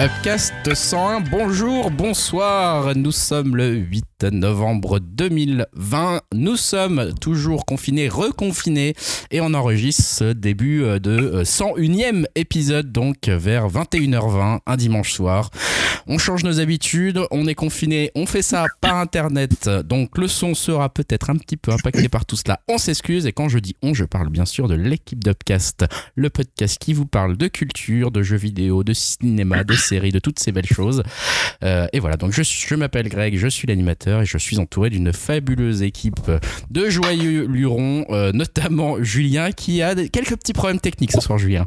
Upcast 101, bonjour, bonsoir, nous sommes le 8 novembre 2020, nous sommes toujours confinés, reconfinés et on enregistre ce début de 101e épisode donc vers 21h20 un dimanche soir. On change nos habitudes, on est confiné, on fait ça par internet, donc le son sera peut-être un petit peu impacté par tout cela, on s'excuse et quand je dis on, je parle bien sûr de l'équipe d'Upcast, le podcast qui vous parle de culture, de jeux vidéo, de cinéma, de série, de toutes ces belles choses. Euh, et voilà, donc je, je m'appelle Greg, je suis l'animateur et je suis entouré d'une fabuleuse équipe de joyeux lurons, euh, notamment Julien qui a quelques petits problèmes techniques ce soir, Julien.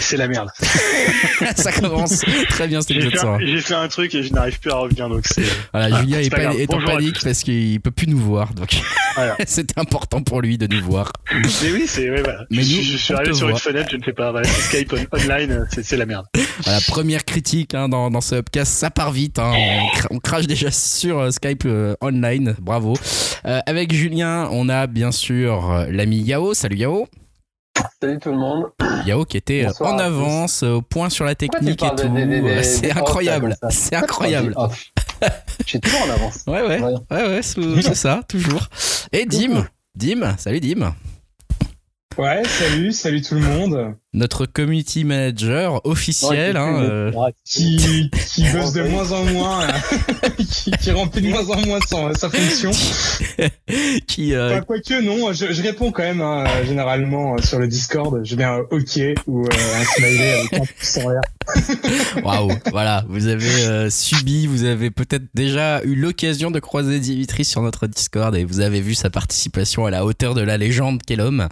c'est la merde. Ça commence très bien cet épisode J'ai fait un truc et je n'arrive plus à revenir, donc c'est. Voilà, Julien est, est, en panique parce qu'il peut plus nous voir, donc voilà. c'était important pour lui de nous voir. Mais oui, c'est voilà. Mais je, je suis arrivé sur une fenêtre, je ne fais pas. Skype online, c'est la merde. Voilà, première critique hein, dans, dans, ce upcast, ça part vite. Hein. On, crache déjà sur euh, Skype euh, online, bravo. Euh, avec Julien, on a bien sûr l'ami Yao. Salut Yao. Salut tout le monde. Yao qui était en avance, au point sur la technique et tout. C'est incroyable. C'est incroyable. Je suis toujours en avance. Ouais, ouais. Ouais, ouais, c'est ça, toujours. Et Dim. Dim, salut Dim. Ouais, salut, salut tout le monde notre community manager officiel, hein, euh, qui, qui bosse de moins en moins, qui, qui, remplit de moins en moins son, sa fonction. qui, euh... quoique non, je, je, réponds quand même hein, généralement euh, sur le Discord. Je mets un OK ou euh, un smiley avec. Waouh, voilà, vous avez subi, vous avez peut-être déjà eu l'occasion de croiser Dimitri sur notre Discord et vous avez vu sa participation à la hauteur de la légende qu'est l'homme.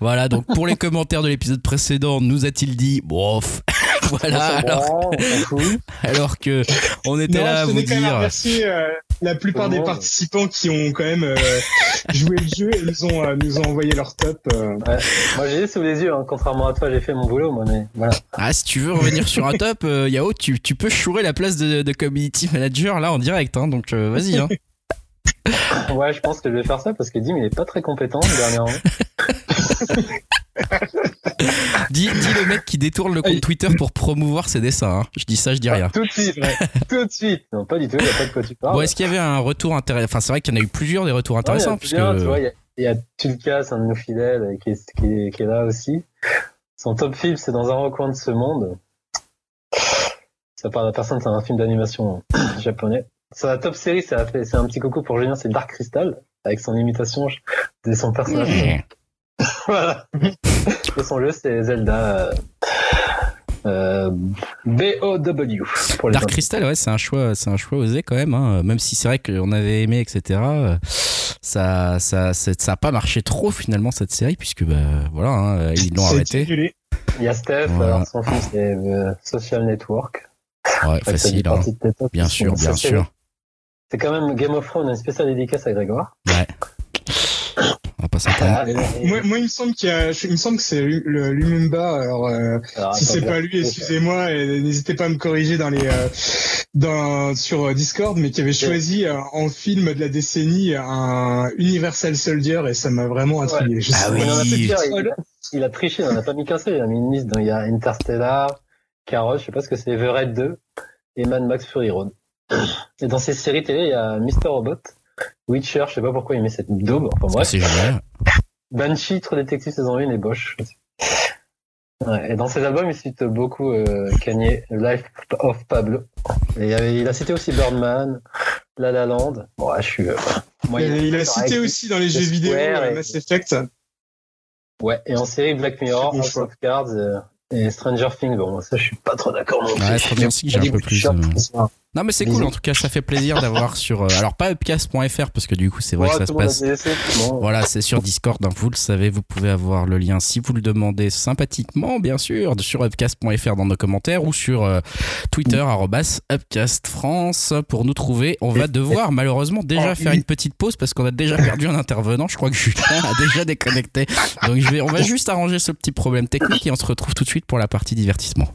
Voilà, donc pour les commentaires de l'épisode précédent nous a-t-il dit bof. Voilà alors, que on était là à vous dire. merci euh, la plupart des participants qui ont quand même euh, joué le jeu et nous ont euh, nous ont envoyé leur top moi j'ai sous les yeux hein. contrairement à toi j'ai fait mon boulot moi mais voilà. Ah si tu veux revenir sur un top Yao tu, tu peux chourer la place de, community manager là en direct hein, donc vas-y hein. ouais je pense que je vais faire ça parce que Dim il est pas très compétent dernièrement dis, dis, le mec qui détourne le compte Twitter pour promouvoir ses dessins. Hein. Je dis ça, je dis rien. tout de suite, tout de suite. Non, pas du tout, il n'y a pas de quoi tu parles. Bon, est-ce qu'il y avait un retour intéressant Enfin, c'est vrai qu'il y en a eu plusieurs des retours intéressants. il y a, tu vois, il y a, Tulkas, un de nos fidèles, qui est, qui est, là aussi. Son top film, c'est dans un recoin de ce monde. Ça parle à personne, c'est un film d'animation japonais. Sa top série, c'est un petit coucou pour Julien, c'est Dark Crystal, avec son imitation de son personnage. voilà. son jeu, c'est Zelda. Euh, BOW pour Dark Crystal ouais c'est un choix c'est un choix osé quand même hein. même si c'est vrai qu'on avait aimé etc ça ça ça a pas marché trop finalement cette série puisque bah, voilà hein, ils l'ont arrêté il y a Steph alors son fils c'est euh, Social Network ouais facile hein. bien sûr bien sûr c'est quand même Game of Thrones une spéciale dédicace à Grégoire ouais ah, moi, moi, il me semble qu'il a, il me semble que c'est Lumumba. Alors, euh, si c'est pas lui, excusez-moi, n'hésitez pas à me corriger dans les, euh, dans sur euh, Discord, mais qui avait choisi en film de la décennie un Universal Soldier et ça m'a vraiment intrigué. Ah oui. il, a, triché, il en a pas mis qu'un seul, il a mis une liste. il y a Interstellar, Carol, je sais pas ce que c'est, The Red 2 et Mad Max Fury Road. Et dans ces séries télé, il y a Mr. Robot. Witcher, je sais pas pourquoi il met cette daube. Enfin bref. C'est génial. Banshee, Trop Détective saison 1 et Bosch. Ouais, et dans ses albums, il cite beaucoup euh, Kanye, Life of Pablo. Et il a cité aussi Birdman, La La Land. Bon, je suis. Euh, il, a cité aussi dans les jeux vidéo euh, Mass Effect. Ouais, et en série Black Mirror, House of Cards euh, et Stranger Things. Bon, ça, je suis pas trop d'accord non plus. Ouais, Stranger Things, j'ai un peu plus. Non mais c'est cool en tout cas ça fait plaisir d'avoir sur euh, alors pas upcast.fr parce que du coup c'est vrai que ça se passe voilà c'est sur Discord hein, vous le savez vous pouvez avoir le lien si vous le demandez sympathiquement bien sûr sur upcast.fr dans nos commentaires ou sur euh, Twitter arrobas upcastfrance. Pour nous trouver on va devoir malheureusement déjà faire une petite pause parce qu'on a déjà perdu un intervenant. Je crois que Julien a déjà déconnecté. Donc je vais on va juste arranger ce petit problème technique et on se retrouve tout de suite pour la partie divertissement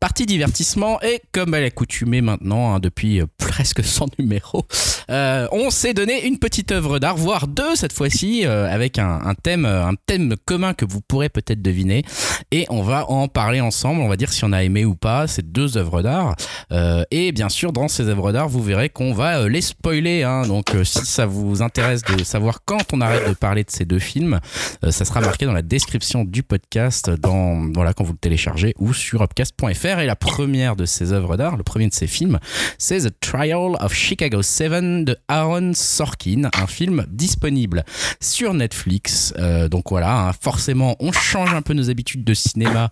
Partie divertissement et comme à l'accoutumée maintenant, hein, depuis presque 100 numéros, on s'est donné une petite œuvre d'art, voire deux cette fois-ci, avec un, un, thème, un thème commun que vous pourrez peut-être deviner. Et on va en parler ensemble. On va dire si on a aimé ou pas ces deux œuvres d'art. et bien sûr, dans ces œuvres d'art, vous verrez qu'on va les spoiler. Hein. donc, si ça vous intéresse de savoir quand on arrête de parler de ces deux films, ça sera marqué dans la description du podcast, dans voilà quand vous le téléchargez ou sur upcast.fr. Et la première de ces œuvres d'art, le premier de ces films, c'est The Trial of Chicago 7 de Aaron Sorkin, un film disponible sur Netflix. Euh, donc voilà, hein, forcément, on change un peu nos habitudes de cinéma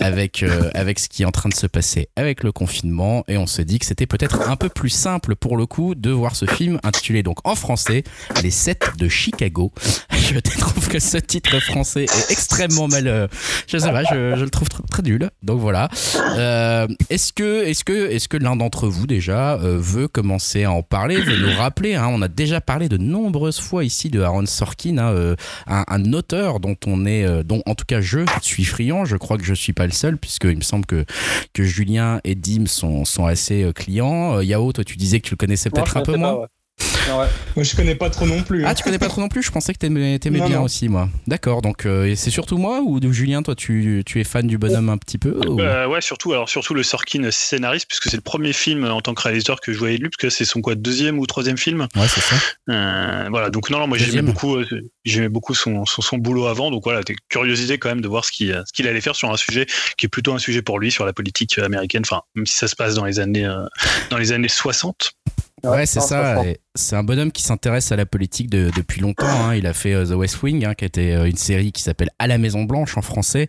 avec euh, avec ce qui est en train de se passer avec le confinement et on se dit que c'était peut-être un peu plus simple pour le coup de voir ce film intitulé donc en français Les 7 de Chicago. Je trouve que ce titre français est extrêmement mal. Euh, je sais pas, je, je le trouve très, très, nul. Donc voilà. Euh, est-ce que, est-ce que, est-ce que l'un d'entre vous déjà euh, veut commencer à en parler, veut nous rappeler hein, On a déjà parlé de nombreuses fois ici de Aaron Sorkin, hein, euh, un, un, auteur dont on est, dont en tout cas je suis friand. Je crois que je suis pas le seul puisqu'il me semble que que Julien et Dim sont sont assez clients. Yao, toi tu disais que tu le connaissais peut-être un peu moins. Ouais. Ouais. Moi, je connais pas trop non plus. Hein. Ah, tu connais pas trop non plus? Je pensais que t'aimais, t'aimais bien aussi, moi. D'accord, donc euh, c'est surtout moi ou Julien, toi, tu, tu, es fan du bonhomme un petit peu euh, Ouais, surtout, alors, surtout le Sorkin scénariste, puisque c'est le premier film en tant que réalisateur que je voyais de lui, parce que c'est son quoi, deuxième ou troisième film Ouais, c'est ça. Euh, voilà, donc non, non, moi j'aimais beaucoup, euh, j'aimais beaucoup son, son, son, boulot avant, donc voilà, t'es curiosité quand même de voir ce qu'il, ce qu'il allait faire sur un sujet qui est plutôt un sujet pour lui, sur la politique américaine, enfin, même si ça se passe dans les années, dans les années 60. Ouais, c'est ça. C'est un bonhomme qui s'intéresse à la politique de, depuis longtemps. Hein. Il a fait euh, The West Wing, hein, qui était euh, une série qui s'appelle À la Maison Blanche en français.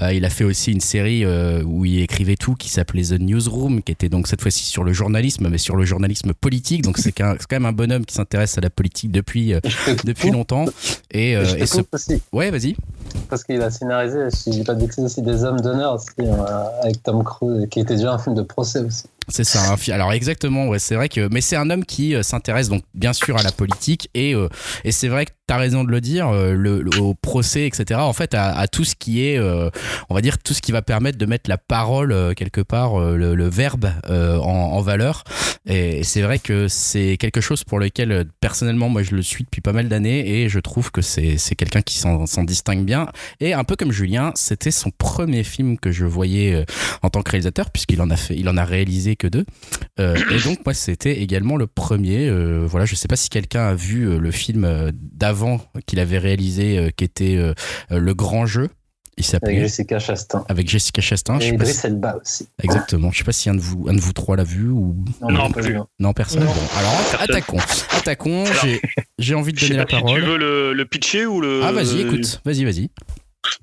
Euh, il a fait aussi une série où il écrivait tout, qui s'appelait The Newsroom, qui était donc cette fois-ci sur le journalisme, mais sur le journalisme politique. Donc c'est quand même un bonhomme qui s'intéresse à la politique depuis depuis longtemps. Et ce... ouais, vas-y. Parce qu'il a scénarisé, si je dis pas de bêtises, aussi des Hommes d'honneur avec Tom Cruise, qui était déjà un film de procès aussi. C'est ça. Alors exactement, ouais, c'est vrai que, mais c'est un homme qui euh, s'intéresse donc bien sûr à la politique et euh, et c'est vrai que t'as raison de le dire, euh, le, au procès, etc. En fait, à, tout ce qui est, euh, on va dire tout ce qui va permettre de mettre la parole euh, quelque part, le, verbe en, valeur. Et, c'est vrai que c'est quelque chose pour lequel personnellement, moi, je le suis depuis pas mal d'années et je trouve que c'est quelqu'un qui s'en distingue bien. Et un peu comme Julien, c'était son premier film que je voyais en tant que réalisateur puisqu'il en a fait, il en a réalisé que deux. et donc moi, c'était également le premier. voilà, je sais pas si quelqu'un a vu le film d'avant qu'il avait réalisé, euh, qui était euh, Le Grand Jeu. Il s'appelait avec Jessica Chastain. Avec Jessica Chastain. Et Idris si... Elba aussi. Exactement. Je sais pas si un de vous, un de vous trois l'a vu ou non, non, plus. Non, personne. Non. Bon, alors attaquons. Attaquons. J'ai envie de donner la parole. tu veux le, le pitcher ou le Ah vas-y, écoute. Vas-y, vas-y.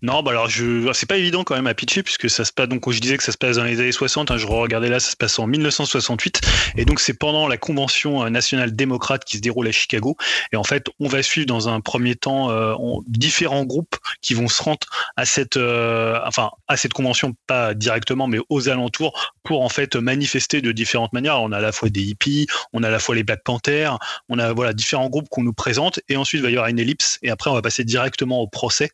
Non, bah alors je, c'est pas évident quand même à pitcher puisque ça se passe donc je disais que ça se passe dans les années 60. Hein, je regardais là, ça se passe en 1968 et donc c'est pendant la convention euh, nationale démocrate qui se déroule à Chicago. Et en fait, on va suivre dans un premier temps euh, différents groupes qui vont se rendre à cette, euh, enfin à cette convention pas directement mais aux alentours pour en fait manifester de différentes manières. On a à la fois des hippies, on a à la fois les Black Panthers, on a voilà différents groupes qu'on nous présente et ensuite il va y avoir une ellipse et après on va passer directement au procès.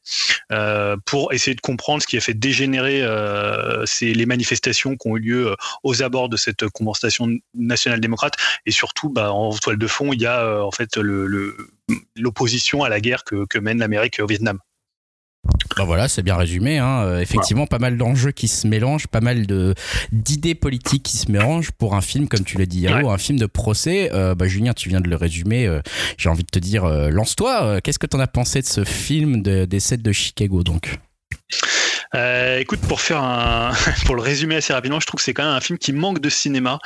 Euh, euh, pour essayer de comprendre ce qui a fait dégénérer euh, les manifestations qui ont eu lieu euh, aux abords de cette convention nationale démocrate. Et surtout, bah, en toile de fond, il y a en fait l'opposition à la guerre que mène l'Amérique au Vietnam. Ben voilà, c'est bien résumé. Hein. Euh, effectivement, pas mal d'enjeux qui se mélangent, pas mal de d'idées politiques qui se mélangent pour un film, comme tu l'as dit, Yao, ouais. un film de procès. Euh, bah, Julien, tu viens de le résumer. Euh, J'ai envie de te dire, euh, lance-toi. Qu'est-ce que tu en as pensé de ce film de, des 7 de Chicago, donc? Euh, écoute, pour faire un, pour le résumer assez rapidement, je trouve que c'est quand même un film qui manque de cinéma.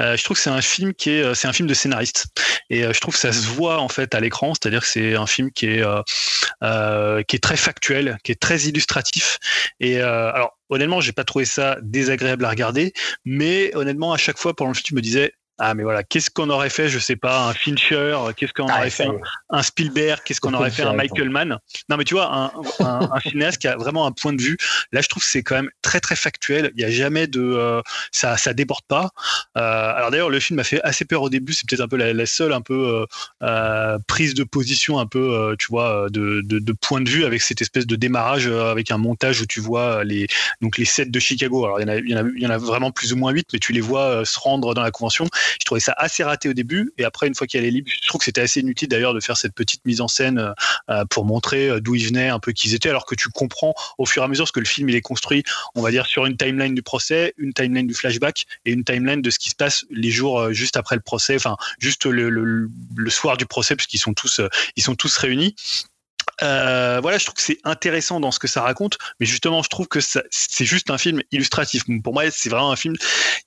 Euh, je trouve que c'est un film qui est, c'est un film de scénariste, et euh, je trouve que ça se voit en fait à l'écran, c'est-à-dire que c'est un film qui est, euh, qui est très factuel, qui est très illustratif. Et alors, honnêtement, j'ai pas trouvé ça désagréable à regarder, mais honnêtement, à chaque fois pendant le film, je me disais, ah mais voilà, qu'est-ce qu'on aurait fait, je sais pas, un Fincher, qu'est-ce qu'on aurait fait, un, Spielberg, qu'est-ce qu'on aurait fait, un Michael Mann? Non mais tu vois, un, un, cinéaste qui a vraiment un point de vue. Là, je trouve que c'est quand même très très factuel. Il y a jamais de, euh, ça ça déborde pas. Euh, alors d'ailleurs, le film m'a fait assez peur au début. C'est peut-être un peu la, seule un peu euh, prise de position, un peu, tu vois, de, de, de, point de vue avec cette espèce de démarrage avec un montage où tu vois les donc les sets de Chicago. Alors il y en a, il y en a, il y en a vraiment plus ou moins huit, mais tu les vois se rendre dans la convention. Je trouvais ça assez raté au début, et après, une fois a les libres, je trouve que c'était assez inutile d'ailleurs de faire cette petite mise en scène euh, euh, pour montrer euh, d'où ils venaient, un peu qui ils étaient, alors que tu comprends au fur et à mesure ce que le film il est construit, on va dire sur une timeline du procès, une timeline du flashback et une timeline de ce qui se passe les jours juste après le procès, enfin juste le, le soir du procès, puisqu'ils sont tous ils sont tous réunis. Euh, voilà, je trouve que c'est intéressant dans ce que ça raconte, mais justement, je trouve que c'est juste un film illustratif. Pour moi, c'est vraiment un film.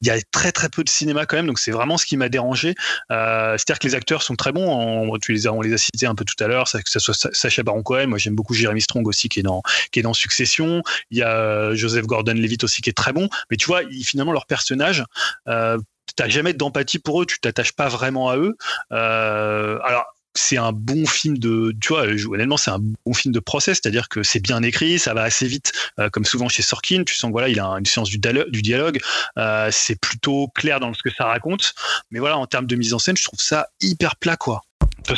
Il y a très très peu de cinéma quand même, donc c'est vraiment ce qui m'a dérangé. Euh, C'est-à-dire que les acteurs sont très bons. On, tu les as, on les a cités un peu tout à l'heure, que ce soit Sacha Baron Cohen. Moi, j'aime beaucoup Jeremy Strong aussi, qui est dans qui est dans Succession. Il y a euh, Joseph Gordon-Levitt aussi, qui est très bon. Mais tu vois, finalement, leur personnage. Euh, T'as jamais d'empathie pour eux, tu t'attaches pas vraiment à eux. Euh, alors c'est un bon film de, tu vois, honnêtement, c'est un bon film de procès, c'est-à-dire que c'est bien écrit, ça va assez vite, euh, comme souvent chez Sorkin. Tu sens voilà, il a une séance du, du dialogue, euh, c'est plutôt clair dans ce que ça raconte. Mais voilà, en termes de mise en scène, je trouve ça hyper plat, quoi.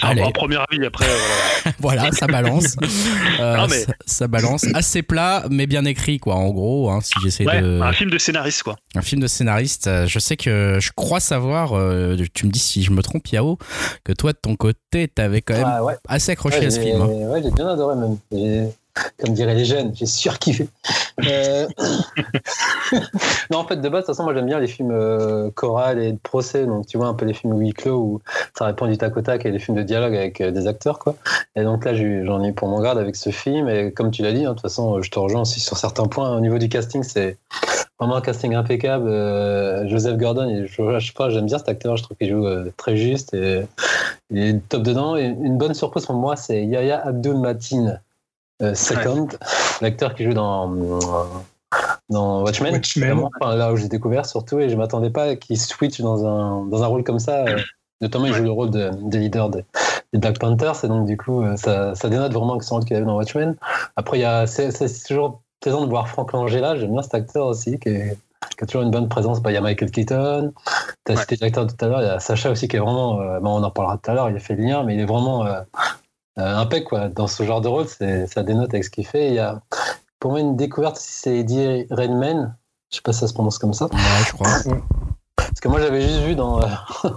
Un, premier avis, après. Euh, voilà. ça balance. Euh, ça, balance. Assez plat, mais bien écrit, quoi. En gros, hein, si j'essaie de. Un film de scénariste, quoi. Un film de scénariste. Euh, je sais que je crois savoir, tu me dis si je me trompe, Yao, que toi, de ton côté, t'avais quand même ah, assez accroché à ce film. Hein. Ouais, j'ai bien adoré, même comme diraient les jeunes, j'ai surkiffé. Euh... non, en fait, de base, de toute façon, moi j'aime bien les films euh, chorales et de procès. Donc, tu vois, un peu les films huis clos où ça répond du tac au tac et les films de dialogue avec euh, des acteurs, quoi. Et donc là, j'en ai pour mon garde avec ce film. Et comme tu l'as dit, hein, de toute façon, je te rejoins aussi sur certains points. Au niveau du casting, c'est vraiment un casting impeccable. Euh, Joseph Gordon, je, je sais pas, j'aime bien cet acteur. Je trouve qu'il joue euh, très juste et il est top dedans. Une bonne surprise pour moi, c'est Yaya Abdul Matin. Euh, Second, l'acteur qui joue dans, dans Watchmen, là où j'ai découvert surtout, et je m'attendais pas qu'il switch dans un, dans un rôle comme ça. Euh, notamment, il joue le rôle de, leader des Black Panthers, et donc du coup, euh, ça, ça dénote vraiment que c'est qu'il avait dans Watchmen. Après, c'est toujours plaisant de voir Frank Langella, j'aime bien cet acteur aussi, qui, qui, a toujours une bonne présence. Bah, il y a Michael Keaton, tu as cité l'acteur tout à l'heure, il y a Sacha aussi qui est vraiment, on en parlera tout à l'heure, il a fait le lien, mais il est vraiment euh, impec quoi. Dans ce genre de rôle, ça dénote avec ce qu'il fait. Il y a pour moi une découverte, c'est Eddie Redmayne. Je sais pas si ça se prononce comme ça. Ouais, je crois. Parce que moi, j'avais juste vu dans,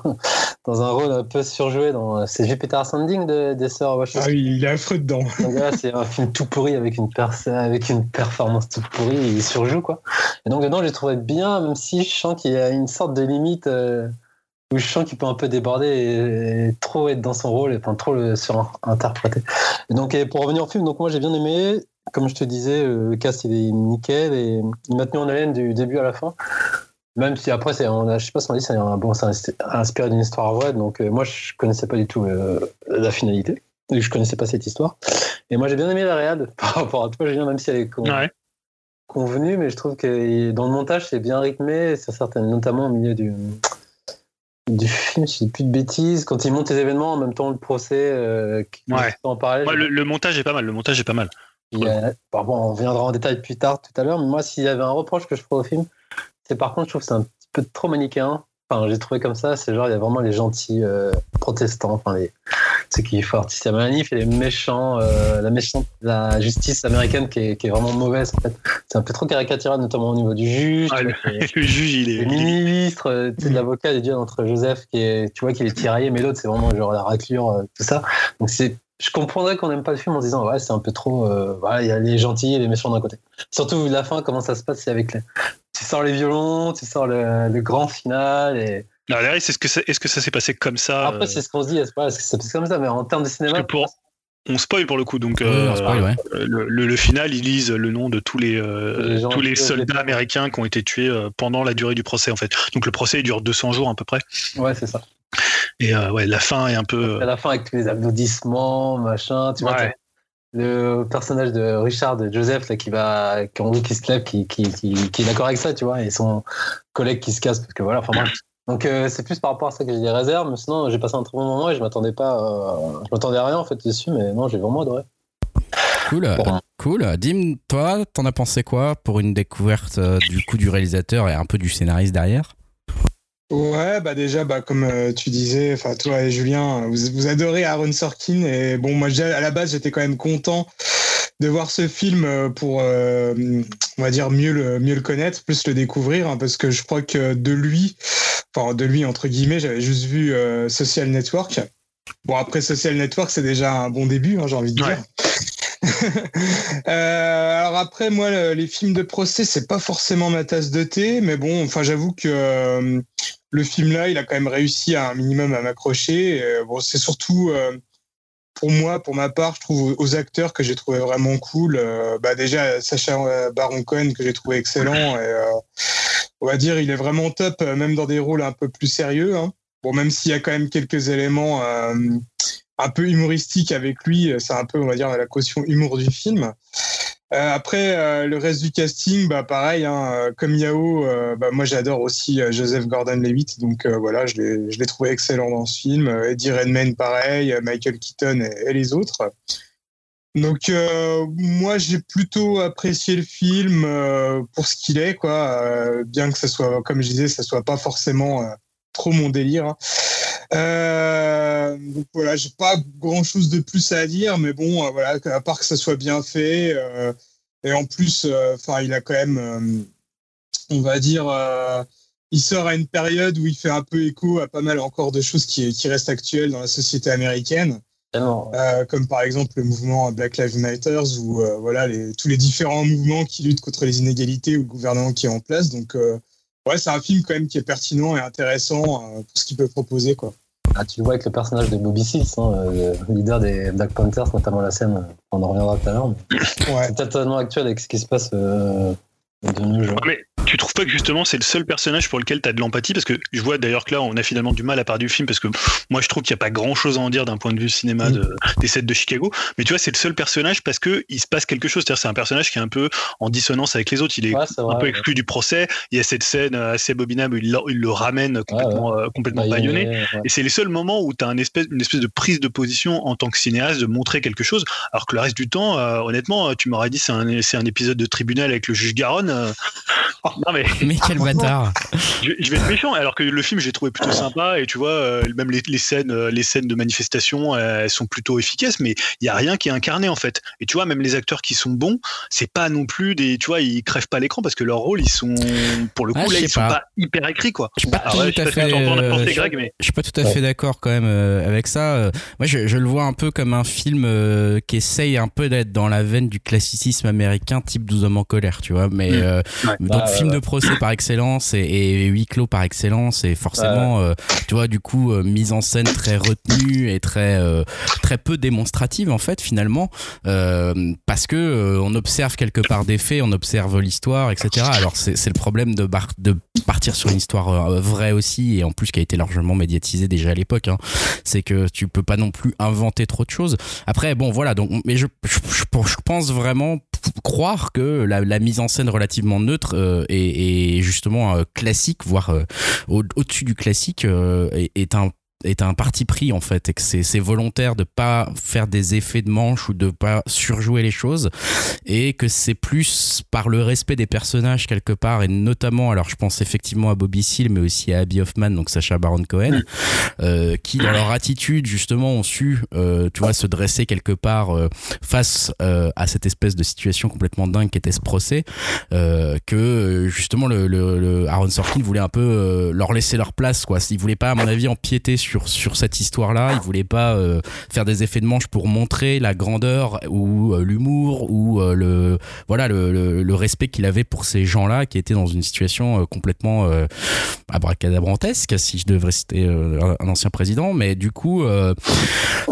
dans un rôle un peu surjoué dans c'est Jupiter Ascending de, des sœurs Wachowski. Ah oui, il est affreux dedans. c'est un film tout pourri avec une, avec une performance tout pourri, il surjoue quoi. Et donc dedans, j'ai trouvé bien, même si je sens qu'il y a une sorte de limite. Euh, où je sens qu'il peut un peu déborder et, trop être dans son rôle et enfin, trop le surinterpréter. Et donc, pour revenir au film, donc moi j'ai bien aimé. Comme je te disais, le cast il est nickel et il m'a tenu en haleine du début à la fin. Même si après, c'est, on a, je sais pas si on dit, c'est un, bon, c'est inspiré d'une histoire vraie. Donc euh, moi, je connaissais pas du tout euh, la finalité. Je connaissais pas cette histoire. Et moi, j'ai bien aimé la réad par rapport à toi, Julien, même si elle est convenue, mais je trouve que dans le montage, c'est bien rythmé, sur certaines, notamment au milieu du, du film, je dis plus de bêtises, quand ils montent les événements en même temps le procès, euh, ouais. en parler. le, montage est pas mal, le montage est pas mal. bon, on viendra en détail plus tard tout à l'heure, mais moi s'il y avait un reproche que je ferais au film, c'est par contre je trouve que c'est un petit peu trop manichéen. Enfin, j'ai trouvé comme ça, c'est genre il y a vraiment les gentils euh, protestants, enfin les ceux qui font artister à manif et les méchants, euh, la méchante, la justice américaine qui est, qui est, vraiment mauvaise en fait. C'est un peu trop caricatural, notamment au niveau du juge. Ah, le, juge, il est. Le ministre, euh, tu sais, l'avocat, il est entre Joseph qui est, tu vois, qu'il est tiraillé, mais l'autre c'est vraiment genre la raclure, euh, tout ça. Donc c'est je comprendrais qu'on n'aime pas le film en disant ouais c'est un peu trop voilà il y a les gentils et les méchants d'un côté surtout la fin comment ça se passe c'est avec les tu sors les violons tu sors le, le grand final et est-ce que, ça, est-ce que ça s'est passé comme ça Après, c'est ce qu'on se dit, est-ce que ça s'est passé comme ça, mais en termes de cinéma. on spoil pour le coup, donc euh, le, final, ils lisent le nom de tous les, euh, tous les soldats américains qui ont été tués euh, pendant la durée du procès en fait. Donc le procès dure 200 jours à peu près. Ouais, c'est ça. Et ouais, la fin est un peu. À la fin avec tous les applaudissements, machin, tu vois. Le personnage de Richard, de Joseph, là, qui va, qui, qui se lève, qui, qui, qui, est d'accord avec ça, tu vois, et son collègue qui se casse, parce que voilà, enfin, moi, Donc c'est plus par rapport à ça que j'ai des réserves, mais sinon j'ai passé un très bon moment et je m'attendais pas, je m'attendais à rien en fait dessus, mais non j'ai vraiment adoré. Cool, cool. Dim, toi, t'en as pensé quoi pour une découverte du coup du réalisateur et un peu du scénariste derrière? Ouais, bah déjà, bah comme euh, tu disais, enfin toi et Julien, vous, vous, adorez Aaron Sorkin et bon, moi à la base j'étais quand même content de voir ce film euh, pour, euh, on va dire mieux le mieux le connaître, plus le découvrir, hein, parce que je crois que de lui, enfin de lui entre guillemets, j'avais juste vu Social Network. Bon après Social Network, c'est déjà un bon début, hein, j'ai envie de dire. euh, alors après, moi, les films de procès, c'est pas forcément ma tasse de thé, mais bon, enfin, j'avoue que euh, le film là, il a quand même réussi à un minimum à m'accrocher. Euh, bon, c'est surtout euh, pour moi, pour ma part, je trouve aux acteurs que j'ai trouvé vraiment cool. bah déjà, Sacha Baron Cohen que j'ai trouvé excellent. Et, on va dire, il est vraiment top, même dans des rôles un peu plus sérieux. Hein. Bon, même s'il y a quand même quelques éléments un peu humoristique avec lui. C'est un peu, on va dire, la caution humour du film. Euh, après, euh, le reste du casting, bah, pareil, hein, comme Yao, euh, bah, moi j'adore aussi Joseph Gordon-Levitt, donc voilà, je l'ai trouvé excellent dans ce film. Eddie Redmayne, pareil, Michael Keaton et, les autres. Donc moi j'ai plutôt apprécié le film pour ce qu'il est, quoi, bien que ça soit, comme je disais, ça soit pas forcément trop mon délire. Hein. Euh, donc voilà, j'ai pas grand chose de plus à dire, mais bon, euh, voilà, à part que ça soit bien fait, euh, et en plus, enfin, il a quand même, on va dire, il sort à une période où il fait un peu écho à pas mal encore de choses qui, qui restent actuelles dans la société américaine. comme par exemple le mouvement Black Lives Matter ou voilà les, tous les différents mouvements qui luttent contre les inégalités ou le gouvernement qui est en place. Donc ouais, c'est un film quand même qui est pertinent et intéressant euh, pour ce qu'il peut proposer. Quoi. Ah, tu le vois avec le personnage de Bobby Seals, hein, le leader des Black Panthers, notamment la scène, on en reviendra tout à l'heure. C'est totalement actuel avec ce qui se passe euh, de nos jours. Mais tu trouves pas que justement c'est le seul personnage pour lequel tu as de l'empathie? Parce que je vois d'ailleurs que là on a finalement du mal à part du film parce que moi je trouve qu'il n'y a pas grand chose à en dire d'un point de vue cinéma de, des sets de Chicago. Mais tu vois, c'est le seul personnage parce que il se passe quelque chose. C'est-à-dire c'est un personnage qui est un peu en dissonance avec les autres. Il est, un peu exclu du procès. Il y a cette scène assez abominable où il, le ramène complètement, euh, complètement baïonné. Et c'est les seuls moments où tu as une espèce, une espèce de prise de position en tant que cinéaste de montrer quelque chose. Alors que le reste du temps, euh, honnêtement, tu m'aurais dit c'est un, un, épisode de tribunal avec le juge Garonne. Euh, non mais, mais quel bâtard. Je, vais être méchant, alors que le film j'ai trouvé plutôt sympa et tu vois euh, même les, scènes, euh, les scènes de manifestation, euh, elles sont plutôt efficaces, mais il y a rien qui est incarné en fait. Et tu vois même les acteurs qui sont bons, c'est pas non plus des, tu vois, ils crèvent pas l'écran parce que leurs rôles ils sont pour le coup ah, là ils sont pas hyper écrits quoi. Je suis pas tout à fait, je suis pas tout à fait d'accord quand même avec ça. Moi je, je, le vois un peu comme un film qui essaye un peu d'être dans la veine du classicisme américain type 12 hommes en colère, tu vois, mais mm. donc bah, film de procès par excellence et, et, huis clos par excellence et forcément euh, tu vois du coup euh, mise en scène très retenue et très euh, très peu démonstrative en fait finalement parce que on observe quelque part des faits on observe l'histoire etc alors c'est le problème de, de partir sur une histoire vraie aussi et en plus qui a été largement médiatisée déjà à l'époque hein. c'est que tu peux pas non plus inventer trop de choses. Après bon voilà donc mais je, je, je pense vraiment croire que la, mise en scène relativement neutre euh, et, justement euh, classique, voire euh, au-dessus du classique, est, est, un est un parti pris en fait et que c'est volontaire de pas faire des effets de manche ou de pas surjouer les choses et que c'est plus par le respect des personnages quelque part et notamment alors je pense effectivement à Bobby Seale mais aussi à Abby Hoffman donc Sacha Baron Cohen euh, qui dans leur attitude justement ont su euh, tu vois se dresser quelque part euh, face à cette espèce de situation complètement dingue qu'était ce procès que justement le, le, le, Aaron Sorkin voulait un peu leur laisser leur place quoi. Il voulait pas à mon avis empiéter sur sur, sur cette histoire-là. Il voulait pas euh, faire des effets de manche pour montrer la grandeur ou euh, l'humour ou euh, le voilà le, le, respect qu'il avait pour ces gens-là qui étaient dans une situation complètement abracadabrantesque, si je devrais citer un ancien président. Mais du coup,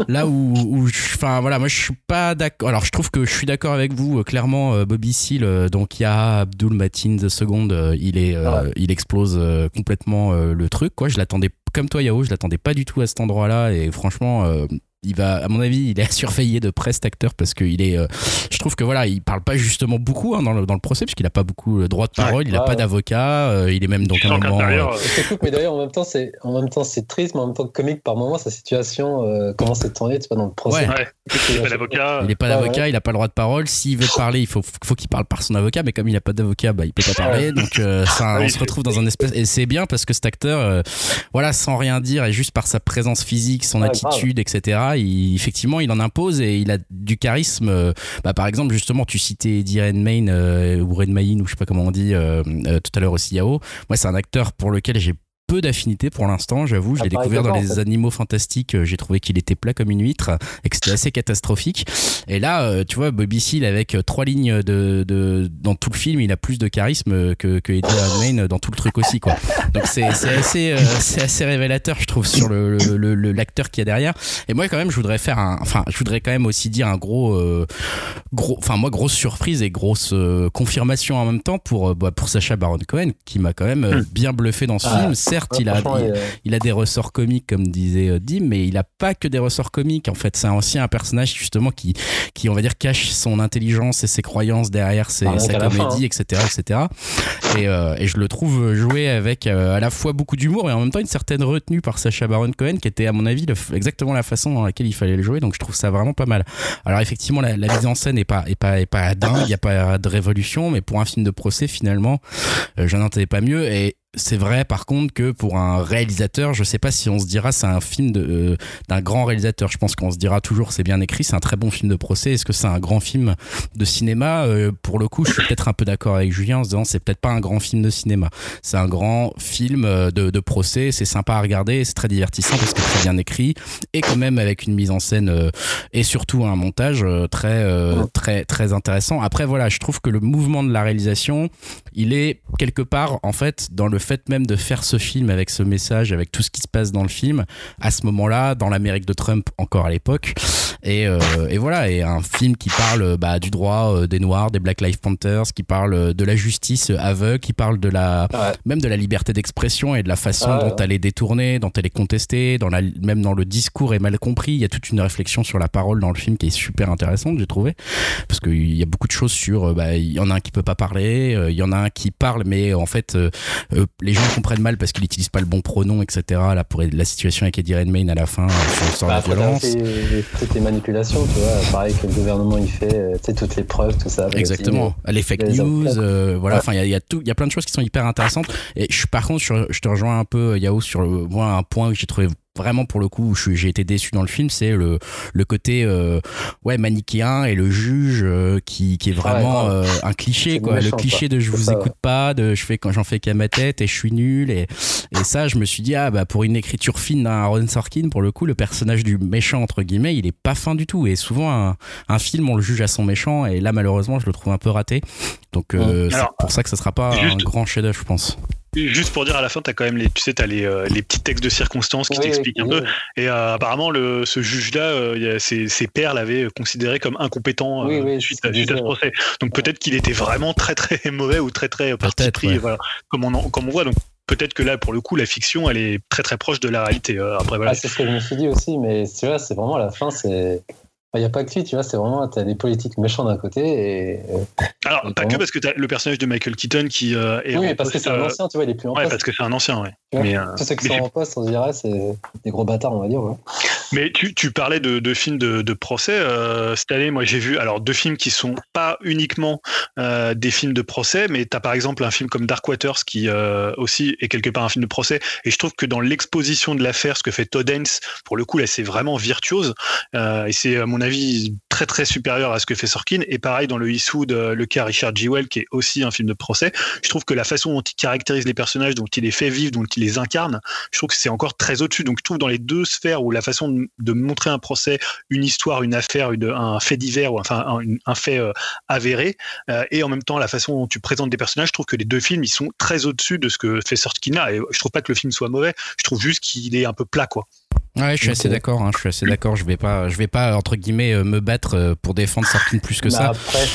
là où, enfin voilà, moi je suis pas d'accord. Alors je trouve que je suis d'accord avec vous. clairement, Bobby Seale, donc il y a Abdul Matin the second, il est, il explose complètement le truc. Quoi, je l'attendais comme toi Yao, je l'attendais pas du tout à cet endroit-là et franchement, euh, il va, à mon avis, il est surveillé de près cet acteur parce qu'il est, euh, je trouve que voilà, il parle pas justement beaucoup hein, dans, le, dans le procès puisqu'il a pas beaucoup le droit de parole, il a pas d'avocat, euh, il est même donc un moment. Euh, c'est mais d'ailleurs en même temps c'est, en même temps c'est triste, mais en même temps comique par moment sa situation, comment c'est tourné, tu vois, dans le procès. Ouais. Il n'est pas d'avocat. Il est pas d'avocat, il a pas le droit de parole. S'il veut parler, il faut, faut qu'il parle par son avocat, mais comme il a pas d'avocat, bah il peut pas parler, donc ça, on se retrouve dans un espèce et c'est bien parce que cet acteur, voilà, sans rien dire et juste par sa présence physique, son attitude, etc. Effectivement il en impose et il a du charisme. Euh, bah, par exemple, justement, tu citais Eddie Redmayne euh, ou Redmayne ou je sais pas comment on dit euh, tout à l'heure aussi Yao. Moi, c'est un acteur pour lequel j'ai peu d'affinité pour l'instant, j'avoue. Je l'ai découvert dans les animaux fantastiques. Euh, j'ai trouvé qu'il était plat comme une huître et que c'était assez catastrophique. Et là, euh, tu vois, Bobby Seale avec euh, trois lignes de, de, dans tout le film, il a plus de charisme que, que Eddie Redmayne dans tout le truc aussi, quoi. Donc c'est assez, c'est assez révélateur, je trouve, sur le, le, l'acteur qui est derrière. Et moi, quand même, je voudrais faire un, enfin, je voudrais quand même aussi dire un gros, gros, enfin, moi, grosse surprise et grosse confirmation en même temps pour, bah, pour Sacha Baron Cohen, qui m'a quand même hmm. bien bluffé dans ce ah. film certes, il, a, il, a des ressorts comiques, comme disait euh, Dim, mais il a pas que des ressorts comiques. En fait, c'est aussi un personnage justement qui, qui, on va dire, cache son intelligence et ses croyances derrière ses, sa comédie, etc., etc. Et, euh, et, je le trouve jouer avec euh, à la fois beaucoup d'humour et en même temps une certaine retenue par Sacha Baron Cohen, qui était à mon avis exactement la façon dans laquelle il fallait le jouer. Donc je trouve ça vraiment pas mal. Alors effectivement, la, mise en scène est pas, est pas, est pas dingue, il y a pas de révolution, mais pour un film de procès, finalement, je n'en pas mieux. Et c'est vrai par contre que pour un réalisateur, je sais pas si on se dira c'est un film euh, d'un grand réalisateur. Je pense qu'on se dira toujours c'est bien écrit, c'est un très bon film de procès. Est-ce que c'est un grand film de cinéma? Euh, Pour le coup, je suis peut-être un peu d'accord avec Julien en se disant c'est peut-être pas un grand film de cinéma. C'est un grand film euh, de, de procès. C'est sympa à regarder, c'est très divertissant parce que c'est bien écrit et quand même avec une mise en scène et surtout un montage très très très intéressant. Après voilà, je trouve que le mouvement de la réalisation, il est quelque part en fait dans le fait même de faire ce film avec ce message, avec tout ce qui se passe dans le film, à ce moment-là, dans l'Amérique de Trump encore à l'époque. Et, euh, et, voilà, et un film qui parle bah, du droit euh, des Noirs, des Black Lives Panthers, qui parle de la justice aveugle, qui parle de la, même de la liberté d'expression et de la façon dont elle est détournée, dont elle est contestée, dans la, même dans le discours est mal compris. Il y a toute une réflexion sur la parole dans le film qui est super intéressante, j'ai trouvé, parce qu'il y a beaucoup de choses sur, bah, il y en a un qui peut pas parler, euh, il y en a un qui parle, mais en fait, les gens comprennent mal parce qu'il n'utilise pas le bon pronom, etc. Là, pour la situation avec Eddie Redmayne à la fin, euh, sur, bah, la violence. Toutes les manipulations, tu vois, pareil que le gouvernement il fait, euh, tu sais, toutes les preuves, tout ça. Exactement. Les fake news, euh, voilà, enfin, il y a, y, a tout, il y a plein de choses qui sont hyper intéressantes. Et je, par contre, je, je te rejoins un peu, Yao, sur moi, un point que j'ai trouvé vraiment pour le coup j'ai été déçu dans le film c'est le, le côté euh, ouais manichéen et le juge euh, qui, qui est vraiment euh, un cliché quoi. Le cliché de je vous écoute pas de je fais quand j'en fais qu'à ma tête et je suis nul et, et ça je me suis dit ah bah pour une écriture fine d'un Aaron Sorkin pour le coup le personnage du méchant entre guillemets il est pas fin du tout. Et souvent un, un film on le juge à son méchant et là malheureusement je le trouve un peu raté. Donc c'est pour ça que ça sera pas un grand chef-d'œuvre je pense Juste pour dire à la fin, as quand même les, tu sais, t'as les, euh, les petits textes de circonstances qui t'expliquent un peu. Et euh, apparemment, le, ce juge-là, euh, ses, ses, pairs l'avaient considéré comme incompétent suite, à, ce procès. Donc peut-être qu'il était vraiment très très mauvais ou très très parti pris, voilà, comme on, comme on voit. Donc peut-être que là, pour le coup, la fiction, elle est très très proche de la réalité. après, voilà. Ah, c'est ce que je me suis dit aussi, mais tu vois, c'est vraiment la fin, c'est il n'y a pas que lui, tu vois, c'est vraiment, tu as des politiques méchants d'un côté. Et, Alors, pas que parce que tu as le personnage de Michael Keaton qui euh, est. Oui, parce que c'est un euh, ancien, tu vois, il est plus en ouais, parce que c'est un ancien, ouais. mais, euh, tous ceux qui sont en poste, on dirait, c'est des gros bâtards, on va dire. Mais tu, tu, parlais de, de films de, de procès. cette année, moi, j'ai vu alors deux films qui sont pas uniquement des films de procès, mais tu as par exemple un film comme Dark Waters qui aussi est quelque part un film de procès. Et je trouve que dans l'exposition de l'affaire, ce que fait Todd Haynes, pour le coup, là, c'est vraiment virtuose. et c'est, à mon avis, avis, très très supérieur à ce que fait Sorkin. Et pareil dans le Eastwood, euh, le cas Richard G. Well, qui est aussi un film de procès. Je trouve que la façon dont il caractérise les personnages, dont il les fait vivre, dont il les incarne, je trouve que c'est encore très au-dessus. Donc je trouve dans les deux sphères où la façon de, montrer un procès, une histoire, une affaire, un fait divers ou enfin un, fait euh, avéré, euh, et en même temps la façon dont tu présentes des personnages, je trouve que les deux films ils sont très au-dessus de ce que fait Sorkin là. Et je trouve pas que le film soit mauvais. Je trouve juste qu'il est un peu plat quoi. Ouais, je suis assez d'accord. Hein, je suis assez d'accord. Je vais pas, je vais pas entre guillemets me battre euh, pour défendre Sorkin plus que bah, ça. Après,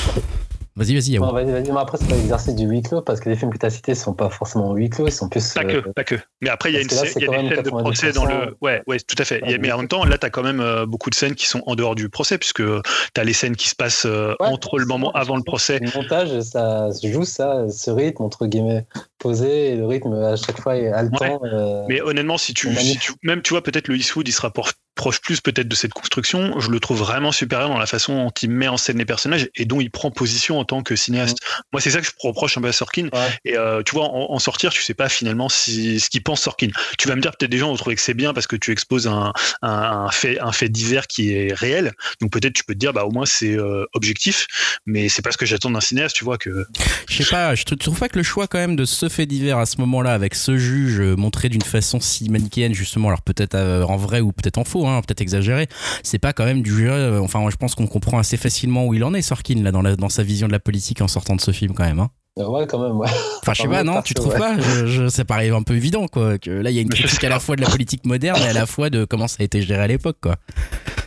Vas-y, vas-y, non, vas-y, vas-y. Mais après, c'est pas l'exercice du huis clos parce que les films que tu as cités sont pas forcément huis clos, ils sont plus. Pas que, euh, pas que. Mais après, il y a, une là, scène, y a des scènes de procès dans le. 90%. Ouais, ouais, tout à fait. Y mais en même temps, là, tu as quand même euh, beaucoup de scènes qui sont en dehors du procès, puisque tu as les scènes qui se passent euh, Ouais, entre le moment avant le procès. Le montage, ça se joue ça, ce rythme entre guillemets posé, et le rythme à chaque fois est haletant. euh, Mais honnêtement, si tu, si même tu vois, peut-être le Eastwood, il se rapproche proche plus peut-être de cette construction. Je le trouve vraiment supérieur dans la façon dont il met en scène les personnages et dont il prend position en tant que cinéaste. Moi, c'est ça que je reproche un peu à Sorkin. Ouais. Et euh, tu vois, en, en sortir, tu sais pas finalement si, ce qu'il pense Sorkin. Tu vas me dire peut-être des gens vont trouver que c'est bien parce que tu exposes un, un, un fait, un fait divers qui est réel. Donc peut-être tu peux te dire, bah au moins c'est euh, objectif. Mais c'est pas ce que j'attends d'un cinéaste. Tu vois que Je sais pas, je trou- trouve pas que le choix quand même de ce fait divers à ce moment-là, avec ce juge euh, montré d'une façon si manichéenne justement, alors peut-être euh, en vrai ou peut-être en faux, hein, peut-être exagéré, c'est pas quand même du jeu. euh, enfin, moi, je pense qu'on comprend assez facilement où il en est, Sorkin, là, dans, la, dans sa vision de la politique en sortant de ce film quand même. Hein. Ouais, quand même, ouais. Enfin, je sais pas, non, tu trouves ouais. pas? Je, je- Ça paraît un peu évident, quoi. Que là, il y a une critique à la fois de la politique moderne et à la fois de comment ça a été géré à l'époque, quoi.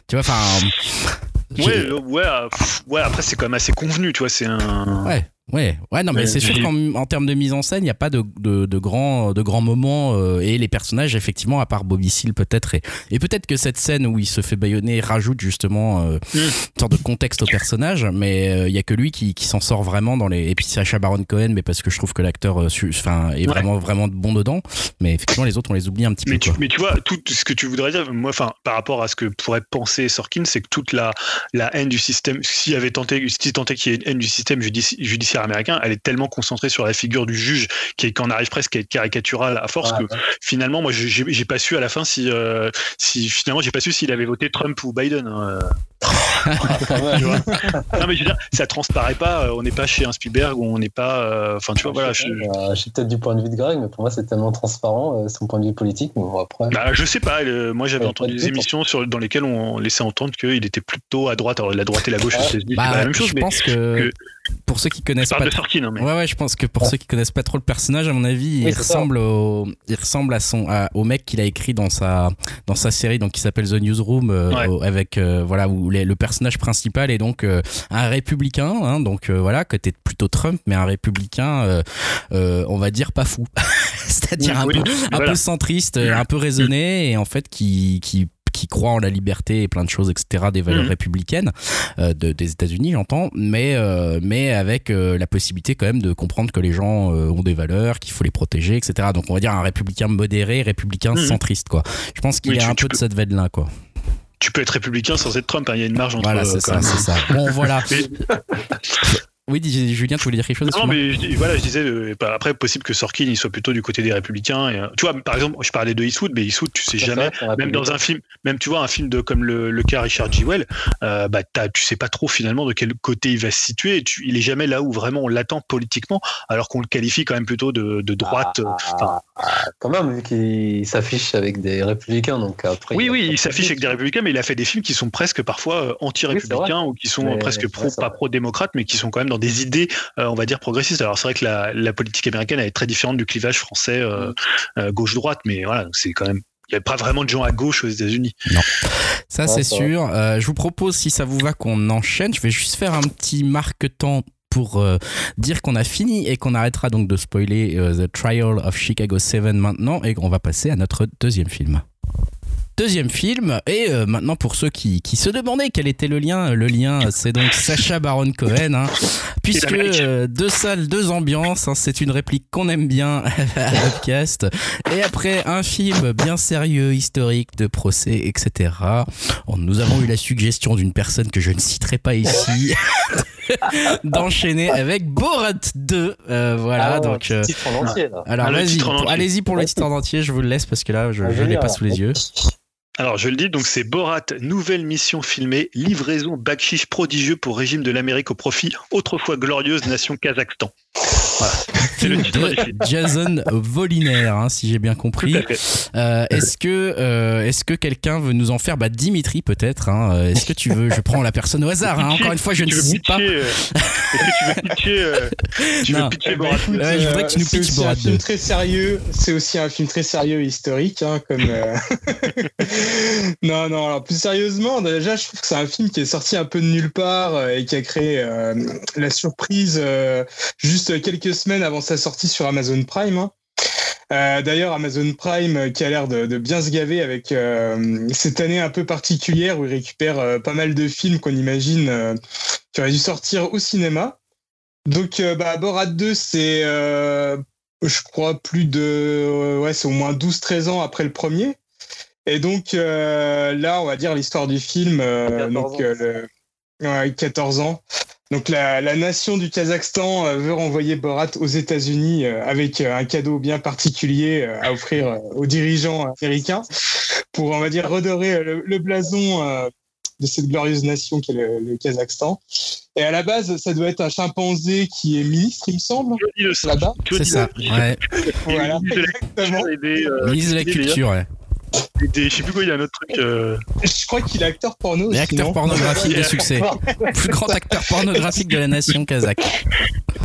Tu vois, enfin. ouais, ouais, ouais. Après c'est quand même assez convenu. Tu vois, c'est un. Ouais, ouais, ouais, non, mais c'est sûr qu'en en termes de mise en scène, il n'y a pas de, de, de grands, de grands moments euh, et les personnages, effectivement, à part Bobby peut-être, et, et peut-être que cette scène où il se fait baïonner rajoute justement euh, Mm. une sorte de contexte au personnage, mais euh, il y a que lui qui, qui s'en sort vraiment dans les. Et puis Sacha Baron Cohen, mais parce que je trouve que l'acteur, euh, enfin, est Ouais. vraiment, vraiment bon dedans, mais effectivement, les autres, on les oublie un petit Mais peu. tu, quoi. mais tu vois, tout ce que tu voudrais dire, moi, enfin, par rapport à ce que pourrait penser Sorkin, c'est que toute la, la haine du système, s'il avait tenté, si tenté qu'il y ait une haine du système judici- judiciaire américain, elle est tellement concentrée sur la figure du juge qui qu'en arrive presque à être caricaturale à force que finalement, moi, j'ai pas su à la fin si, euh, si finalement, j'ai pas su s'il avait voté Trump ou Biden. hein. non, mais je veux dire, ça transparaît pas. euh, On n'est pas chez un Spielberg ou on n'est pas. euh, Enfin, tu vois, voilà. je, pas, euh, suis peut-être du point de vue de Greg, mais pour moi, c'est tellement transparent, euh, son point de vue politique. Mais bon, après. Bah, je sais pas, le- moi j'avais entendu des émissions sur, dans lesquelles on laissait entendre qu'il était plutôt à droite. Alors la droite et la gauche, Ouais. c'est c'est Bah, pas la même chose, je mais pense que, que- pour ceux qui connaissent pas hein, mais... Ouais, ouais, je pense que pour ceux qui connaissent pas trop le personnage, à mon avis, il ça. ressemble au, il ressemble à son, à- au mec qu'il a écrit dans sa, dans sa série, donc qui s'appelle The Newsroom, euh, Ouais. au- avec, euh, voilà, où les- le personnage principal est donc euh, un républicain, hein, donc euh, voilà, côté plutôt Trump, mais un républicain, euh, on va dire pas fou, c'est-à-dire un Oui, peu, un voilà. peu centriste, un peu raisonné, et en fait qui, qui qui croit en la liberté et plein de choses, etc., des valeurs Mhm. républicaines euh, de- des États-Unis, j'entends, mais, euh, mais avec euh, la possibilité quand même de comprendre que les gens ont des valeurs, qu'il faut les protéger, etc. Donc on va dire un républicain modéré, républicain Mhm. centriste, quoi. Je pense qu'il Oui, est tu- un tu peu de cette veine-là, quoi. Tu peux être républicain sans être Trump. hein, Il y a une marge entre. Voilà, euh, c'est ça. Bon, voilà. Oui, dis- Julien, tu voulais dire quelque chose Non, mais je voilà, je disais, euh, bah, après, possible que Sorkin il soit plutôt du côté des républicains. Et, euh, tu vois, par exemple, je parlais de Eastwood, mais Eastwood, tu sais jamais. Même dans un film, même tu vois un film de comme le, le cas Richard G. Well, euh, bah tu sais pas trop finalement de quel côté il va se situer. Tu- il est jamais là où vraiment on l'attend politiquement, alors qu'on le qualifie quand même plutôt de, de droite. euh, enfin, Ah, quand même, vu qu'il s'affiche avec des républicains, donc après. oui, il oui, il s'affiche avec des républicains, mais il a fait des films qui sont presque parfois anti-républicains ou qui sont Mais- presque pro, pas pro-démocrates, mais qui sont quand même dans des idées, euh, on va dire, progressistes. Alors c'est vrai que la, la politique américaine elle est très différente du clivage français euh, euh, gauche-droite, mais voilà, c'est quand même. Il n'y a pas vraiment de gens à gauche aux États-Unis. Ça, Ouais, c'est ça sûr. Euh, je vous propose, si ça vous va, qu'on enchaîne. Je vais juste faire un petit marque-temps pour euh, dire qu'on a fini et qu'on arrêtera donc de spoiler euh, The Trial of Chicago 7 maintenant et qu'on va passer à notre deuxième film. Deuxième film, et euh, maintenant pour ceux qui, qui se demandaient quel était le lien, le lien c'est donc Sacha Baron Cohen, hein, puisque euh, deux salles, deux ambiances, hein, c'est une réplique qu'on aime bien à Upcast, et après un film bien sérieux, historique, de procès, etc., on- nous avons eu la suggestion d'une personne que je ne citerai pas ici, d'enchaîner avec Borat 2, euh, voilà, Ah, donc... euh, titre en entier, là. alors Ah, le vas-y, titre en pour- entier. allez-y pour le titre en entier, je vous le laisse parce que là je Ah, ne je l'ai pas sous les yeux. Alors je le dis, donc c'est Borat, nouvelle mission filmée, livraison bakchiche prodigieux pour régime de l'Amérique au profit, autrefois glorieuse nation Kazakhstan. Film de Jason Volinaire, hein, si j'ai bien compris. Euh, est-ce que, euh, est-ce que quelqu'un veut nous en faire? Bah, Dimitri peut-être. Hein, est-ce que tu veux? Je prends la personne au hasard. Hein, encore une fois, je ne cite pas. Est-ce que tu veux pitcher, tu veux pitcher Borat Je voudrais que tu nous pitches Borat 2. C'est un film très sérieux. C'est aussi un film très sérieux historique, hein, comme. non, non. Alors plus sérieusement, déjà, je trouve que c'est un film qui est sorti un peu de nulle part et qui a créé la surprise juste quelques semaines avant sa sortie sur Amazon Prime. Hein. Euh, d'ailleurs, Amazon Prime euh, qui a l'air de, bien se gaver avec euh, cette année un peu particulière où il récupère pas mal de films qu'on imagine qui auraient dû sortir au cinéma. Donc, bah, Borat 2, c'est, je crois, plus de. ouais, c'est au moins 12-13 ans après le premier. Et donc, là, on va dire l'histoire du film. donc, le, 14 ans. Donc la, nation du Kazakhstan euh, veut renvoyer Borat aux États-Unis euh, avec euh, un cadeau bien particulier à offrir aux dirigeants américains pour, on va dire, redorer le, blason de cette glorieuse nation qu'est le, le, Kazakhstan. Et à la base, ça doit être un chimpanzé qui est ministre, il me semble, là-bas. C'est ça, ouais. voilà, exactement. Ministre de la culture, ouais. Je sais plus quoi, il y a un autre truc. Euh. Je crois qu'il est acteur porno. Aussi, acteur pornographique de succès. Plus grand acteur pornographique de la nation kazakh.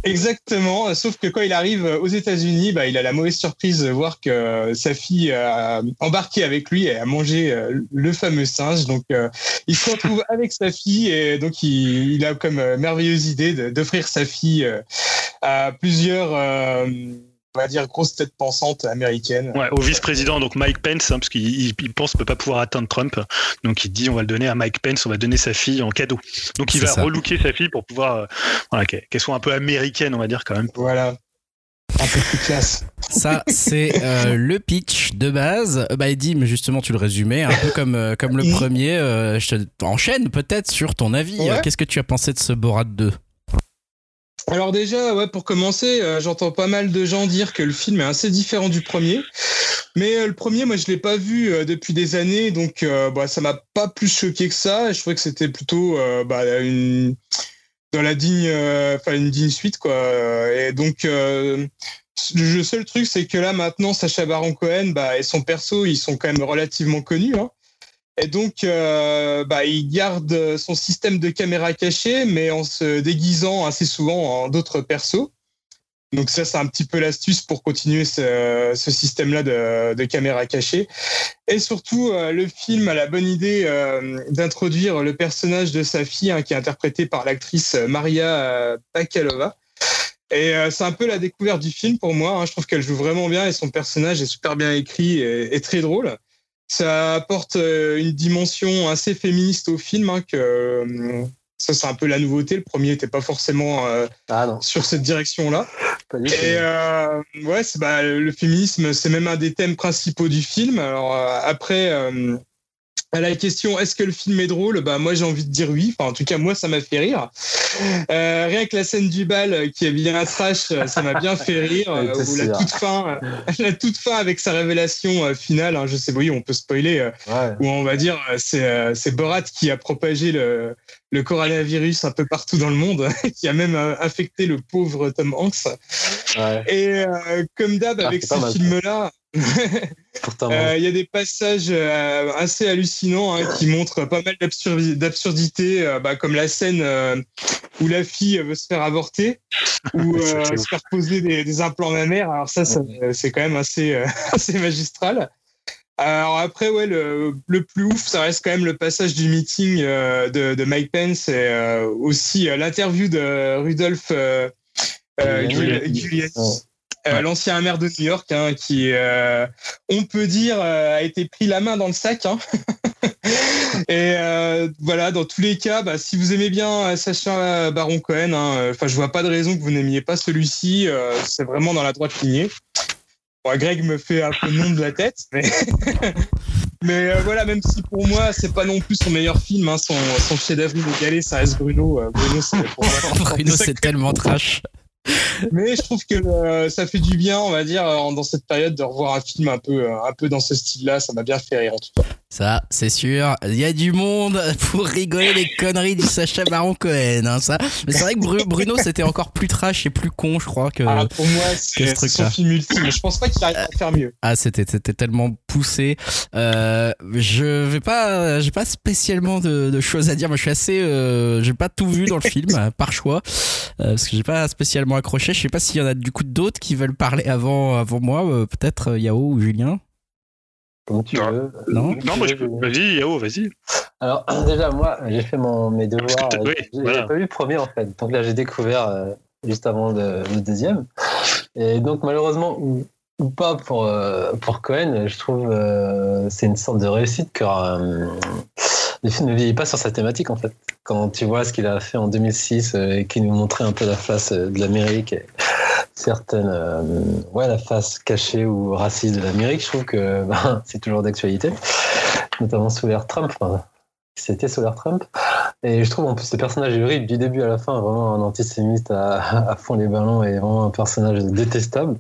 Exactement. Sauf que quand il arrive aux États-Unis, bah, il a la mauvaise surprise de voir que sa fille a embarqué avec lui et a mangé euh, le fameux singe. Donc, euh, il se retrouve avec sa fille et donc il, a comme merveilleuse idée d'offrir sa fille à plusieurs on va dire, grosse tête pensante américaine. Ouais, au vice-président, donc Mike Pence, hein, parce qu'il pense ne peut pas pouvoir atteindre Trump. Donc il dit on va le donner à Mike Pence, on va donner sa fille en cadeau. Donc il va relooker sa fille pour pouvoir euh, qu'elle soit un peu américaine, on va dire quand même. Voilà. Un peu plus classe. Ça, c'est euh, le pitch de base. Euh, bah, Eddie, mais justement, tu le résumais, un peu comme, comme le premier. je te enchaîne peut-être sur ton avis. Qu'est-ce que tu as pensé de ce Borat 2 alors déjà, ouais, pour commencer, euh, j'entends pas mal de gens dire que le film est assez différent du premier. Mais euh, le premier, moi, je l'ai pas vu euh, depuis des années, donc bah, ça m'a pas plus choqué que ça. Je trouvais que c'était plutôt bah, une dans la digne, enfin une digne suite, quoi. Et donc le seul truc, c'est que là maintenant, Sacha Baron Cohen, bah, et son perso, ils sont quand même relativement connus. Hein. Et donc, euh, bah, il garde son système de caméra cachée, mais en se déguisant assez souvent en d'autres persos. Donc ça, c'est un petit peu l'astuce pour continuer ce, système-là de, caméra cachée. Et surtout, euh, le film a la bonne idée euh, d'introduire le personnage de sa fille, hein, qui est interprété par l'actrice Maria Bakalova. Et c'est un peu la découverte du film pour moi. Hein. Je trouve qu'elle joue vraiment bien et son personnage est super bien écrit et très drôle. Ça apporte euh, une dimension assez féministe au film, hein, que euh, ça c'est un peu la nouveauté. Le premier n'était pas forcément euh, ah, sur cette direction-là. Et ouais, bah, le féminisme, c'est même un des thèmes principaux du film. Alors après, à la question est-ce que le film est drôle? Bah moi j'ai envie de dire oui. Enfin en tout cas moi ça m'a fait rire. Euh, rien que la scène du bal euh, qui est bien trash euh, ça m'a bien fait rire ou la toute fin la toute fin avec sa révélation finale hein, je sais oui on peut spoiler où on va dire c'est c'est Borat qui a propagé le le coronavirus un peu partout dans le monde, qui a même infecté le pauvre Tom Hanks. Et comme d'hab ah, avec ce film-là, euh, il y a des passages euh, assez hallucinants hein, qui montrent pas mal d'absurdité, euh, bah, comme la scène où la fille veut se faire avorter ou se faire poser des, implants mammaires. Alors ça, c'est quand même assez, assez magistral. Alors après, ouais, le, plus ouf, ça reste quand même le passage du meeting de, Mike Pence et aussi l'interview de Rudolph Giuliani. Euh, l'ancien maire de New York, hein, qui, euh, on peut dire, euh, a été pris la main dans le sac. Hein. Et voilà, dans tous les cas, bah, si vous aimez bien Sacha Baron Cohen, hein, enfin, je vois pas de raison que vous n'aimiez pas celui-ci. c'est vraiment dans la droite lignée. Greg me fait un peu nom de la tête, mais, mais voilà, même si pour moi c'est pas non plus son meilleur film, son, son chef-d'œuvre égalé, ça reste Bruno. Bruno, Bruno c'est tellement trash. Mais je trouve que euh, ça fait du bien, on va dire, dans cette période de revoir un film un peu, euh, un peu dans ce style-là. Ça m'a bien fait rire en tout cas. Ça, c'est sûr. Il y a du monde pour rigoler les conneries du Sacha Baron Cohen. Hein, ça. Mais c'est vrai que Bruno, c'était encore plus trash et plus con, je crois que. Ah, pour moi, c'est son film ultime. Je pense pas qu'il arrive à faire mieux. Ah, c'était tellement poussé. Euh, je vais pas, j'ai pas spécialement de, choses à dire. Moi, je suis assez, euh, j'ai pas tout vu dans le film par choix euh, parce que j'ai pas spécialement accroché. Je sais pas s'il y en a du coup d'autres qui veulent parler avant, avant moi. Peut-être Yao ou Julien. Comme tu veux. Non, non moi, je peux... vas-y, Yao, vas-y. Alors, déjà, moi, j'ai fait mon, mes devoirs. Oui, j'ai pas vu le premier, en fait. Donc là, j'ai découvert euh, juste avant le, deuxième. Et donc, malheureusement, ou, pas pour, euh, pour Cohen, je trouve euh, c'est une sorte de réussite car le film ne vieillit pas sur sa thématique, en fait. Quand tu vois ce qu'il a fait en 2006 et qui nous montrait un peu la face de l'Amérique certaines, euh, ouais, la face cachée ou raciste de l'Amérique, je trouve que ben, c'est toujours d'actualité, notamment sous l'ère Trump. c'était sous l'ère Trump. Et je trouve en plus ce personnage est horrible du début à la fin, vraiment un antisémite à, fond les ballons et vraiment un personnage détestable.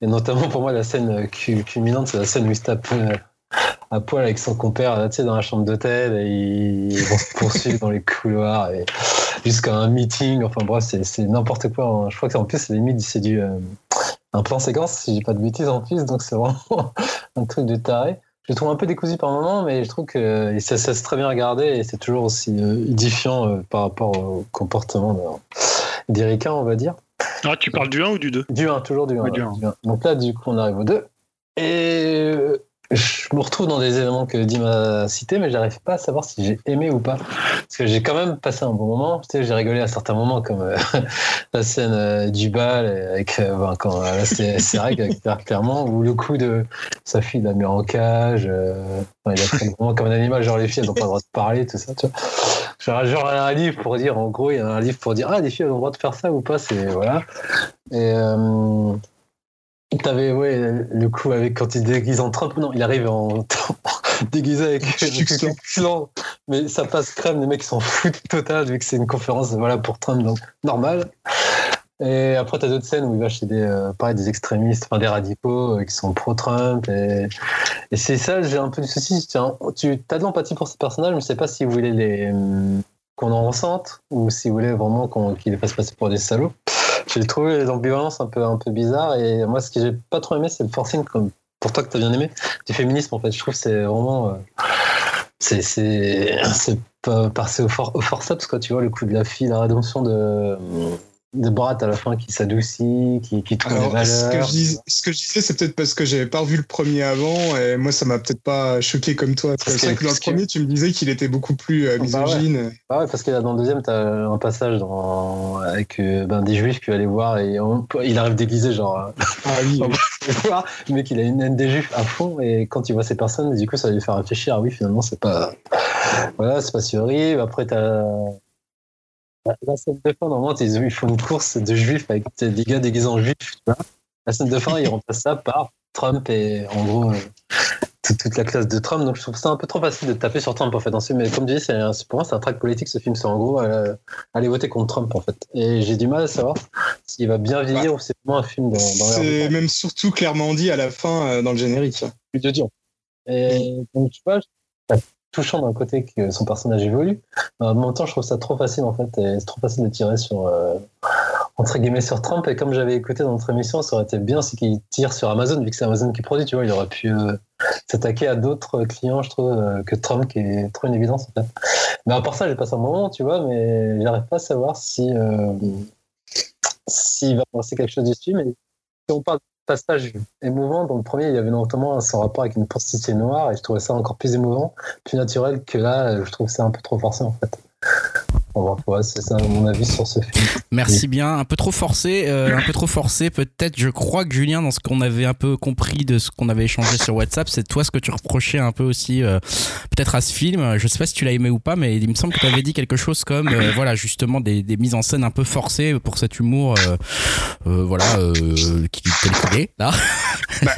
Et notamment pour moi, la scène culminante, c'est la scène où il se tape euh, à poil avec son compère tu sais, dans la chambre d'hôtel et ils vont se poursuivre dans les couloirs et jusqu'à un meeting. Enfin bref, c'est n'importe quoi. Hein. Je crois que en plus, c'est limite, c'est du euh, un plan séquence, si j'ai pas de bêtises en plus, donc c'est vraiment un truc de taré. Je le trouve un peu décousu par moment, mais je trouve que ça se très bien regarder et c'est toujours aussi euh, édifiant euh, par rapport au comportement d'Erika, on va dire. Ah, tu parles du 1 ou du 2 Du 1, toujours du 1, du 1. Donc là, du coup, on arrive au 2. Et je me retrouve dans des éléments que Dim a cités, mais j'arrive pas à savoir si j'ai aimé ou pas. Parce que j'ai quand même passé un bon moment. Tu sais, j'ai rigolé à certains moments, comme euh, la scène euh, du bal, avec, euh, ben, quand là, c'est vrai clairement, ou le coup de sa fille l'a mis en cage. il a pris vraiment comme un animal, genre les filles, elles n'ont pas le droit de parler, tout ça, tu vois. Genre, genre, un livre pour dire, en gros, il y a un livre pour dire, ah, les filles, elles ont le droit de faire ça ou pas, c'est, voilà. Et, T'avais ouais le coup avec quand il déguise en Trump. Non il arrive en déguisé avec clan mais ça passe crème les mecs s'en foutent total vu que c'est une conférence voilà pour Trump donc normal. Et après t'as d'autres scènes où il va chez des euh, pareil des extrémistes enfin des radicaux euh, qui sont pro Trump et, et c'est ça j'ai un peu du souci. Tu as de l'empathie pour ces personnages mais je sais pas si vous voulez les hum, qu'on en ressente ou si vous voulez vraiment qu'ils les fassent passer pour des salauds j'ai trouvé les ambivalences un peu, un peu bizarres. Et moi, ce que j'ai pas trop aimé, c'est le forcing, comme pour toi que tu as bien aimé, du féminisme, en fait. Je trouve que c'est vraiment. Euh, c'est c'est pas passer au, for, au forceps, quoi. Tu vois, le coup de la fille, la rédemption de de Borat à la fin qui s'adoucit, qui, qui trouve des valeurs. Ce que je, dis, ce que je disais, c'est peut-être parce que j'avais pas revu le premier avant et moi ça m'a peut-être pas choqué comme toi. C'est vrai que dans le premier, tu me disais qu'il était beaucoup plus euh, bah misogyne. Bah ouais. parce que dans le deuxième, tu as un passage dans... avec euh, ben, des juifs qui aller voir et il arrive déguisé, genre. Euh, ah oui. le mec, il a une haine des juifs à fond et quand il voit ces personnes, du coup, ça va lui faire réfléchir. Ah oui, finalement, c'est pas. Voilà, c'est pas si horrible. Après, tu la scène de fin, normalement, ils font une course de juifs avec des gars déguisés en juifs. Tu vois la scène de fin, ils remplacent ça par Trump et en gros euh, toute, la classe de Trump. Donc je trouve ça un peu trop facile de taper sur Trump en fait. Mais comme tu dis, c'est, pour moi, c'est un track politique ce film. C'est en gros euh, aller voter contre Trump en fait. Et j'ai du mal à savoir s'il va bien vieillir bah, ou c'est vraiment un film dans, dans C'est même surtout clairement dit à la fin euh, dans le générique. Plus de dire. Et donc tu vois, touchant d'un côté que son personnage évolue. Mais en même temps, je trouve ça trop facile en fait. Et c'est trop facile de tirer sur euh, entre guillemets sur Trump. Et comme j'avais écouté dans notre émission, ça aurait été bien c'est qu'il tire sur Amazon vu que c'est Amazon qui produit. Tu vois, il aurait pu euh, s'attaquer à d'autres clients, je trouve, euh, que Trump, qui est trop une évidence en. Mais à part ça, j'ai passé un moment, tu vois, mais j'arrive pas à savoir si s'il va penser quelque chose dessus. Mais si on parle passage émouvant. Dans le premier, il y avait notamment son rapport avec une prostituée noire et je trouvais ça encore plus émouvant, plus naturel que là, je trouve ça un peu trop forcé en fait c'est ça mon avis sur ce film. Merci bien. Un peu trop forcé, euh, un peu trop forcé. Peut-être, je crois que Julien, dans ce qu'on avait un peu compris de ce qu'on avait échangé sur WhatsApp, c'est toi ce que tu reprochais un peu aussi, euh, peut-être à ce film. Je sais pas si tu l'as aimé ou pas, mais il me semble que tu avais dit quelque chose comme, euh, voilà, justement des, des, mises en scène un peu forcées pour cet humour, voilà, qui est là. Bah,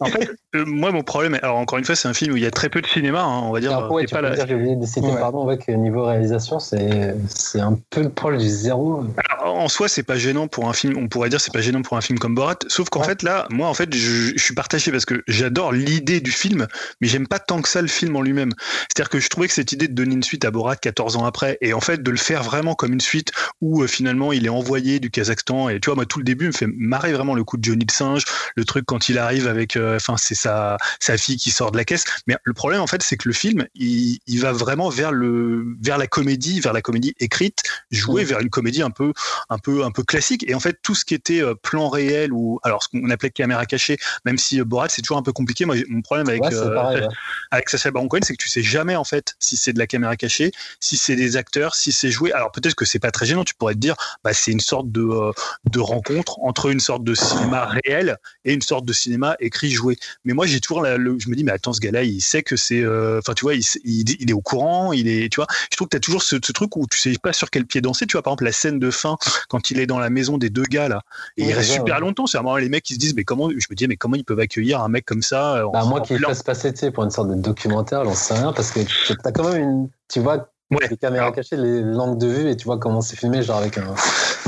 en fait, moi, mon problème, alors encore une fois, c'est un film où il y a très peu de cinéma, hein, on va dire. Alors, ouais, tu pas la... dire, j'ai oublié de citer, pardon, avec niveau réalisation, c'est c'est un peu proche du zéro. en soi, c'est pas gênant pour un film. On pourrait dire c'est pas gênant pour un film comme Borat. Sauf qu'en fait, là, moi, en fait, je, je suis partagé parce que j'adore l'idée du film, mais j'aime pas tant que ça le film en lui-même. C'est-à-dire que je trouvais que cette idée de donner une suite à Borat 14 ans après, et en fait de le faire vraiment comme une suite où euh, finalement il est envoyé du Kazakhstan, et tu vois, moi tout le début me fait marrer vraiment le coup de Johnny le singe, le truc quand il arrive avec, euh, enfin c'est sa sa fille qui sort de la caisse. Mais le problème en fait, c'est que le film, il, il, va vraiment vers le vers la comédie, vers la comédie écrite, jouer vers une comédie un peu un peu un peu classique. Et en fait tout ce qui était euh, plan réel ou alors ce qu'on appelait caméra cachée, même si Borat c'est toujours un peu compliqué. Moi mon problème avec euh, avec Sacha Baron Cohen, c'est que tu sais jamais en fait si c'est de la caméra cachée, si c'est des acteurs, si c'est joué. Alors peut-être que c'est pas très gênant. Tu pourrais te dire, bah c'est une sorte de euh, de rencontre entre une sorte de cinéma réel et une sorte de cinéma écrit joué. Mais moi j'ai toujours le, je me dis mais attends ce gars-là il sait que c'est, euh, enfin tu vois il, il, est au courant, il est, tu vois. Je trouve que tu as toujours ce, truc où tu sais pas sur quel pied danser. Tu vois par exemple la scène de fin quand il est dans la maison des deux gars là et il reste super longtemps. C'est vraiment les mecs qui se disent mais comment, je me dis mais comment ils peuvent accueillir un mec comme ça bah, moi qui fasse passer pour une sorte de documentaire, j'en sais rien, parce que tu as quand même une. Tu vois. Les caméras cachées, les langues de vue, et tu vois comment c'est filmé, genre avec un.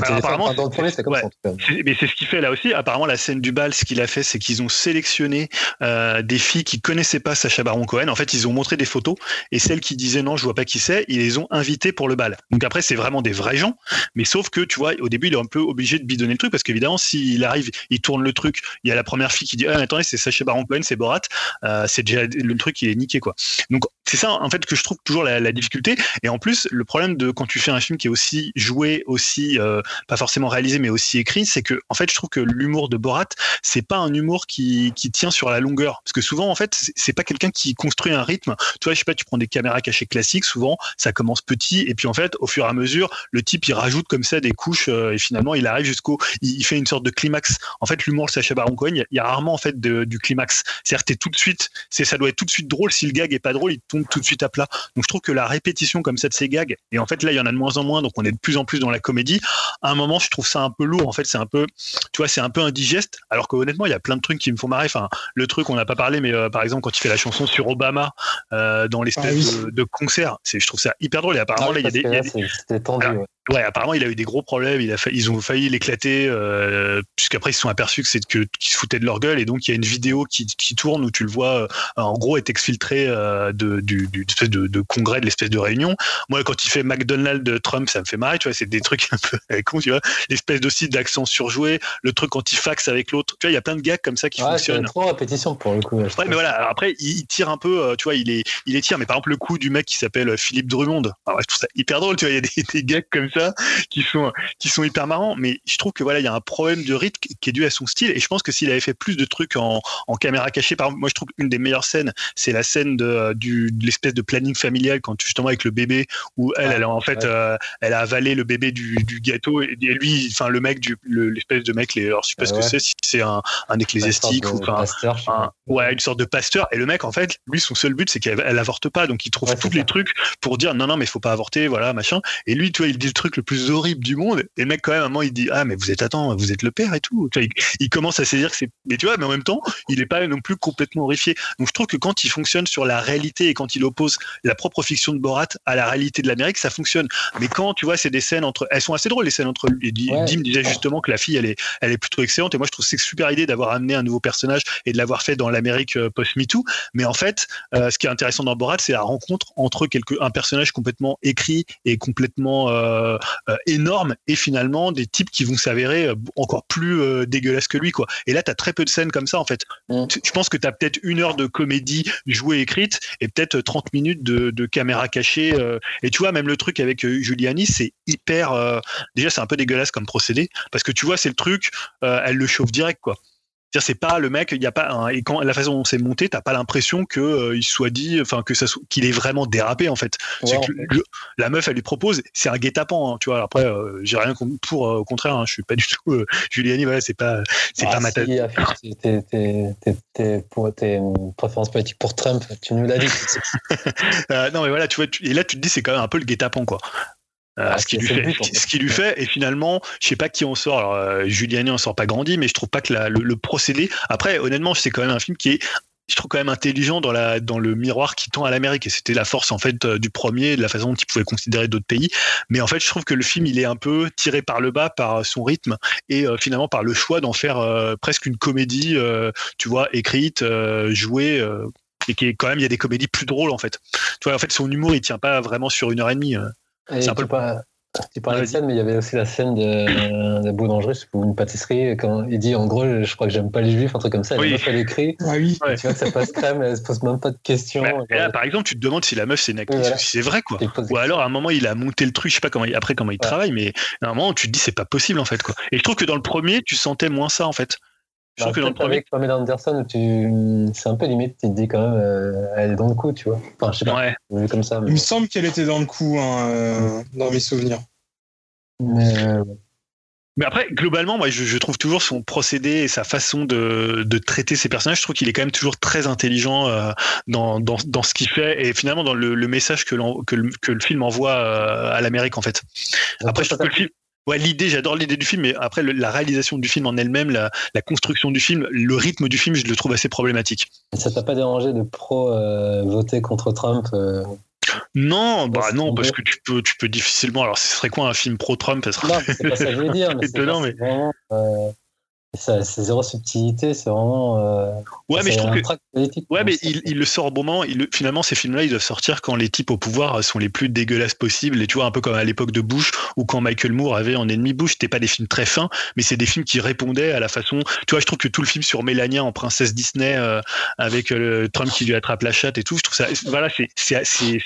Apparemment, dans le premier, c'est comme ça. Mais c'est ce qu'il fait là aussi. Apparemment, la scène du bal, ce qu'il a fait, c'est qu'ils ont sélectionné euh, des filles qui connaissaient pas Sacha Baron Cohen. En fait, ils ont montré des photos, et celles qui disaient non, je vois pas qui c'est, ils les ont invitées pour le bal. Donc après, c'est vraiment des vrais gens, mais sauf que tu vois, au début, il est un peu obligé de bidonner le truc parce qu'évidemment, s'il arrive, il tourne le truc, il y a la première fille qui dit ah, attendez, c'est Sacha Baron Cohen, c'est Borat, euh, c'est déjà le truc, il est niqué quoi. Donc c'est ça en fait que je trouve toujours la, difficulté. Et en plus, le problème de quand tu fais un film qui est aussi joué, aussi euh, pas forcément réalisé, mais aussi écrit, c'est que en fait, je trouve que l'humour de Borat, c'est pas un humour qui, qui tient sur la longueur, parce que souvent, en fait, c'est pas quelqu'un qui construit un rythme. Tu vois, je sais pas, tu prends des caméras cachées classiques, souvent, ça commence petit, et puis en fait, au fur et à mesure, le type il rajoute comme ça des couches, euh, et finalement, il arrive jusqu'au, il, fait une sorte de climax. En fait, l'humour de Sacha Baron Cohen, il y, a rarement en fait du climax. C'est-à-dire, t'es tout de suite, c'est ça doit être tout de suite drôle. Si le gag est pas drôle, il tombe tout de suite à plat. Donc, je trouve que la répétition comme ça de ces gags, et en fait là il y en a de moins en moins, donc on est de plus en plus dans la comédie. À un moment, je trouve ça un peu lourd. En fait, c'est un peu, tu vois, c'est un peu indigeste. Alors qu'honnêtement, il y a plein de trucs qui me font marrer. Enfin, le truc on n'a pas parlé, mais euh, par exemple quand il fait la chanson sur Obama euh, dans l'espèce ah de, concert, c'est, je trouve ça hyper drôle. Et apparemment ah là, il y a des, tendu. Ouais, apparemment, il a eu des gros problèmes. Il a ils ont failli l'éclater, euh, puisqu'après, ils se sont aperçus que c'est que qu'ils se foutaient de leur gueule. Et donc, il y a une vidéo qui, qui tourne où tu le vois, euh, en gros, est exfiltré euh, de, du, du espèce de, de, congrès, de l'espèce de réunion. Moi, quand il fait McDonald's de Trump, ça me fait marrer. Tu vois, c'est des trucs un peu con, tu vois. L'espèce aussi d'accent surjoué, le truc quand il faxe avec l'autre. Tu vois, il y a plein de gags comme ça qui ouais, fonctionnent. trop répétition pour le coup. Ouais, mais voilà. Après, il, tire un peu, euh, tu vois, il est, il est tire. Mais par exemple, le coup du mec qui s'appelle Philippe Drummond. Alors, je trouve ça hyper drôle. Tu vois, il y a des, des gags comme ça qui sont qui sont hyper marrants. Mais je trouve que voilà, il y a un problème de rythme qui est dû à son style. Et je pense que s'il avait fait plus de trucs en, caméra cachée, par exemple, moi je trouve une des meilleures scènes, c'est la scène de, du, l'espèce de planning familial quand justement avec le bébé où elle, elle a en fait, euh, elle a avalé le bébé du, gâteau et, lui, enfin le mec l'espèce de mec, les, alors je sais pas ce que c'est, si c'est un, un ecclésiastique ou un, ouais, une sorte de pasteur. Et le mec, en fait, lui, son seul but, c'est qu'elle elle avorte pas, donc il trouve tous les trucs pour dire non, non, mais faut pas avorter, voilà, machin. Et lui, tu vois, il dit le truc le plus horrible du monde. Et le mec, quand même, à un moment, il dit Ah, mais vous êtes, attends, vous êtes le père et tout. il, commence à dire que c'est. Mais tu vois, mais en même temps, il n'est pas non plus complètement horrifié. Donc je trouve que quand il fonctionne sur la réalité et quand il oppose la propre fiction de Borat à la réalité de l'Amérique, ça fonctionne. Mais quand tu vois, c'est des scènes entre. Elles sont assez drôles, les scènes entre lui. Dim disait justement que la fille, elle est, elle est plutôt excellente. Et moi, je trouve que c'est une super idée d'avoir amené un nouveau personnage et de l'avoir fait dans l'Amérique euh, post-MeToo. Mais en fait, euh, ce qui est intéressant dans Borat, c'est la rencontre entre quelque, un personnage complètement écrit et complètement euh, énorme et finalement des types qui vont s'avérer encore plus dégueulasses que lui quoi. Et là tu as très peu de scènes comme ça en fait. Mm. Je pense que tu as peut-être une heure de comédie jouée écrite et peut-être 30 minutes de, caméra cachée euh, et tu vois même le truc avec Giuliani c'est hyper déjà c'est un peu dégueulasse comme procédé parce que tu vois c'est le truc elle le chauffe direct quoi c'est pas le mec, il y a pas et quand la façon dont c'est monté, t'as pas l'impression que euh, il soit dit, enfin que ça qu'il est vraiment dérapé en fait. la meuf elle lui propose, c'est un guet-apens, hein, tu vois. Après, euh, j'ai rien pour, euh, au contraire, hein, je suis pas du tout Juliani, voilà, c'est pas, c'est ah, pas ma tête. T'es pour tes préférences politiques pour Trump, tu nous l'as dit. non mais voilà, tu vois, et là tu te dis c'est quand même un peu le guet-apens quoi. Euh, ah, ce, qui lui fait, ce qui lui fait, et finalement, je sais pas qui en sort. Alors, euh, Giuliani en sort pas grandi, mais je trouve pas que le, procédé. Après, honnêtement, c'est quand même un film qui est je trouve quand même intelligent dans la dans le miroir qui tend à l'Amérique. Et c'était la force en fait du premier de la façon dont il pouvait considérer d'autres pays. Mais en fait je trouve que le film il est un peu tiré par le bas par son rythme et finalement par le choix d'en faire presque une comédie tu vois écrite jouée et qui est quand même il y a des comédies plus drôles en fait. Tu vois en fait son humour il tient pas vraiment sur une heure et demie c'est un peu pas tu parlais de scène, mais il y avait aussi la scène de, de Boulangerie pour une pâtisserie. Quand il dit en gros, je crois que j'aime pas les juifs, un truc comme ça. Oui. La meuf, elle écrit. Ah oui. Tu vois que ça passe crème, elle se pose même pas de questions. là, par exemple, tu te demandes si la meuf c'est une actrice si c'est vrai, quoi. Ou alors à un moment, il a monté le truc, je sais pas comment il, après comment il travaille, mais à un moment, tu te dis c'est pas possible en fait, quoi. Et je trouve que dans le premier, tu sentais moins ça en fait. Je trouve bah, que dans le premier. Avec Pamela Anderson, tu... c'est un peu limite, tu te dis quand même, euh, elle est dans le coup, tu vois. Enfin, je sais pas. Ouais. Comme ça, Il me semble qu'elle était dans le coup, hein, euh, dans mes souvenirs. Mais, mais après, globalement, moi, je, je, trouve toujours son procédé et sa façon de, de traiter ses personnages, je trouve qu'il est quand même toujours très intelligent euh, dans, dans, dans, ce qu'il fait et finalement dans le, le message que, que, le, que le film envoie euh, à l'Amérique, en fait. Après, je trouve que le film. Ouais, l'idée, j'adore l'idée du film, mais après, le, la réalisation du film en elle-même, la, la, construction du film, le rythme du film, je le trouve assez problématique. Ça t'a pas dérangé de pro euh, voter contre Trump non, bah non, parce que tu peux, tu peux difficilement. Alors, ce serait quoi un film pro-Trump Non, c'est pas ça que je veux dire. mais c'est zéro subtilité, c'est vraiment. Euh, ouais, mais je trouve que. Ouais, mais il, il, le sort au bon moment. Il, finalement, ces films-là, ils doivent sortir quand les types au pouvoir sont les plus dégueulasses possibles. Et tu vois, un peu comme à l'époque de Bush, ou quand Michael Moore avait en ennemi Bush, c'était pas des films très fins, mais c'est des films qui répondaient à la façon. Tu vois, je trouve que tout le film sur Mélania en princesse Disney, euh, avec euh, Trump qui lui attrape la chatte et tout, je trouve ça. Voilà, c'est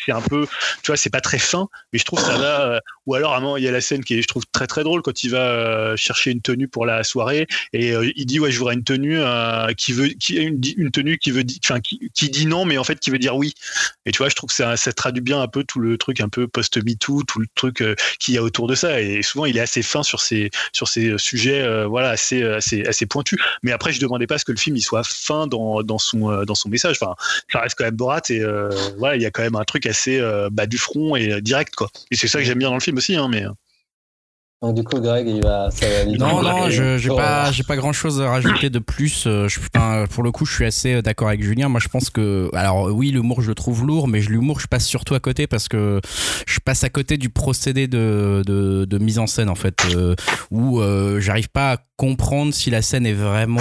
un peu. Tu vois, c'est pas très fin, mais je trouve ça va. Euh, ou alors, à il y a la scène qui est, je trouve, très très drôle quand il va chercher une tenue pour la soirée et euh, il dit ouais je voudrais une tenue euh, qui veut qui une, tenue qui veut enfin qui, qui, dit non mais en fait qui veut dire oui. Et tu vois je trouve que ça, ça traduit bien un peu tout le truc un peu post MeToo tout le truc euh, qu'il y a autour de ça. Et souvent il est assez fin sur ces sur ces sujets voilà assez assez assez pointus. Mais après je demandais pas à ce que le film il soit fin dans, dans son dans son message. Enfin ça reste quand même Borat et voilà il y a quand même un truc assez bas du front et direct quoi. Et c'est ça que j'aime bien dans le film aussi hein, mais donc du coup, Greg, il va. non, non, je j'ai pas, j'ai pas grand chose à rajouter de plus. Euh, je, pour le coup, je suis assez euh, d'accord avec Julien. Moi, je pense que, alors oui, l'humour, je le trouve lourd, mais l'humour, je passe surtout à côté parce que je passe à côté du procédé de, de, de mise en scène en fait, euh, où j'arrive pas à comprendre si la scène est vraiment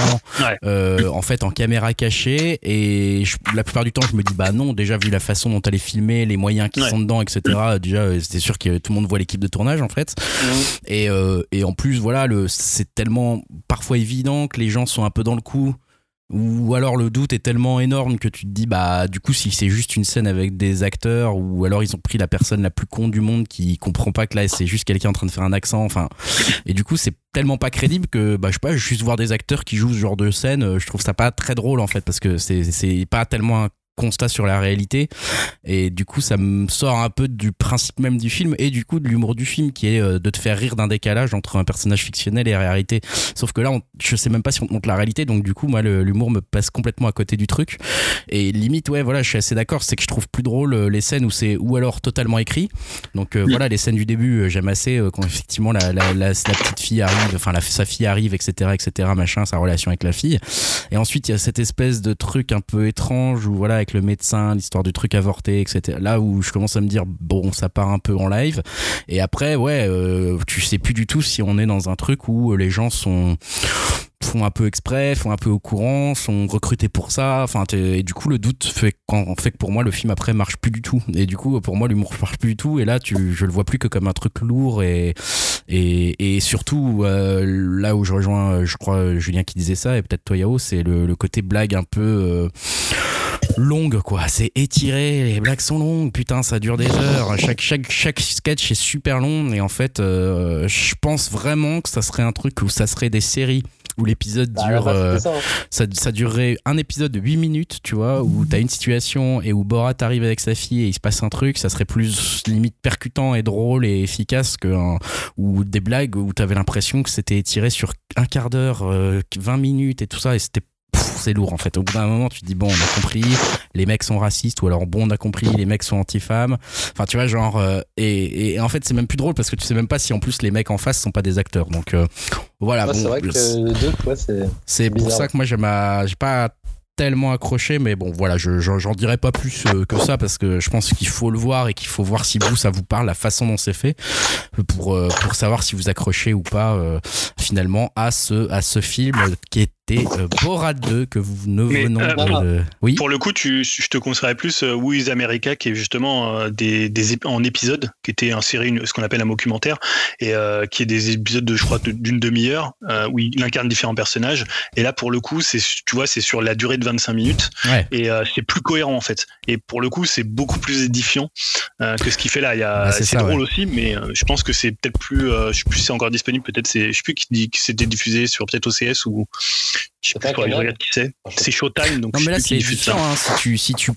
en fait en caméra cachée et la plupart du temps, je me dis bah non. Déjà vu la façon dont elle est filmée, les moyens qui sont dedans, etc. Déjà, c'est sûr que tout le monde voit l'équipe de tournage en fait. Et, euh, et en plus, voilà, c'est tellement parfois évident que les gens sont un peu dans le coup. Ou alors le doute est tellement énorme que tu te dis, bah, du coup, si c'est juste une scène avec des acteurs, ou alors ils ont pris la personne la plus con du monde qui comprend pas que là, c'est juste quelqu'un en train de faire un accent, enfin. Et du coup, c'est tellement pas crédible que, bah, je sais pas, juste voir des acteurs qui jouent ce genre de scène, euh, je trouve ça pas très drôle, en fait, parce que c'est pas tellement un constat sur la réalité. Et du coup ça me sort un peu du principe même du film et du coup de l'humour du film qui est euh, de te faire rire d'un décalage entre un personnage fictionnel et la réalité. Sauf que là on, je sais même pas si on te montre la réalité donc du coup moi l'humour me passe complètement à côté du truc. Et limite ouais voilà je suis assez d'accord c'est que je trouve plus drôle euh, les scènes où c'est ou alors totalement écrit. Donc euh, voilà les scènes du début j'aime assez quand effectivement la, la, la, petite fille arrive enfin sa fille arrive etc etc machin sa relation avec la fille. Et ensuite il y a cette espèce de truc un peu étrange où voilà avec le médecin, l'histoire du truc avorté, etc. Là où je commence à me dire bon, ça part un peu en live. Et après, ouais, euh, tu sais plus du tout si on est dans un truc où les gens sont font un peu exprès, font un peu au courant, sont recrutés pour ça. Enfin, et du coup, le doute fait, que pour moi, le film après marche plus du tout. Et du coup, pour moi, l'humour marche plus du tout. Et là, tu, je le vois plus que comme un truc lourd et surtout euh, là où je rejoins, je crois Julien qui disait ça et peut-être toi Yao, c'est le, le, côté blague un peu euh, longue quoi. C'est étiré les blagues sont longues. Putain ça dure des heures. Chaque chaque chaque sketch est super long. Et en fait euh, je pense vraiment que ça serait un truc où ça serait des séries où l'épisode bah, dure euh, hein. ça, ça, durerait un épisode de 8 minutes tu vois où t'as une situation et où Borat arrive avec sa fille et il se passe un truc. Ça serait plus limite percutant et drôle et efficace que ou des blagues où t'avais l'impression que c'était étiré sur un quart d'heure 20 euh, minutes et tout ça. Et c'était c'est lourd en fait. Au bout d'un moment, tu te dis bon, on a compris, les mecs sont racistes, ou alors bon, on a compris, les mecs sont anti-femmes. Enfin, tu vois, genre, euh, et, et, en fait, c'est même plus drôle parce que tu sais même pas si en plus les mecs en face sont pas des acteurs. Donc euh, voilà. c'est vrai que les deux, c'est. C'est pour ça que moi, j'ai pas tellement accroché, mais bon, voilà, j'en dirai pas plus que ça parce que je pense qu'il faut le voir et qu'il faut voir si vous, ça vous parle, la façon dont c'est fait, pour, pour savoir si vous accrochez ou pas finalement à ce, à ce film qui est euh, Borat 2 que vous ne venons euh, Oui. Pour le coup, tu, je te conseillerais plus euh, Who is America qui est justement euh, des, des en épisodes, qui était un série, ce qu'on appelle un documentaire, et qui est des épisodes de, je crois, d'une demi-heure où il incarne différents personnages. Et là, pour le coup, c'est, tu vois, c'est sur la durée de 25 minutes, et c'est plus cohérent en fait. Et pour le coup, c'est beaucoup plus édifiant que ce qu'il fait là. Il y a, bah, c'est, drôle aussi, mais je pense que c'est peut-être plus, je sais plus si c'est encore disponible, peut-être c'est, je sais plus qui dit que c'était diffusé sur peut-être OCS ou je sais pas, regarde qui c'est. C'est Showtime, donc. Non, mais là, c'est différent, hein, si tu, si tu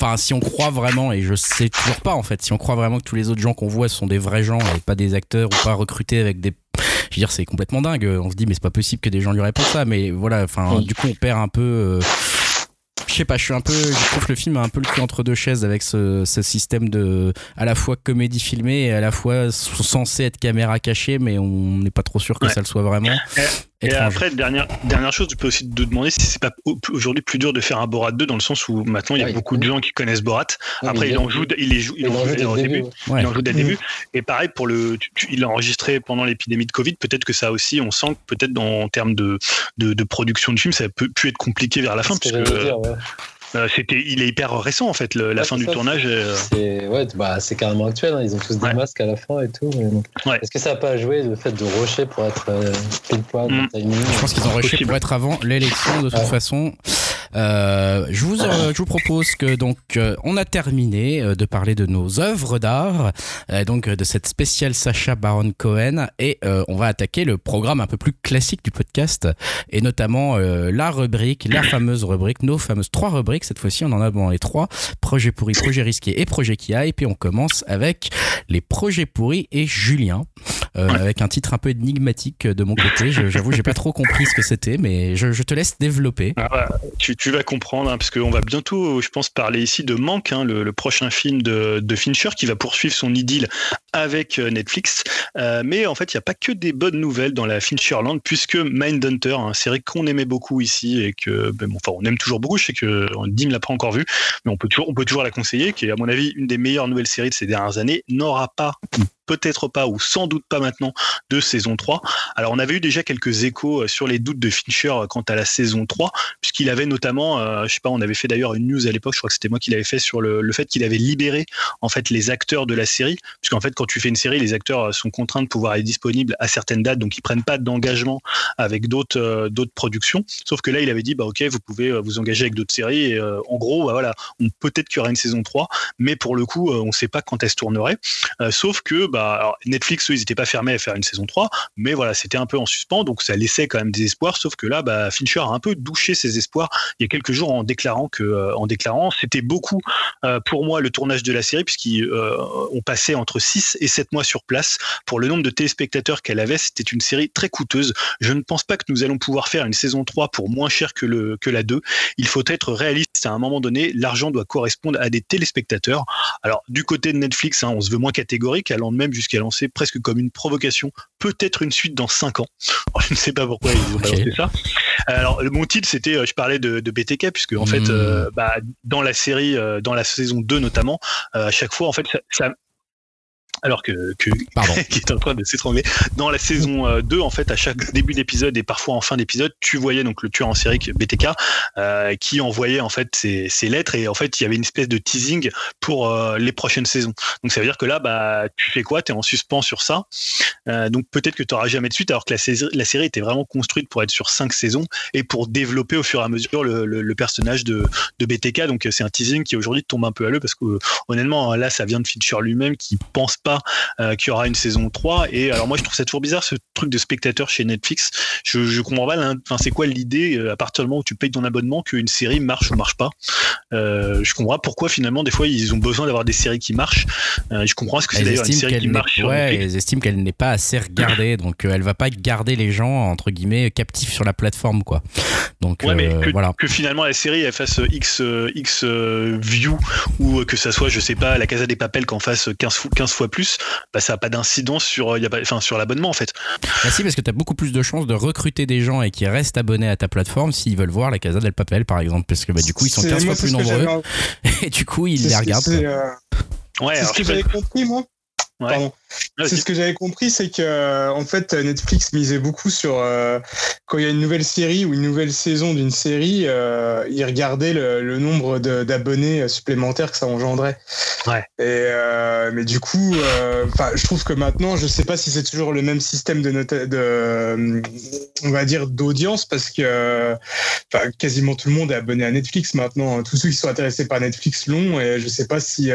enfin si on croit vraiment et je sais toujours pas en fait si on croit vraiment que tous les autres gens qu'on voit sont des vrais gens et pas des acteurs ou pas recrutés avec des je veux dire c'est complètement dingue on se dit mais c'est pas possible que des gens lui répondent ça mais voilà enfin du coup on perd un peu euh, je sais pas, je suis un peu, je trouve que le film a un peu le cul entre deux chaises avec ce, ce, système de à la fois comédie filmée et à la fois censé être caméra cachée, mais on n'est pas trop sûr que ça le soit vraiment. Et après, dernière, dernière chose, tu peux aussi te demander si c'est pas aujourd'hui plus dur de faire un Borat 2 dans le sens où maintenant il y a beaucoup de gens qui connaissent Borat. Après, il en joue, il les joue, il, en joue dès le début. Il en joue dès le début. Et pareil, pour le, il a enregistré pendant l'épidémie de Covid. Peut-être que ça aussi, on sent que peut-être en termes de, de, de, production de film, ça peut plus être compliqué vers la fin. Parce que, euh, c'était, il est hyper récent en fait, la fin du tournage. Euh. C'est, ouais, bah, c'est carrément actuel. Hein. Ils ont tous des masques à la fin et tout. Est-ce que ça n'a pas joué le fait de rocher pour être euh, pile poil mm. Je pense qu'ils ont rushé pour être avant l'élection de toute façon. Euh, je, vous, je vous propose que donc on a terminé de parler de nos œuvres d'art, donc de cette spéciale Sacha Baron Cohen, et on va attaquer le programme un peu plus classique du podcast, et notamment la rubrique, la fameuse rubrique, nos fameuses trois rubriques. Cette fois-ci, on en a bon les trois. Projet pourri, projet risqué et projet qui a. Et puis on commence avec les projets pourris et Julien, euh, avec un titre un peu énigmatique de mon côté. J'avoue, j'ai pas trop compris ce que c'était, mais je, te laisse développer. Ah tu, vas comprendre, hein, parce qu'on va bientôt, je pense, parler ici de Manque, hein, le, prochain film de, Fincher qui va poursuivre son idylle avec euh, Netflix. Euh, mais en fait, il n'y a pas que des bonnes nouvelles dans la Fincherland, puisque Mindhunter, une série qu'on aimait beaucoup ici et que, ben, enfin, on aime toujours beaucoup. Je sais que Dim l'a pas encore vu, mais on peut toujours, on peut toujours la conseiller, qui est à mon avis une des meilleures nouvelles séries de ces dernières années, n'aura pas peut-être pas ou sans doute pas maintenant de saison 3. Alors on avait eu déjà quelques échos euh, sur les doutes de Fincher euh, quant à la saison 3, puisqu'il avait notamment, euh, je sais pas, on avait fait d'ailleurs une news à l'époque, je crois que c'était moi qui l'avais fait sur le, fait qu'il avait libéré en fait les acteurs de la série, puisqu'en fait quand tu fais une série, les acteurs sont contraints de pouvoir être disponibles à certaines dates, donc ils prennent pas d'engagement avec d'autres d'autres productions. Sauf que là, il avait dit bah ok, vous pouvez vous engager avec d'autres séries. En gros, bah, voilà, peut-être qu'il y aura une saison 3, mais pour le coup, on sait pas quand elle se tournerait. sauf que bah, Netflix, eux, ils n'étaient pas fermés à faire une saison 3, mais voilà, c'était un peu en suspens, donc ça laissait quand même des espoirs, sauf que là, bah, Fincher a un peu douché ses espoirs il y a quelques jours en déclarant que, euh, en déclarant, c'était beaucoup euh, pour moi le tournage de la série, puisqu'ils euh, ont passé entre 6 et 7 mois sur place. Pour le nombre de téléspectateurs qu'elle avait, c'était une série très coûteuse. Je ne pense pas que nous allons pouvoir faire une saison 3 pour moins cher que, le, que la 2. Il faut être réaliste à un moment donné, l'argent doit correspondre à des téléspectateurs. Alors, du côté de Netflix, hein, on se veut moins catégorique, allant même jusqu'à lancer presque comme une provocation, peut-être une suite dans 5 ans. je ne sais pas pourquoi ils ont lancé ça. Alors, mon titre, c'était, euh, je parlais de, BTK, puisque en fait, hmm. euh, bah, dans la série, euh, dans la saison 2 notamment, à chaque fois, en fait, ça, alors que, que qui est en train de s'étrangler. Dans la saison 2, euh, en fait, à chaque début d'épisode et parfois en fin d'épisode, tu voyais donc le tueur en série BTK euh, qui envoyait en fait ses, ses, lettres et en fait il y avait une espèce de teasing pour euh, les prochaines saisons. Donc ça veut dire que là, bah tu fais quoi? Tu es en suspens sur ça. Euh, donc peut-être que tu n'auras jamais de suite, alors que la, série, la série était vraiment construite pour être sur cinq saisons et pour développer au fur et à mesure le, le, le personnage de, de BTK. Donc c'est un teasing qui aujourd'hui tombe un peu à l'eau parce que honnêtement là ça vient de Fincher lui-même qui pense pas euh, qu'il y aura une saison 3. Et alors moi, je trouve ça toujours bizarre ce truc de spectateur chez Netflix. Je, je comprends pas. Enfin, c'est quoi l'idée euh, à partir du moment où tu payes ton abonnement qu'une série marche ou marche pas? Euh, Je comprends pas pourquoi finalement des fois ils ont besoin d'avoir des séries qui marchent. je comprends ce que c'est d'ailleurs une série qui marche. Ouais, ils estiment qu'elle n'est pas assez regardée, donc elle va pas garder les gens entre guillemets captifs sur la plateforme, quoi. Donc ouais, mais que, voilà. que finalement la série elle fasse X X view ou que ça soit je sais pas la Casa des Papels qu'en fasse 15, 15 fois plus bah, ça n'a pas d'incidence sur, y a pas, sur l'abonnement en fait. Bah si, parce que tu as beaucoup plus de chances de recruter des gens et qui restent abonnés à ta plateforme s'ils veulent voir la Casa del Papel par exemple, parce que bah, du coup ils sont 15 fois plus nombreux et du coup ils les regardent. Ouais, c'est ce que j'avais compris moi. Pardon. C'est ce que j'avais compris, c'est que euh, en fait Netflix misait beaucoup sur euh, quand il y a une nouvelle série ou une nouvelle saison d'une série, euh, ils regardaient le, nombre d'abonnés supplémentaires que ça engendrait. Ouais. Et euh, mais du coup, enfin, je trouve que maintenant, je sais pas si c'est toujours le même système de, de on va dire d'audience parce que quasiment tout le monde est abonné à Netflix maintenant. Tous ceux qui sont intéressés par Netflix l'ont et je sais pas si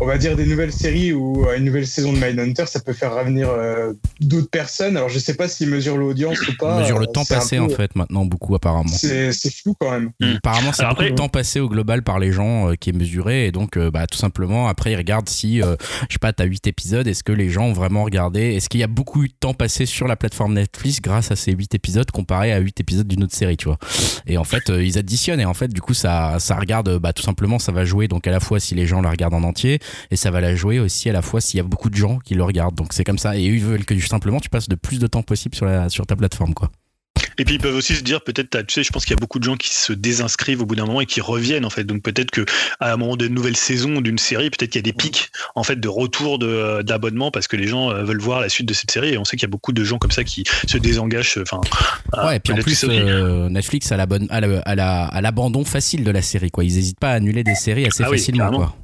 on va dire des nouvelles séries ou une nouvelle saison de Ça peut faire revenir euh, d'autres personnes. Alors je sais pas s'ils mesurent l'audience ou pas. Ils mesurent le temps passé en fait maintenant beaucoup apparemment. C'est flou quand même. Hmm. Apparemment c'est beaucoup de temps passé au global par les gens euh, qui est mesuré et donc euh, bah, tout simplement après ils regardent si je sais pas t'as 8 épisodes est-ce que les gens ont vraiment regardé? Est-ce qu'il y a beaucoup de temps passé sur la plateforme Netflix grâce à ces 8 épisodes comparé à 8 épisodes d'une autre série tu vois? Et en fait ils additionnent et en fait du coup ça ça regarde bah, tout simplement ça va jouer donc à la fois si les gens la regardent en entier et ça va la jouer aussi à la fois s'il y a beaucoup de gens qui le regardent donc c'est comme ça. Et ils veulent que simplement tu passes le plus de temps possible sur, la, sur ta plateforme, quoi. Et puis ils peuvent aussi se dire peut-être, tu sais, je pense qu'il y a beaucoup de gens qui se désinscrivent au bout d'un moment et qui reviennent en fait. Donc peut-être que à un moment de nouvelle saison d'une série, peut-être qu'il y a des pics en fait de retour d'abonnement parce que les gens euh, veulent voir la suite de cette série. Et on sait qu'il y a beaucoup de gens comme ça qui se désengagent. Enfin. Ouais. Et puis en plus, euh, Netflix a l'abandon facile de la série. Quoi. Ils n'hésitent pas à annuler des séries assez ah facilement. quoi.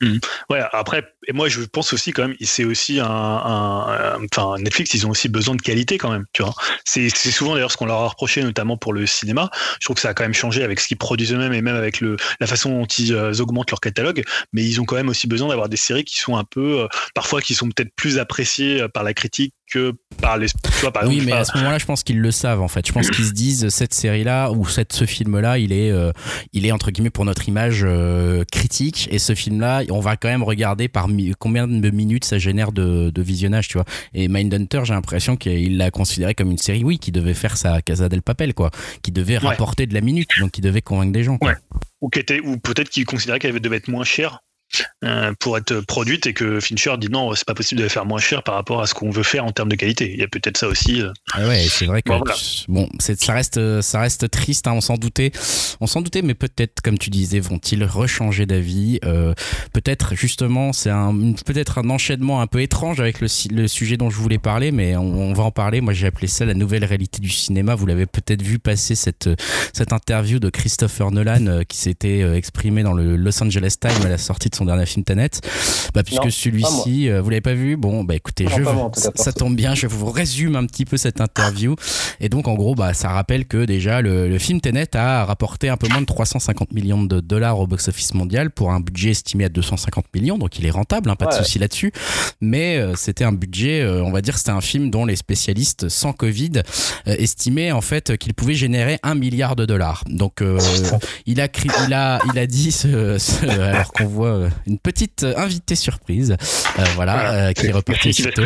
Mmh. Ouais, après, et moi je pense aussi quand même, c'est aussi un, un, enfin Netflix, ils ont aussi besoin de qualité quand même, tu vois. C'est souvent d'ailleurs ce qu'on leur a reproché, notamment pour le cinéma. Je trouve que ça a quand même changé avec ce qu'ils produisent eux-mêmes et même avec le, la façon dont ils euh, augmentent leur catalogue. Mais ils ont quand même aussi besoin d'avoir des séries qui sont un peu, euh, parfois qui sont peut-être plus appréciées euh, par la critique que par les. Par oui, mais à ce moment-là, je pense qu'ils le savent en fait. Je pense qu'ils se disent cette série-là ou cette, ce film-là, il est, il est entre guillemets pour notre image critique et ce film-là, on va quand même regarder par combien de minutes ça génère de, visionnage, tu vois. Et Mindhunter, j'ai l'impression qu'il l'a considéré comme une série, oui, qui devait faire sa Casa del Papel, quoi, qui devait rapporter de la minute, donc qui devait convaincre des gens. Ou, ou peut-être qu'il considérait qu'elle devait être moins chère euh, pour être produite et que Fincher dit non, c'est pas possible de la faire moins cher par rapport à ce qu'on veut faire en termes de qualité. Il y a peut-être ça aussi. Euh. Ah ouais, c'est vrai que bon, ça reste ça reste triste, hein, on s'en doutait, on s'en doutait, mais peut-être comme tu disais, vont-ils rechanger d'avis euh, Peut-être justement, c'est un peut-être un enchaînement un peu étrange avec le, le sujet dont je voulais parler, mais on, va en parler. Moi, j'ai appelé ça la nouvelle réalité du cinéma. Vous l'avez peut-être vu passer cette cette interview de Christopher Nolan qui s'était exprimé dans le Los Angeles Times à la sortie de son dernier film Tenet. Bah, puisque celui-ci, euh, vous l'avez pas vu, bon, bah écoutez, je, ça, tombe bien, je vous résume un petit peu cette interview. Et donc, en gros, bah, ça rappelle que déjà, le, film Tenet a rapporté un peu moins de 350 millions de dollars au box-office mondial pour un budget estimé à 250 millions, donc il est rentable, hein, pas de souci là-dessus. Mais euh, c'était un budget, euh, on va dire, c'était un film dont les spécialistes sans Covid estimaient en fait qu'il pouvait générer un milliard de dollars. Donc, il a, il a, il a dit, alors qu'on voit une petite euh, invitée surprise, euh, voilà, euh, qui est repartie aussitôt.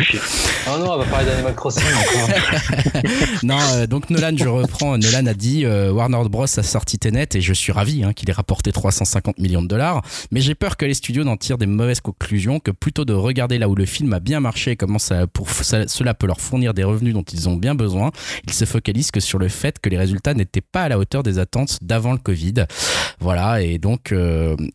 Oh non, on va parler d'Animal Crossing non, donc Nolan, je reprends. Nolan a dit Warner Bros a sorti Tenet et je suis ravi hein, qu'il ait rapporté 350 millions de dollars. Mais j'ai peur que les studios n'en tirent des mauvaises conclusions, que plutôt de regarder là où le film a bien marché et comment ça, pour, cela peut leur fournir des revenus dont ils ont bien besoin, ils se focalisent que sur le fait que les résultats n'étaient pas à la hauteur des attentes d'avant le Covid. Voilà, et donc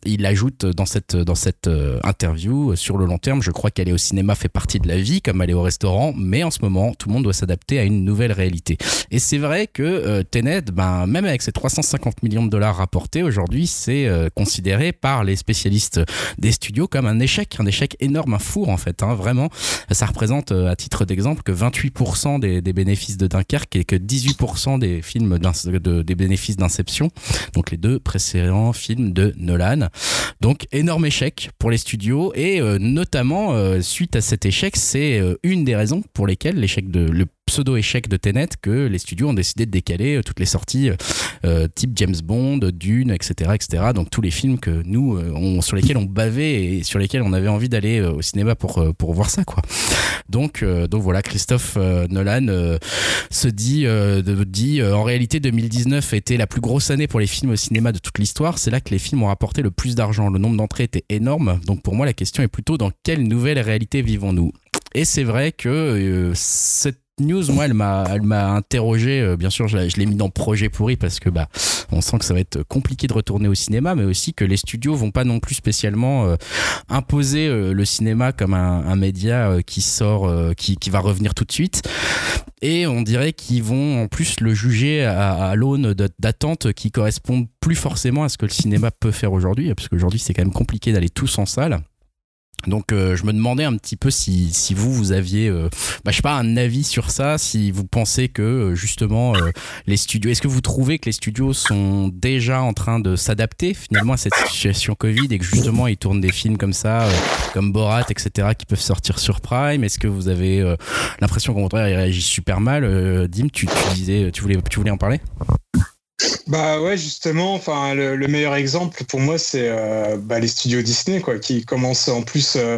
il ajoute dans cette dans cette euh, interview. Euh, sur le long terme, je crois qu'aller au cinéma fait partie de la vie, comme aller au restaurant, mais en ce moment, tout le monde doit s'adapter à une nouvelle réalité. Et c'est vrai que euh, Tenet, ben, même avec ses 350 millions de dollars rapportés aujourd'hui, c'est considéré par les spécialistes des studios comme un échec, un échec énorme, un four en fait. Hein, vraiment, ça représente à titre d'exemple que 28% des, bénéfices de Dunkerque et que 18% des films de, des bénéfices d'Inception, donc les deux précédents films de Nolan. Donc énorme pour les studios et euh, notamment euh, suite à cet échec, c'est euh, une des raisons pour lesquelles l'échec de le pseudo-échec de Tenet que les studios ont décidé de décaler toutes les sorties type James Bond, Dune, etc., etc. Donc tous les films que nous, sur lesquels on bavait et sur lesquels on avait envie d'aller au cinéma pour, pour voir ça, quoi. Donc, donc voilà, Christophe Nolan se dit, dit en réalité 2019 était la plus grosse année pour les films au cinéma de toute l'histoire. C'est là que les films ont rapporté le plus d'argent. Le nombre d'entrées était énorme. Donc pour moi, la question est plutôt dans quelle nouvelle réalité vivons-nous? Et c'est vrai que euh, cette news, moi, elle m'a, elle m'a interrogé. Euh, bien sûr, je, l'ai mis dans projet pourri parce que bah, on sent que ça va être compliqué de retourner au cinéma, mais aussi que les studios vont pas non plus spécialement euh, imposer euh, le cinéma comme un, média qui sort, qui, va revenir tout de suite. Et on dirait qu'ils vont en plus le juger à, à l'aune d'attentes qui correspondent plus forcément à ce que le cinéma peut faire aujourd'hui, parce qu'aujourd'hui c'est quand même compliqué d'aller tous en salle. Donc euh, je me demandais un petit peu si, si vous vous aviez euh, bah, je sais pas un avis sur ça si vous pensez que euh, justement les studios est-ce que vous trouvez que les studios sont déjà en train de s'adapter finalement à cette situation Covid et que justement ils tournent des films comme ça comme Borat etc qui peuvent sortir sur Prime? Est-ce que vous avez l'impression qu'au contraire ils réagissent super mal? Dim tu, tu disais tu voulais tu voulais en parler? Bah ouais, justement, enfin le, meilleur exemple pour moi c'est euh, bah, les studios Disney quoi, qui commencent en plus euh,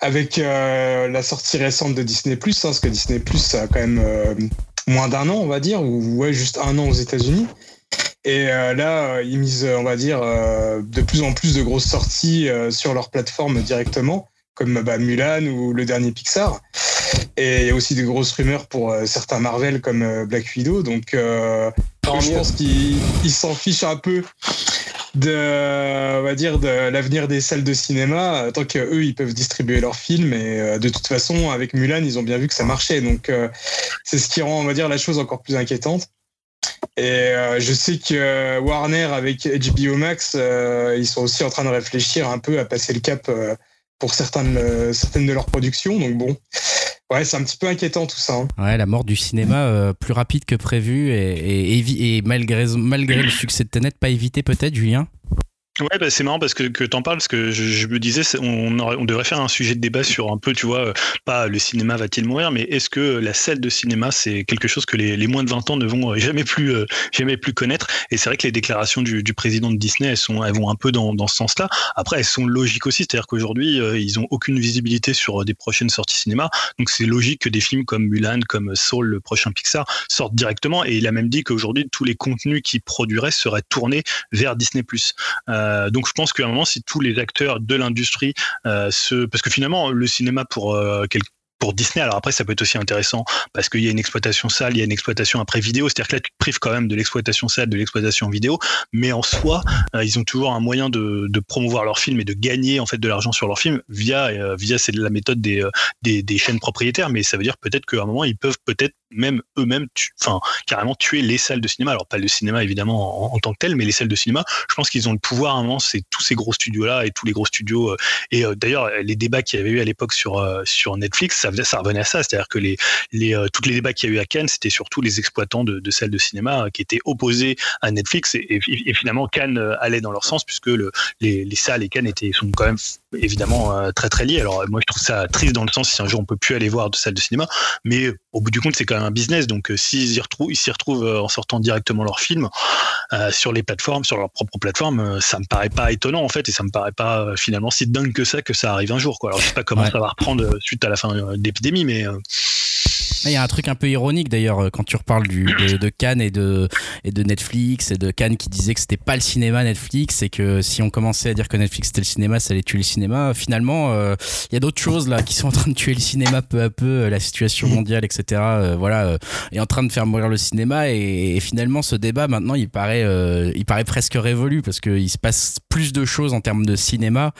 avec euh, la sortie récente de Disney Plus, hein, parce que Disney Plus ça a quand même moins d'un an on va dire, ou ouais juste un an aux États-Unis. Et là, ils misent, on va dire, de plus en plus de grosses sorties sur leur plateforme directement, comme bah, Mulan ou le dernier Pixar. Et il y a aussi des grosses rumeurs pour certains Marvel comme Black Widow. Donc je pense qu'ils s'en fichent un peu de, on va dire, de l'avenir des salles de cinéma, tant qu'eux, ils peuvent distribuer leurs films. Et euh, de toute façon, avec Mulan, ils ont bien vu que ça marchait. Donc, euh, c'est ce qui rend, on va dire, la chose encore plus inquiétante. Et euh, je sais que Warner, avec HBO Max, ils sont aussi en train de réfléchir un peu à passer le cap pour certaines, certaines de leurs productions. Donc, bon, Ouais, c'est un petit peu inquiétant tout ça. Hein. Ouais, la mort du cinéma euh, plus rapide que prévu et, et, et malgré, malgré le succès de Tenet, pas évité peut-être, Julien? Ouais, bah c'est marrant parce que, que t'en parles, parce que je, me disais, on, devrait faire un sujet de débat sur un peu, tu vois, euh, pas le cinéma va-t-il mourir, mais est-ce que la salle de cinéma, c'est quelque chose que les, moins de 20 ans ne vont jamais plus, euh, jamais plus connaître? Et c'est vrai que les déclarations du, président de Disney, elles vont un peu dans, dans ce sens-là. Après, elles sont logiques aussi, c'est-à-dire qu'aujourd'hui, euh, ils ont aucune visibilité sur des prochaines sorties cinéma, donc c'est logique que des films comme Mulan, comme Soul, le prochain Pixar, sortent directement. Et il a même dit qu'aujourd'hui, tous les contenus qu'il produirait seraient tournés vers Disney+. Euh, donc je pense qu'à un moment, si tous les acteurs de l'industrie euh, se, parce que finalement le cinéma pour euh, pour Disney. Alors après, ça peut être aussi intéressant parce qu'il y a une exploitation salle, il y a une exploitation après vidéo. C'est-à-dire que là, tu te prives quand même de l'exploitation salle, de l'exploitation vidéo. Mais en soi, ils ont toujours un moyen de, promouvoir leur film et de gagner en fait de l'argent sur leur film via via c'est la méthode des chaînes propriétaires. Mais ça veut dire peut-être qu'à un moment, ils peuvent peut-être même eux-mêmes, enfin carrément tuer les salles de cinéma. Alors pas le cinéma évidemment en, tant que tel, mais les salles de cinéma. Je pense qu'ils ont le pouvoir à un. C'est tous ces gros studios là et tous les gros studios. Euh, et euh, d'ailleurs les débats qu'il y avait eu à l'époque sur euh, sur Netflix, ça, ça revenait à ça. C'est-à-dire que les les toutes les débats qu'il y a eu à Cannes, c'était surtout les exploitants de, salles de cinéma qui étaient opposés à Netflix et, et, finalement Cannes allait dans leur sens puisque le, les, les salles et Cannes étaient sont quand même évidemment très très liés. Alors moi je trouve ça triste dans le sens si un jour on peut plus aller voir de salles de cinéma, mais au bout du compte c'est quand même un business. Donc, euh, s'ils s'y retrouvent, ils retrouvent euh, en sortant directement leur film euh, sur les plateformes, sur leur propre plateforme, ça me paraît pas étonnant en fait, et ça me paraît pas finalement si dingue que ça que ça arrive un jour. Quoi. Alors, je sais pas comment ça va reprendre suite à la fin de l'épidémie, mais il y a un truc un peu ironique d'ailleurs quand tu reparles du, de, Cannes et de, et de Netflix et de Cannes qui disait que c'était pas le cinéma Netflix et que si on commençait à dire que Netflix c'était le cinéma, ça allait tuer le cinéma. Finalement, il y a d'autres choses là qui sont en train de tuer le cinéma peu à peu, la situation mondiale, etc. voilà, euh, est en train de faire mourir le cinéma et, finalement ce débat maintenant il paraît euh, il paraît presque révolu parce qu'il se passe plus de choses en termes de cinéma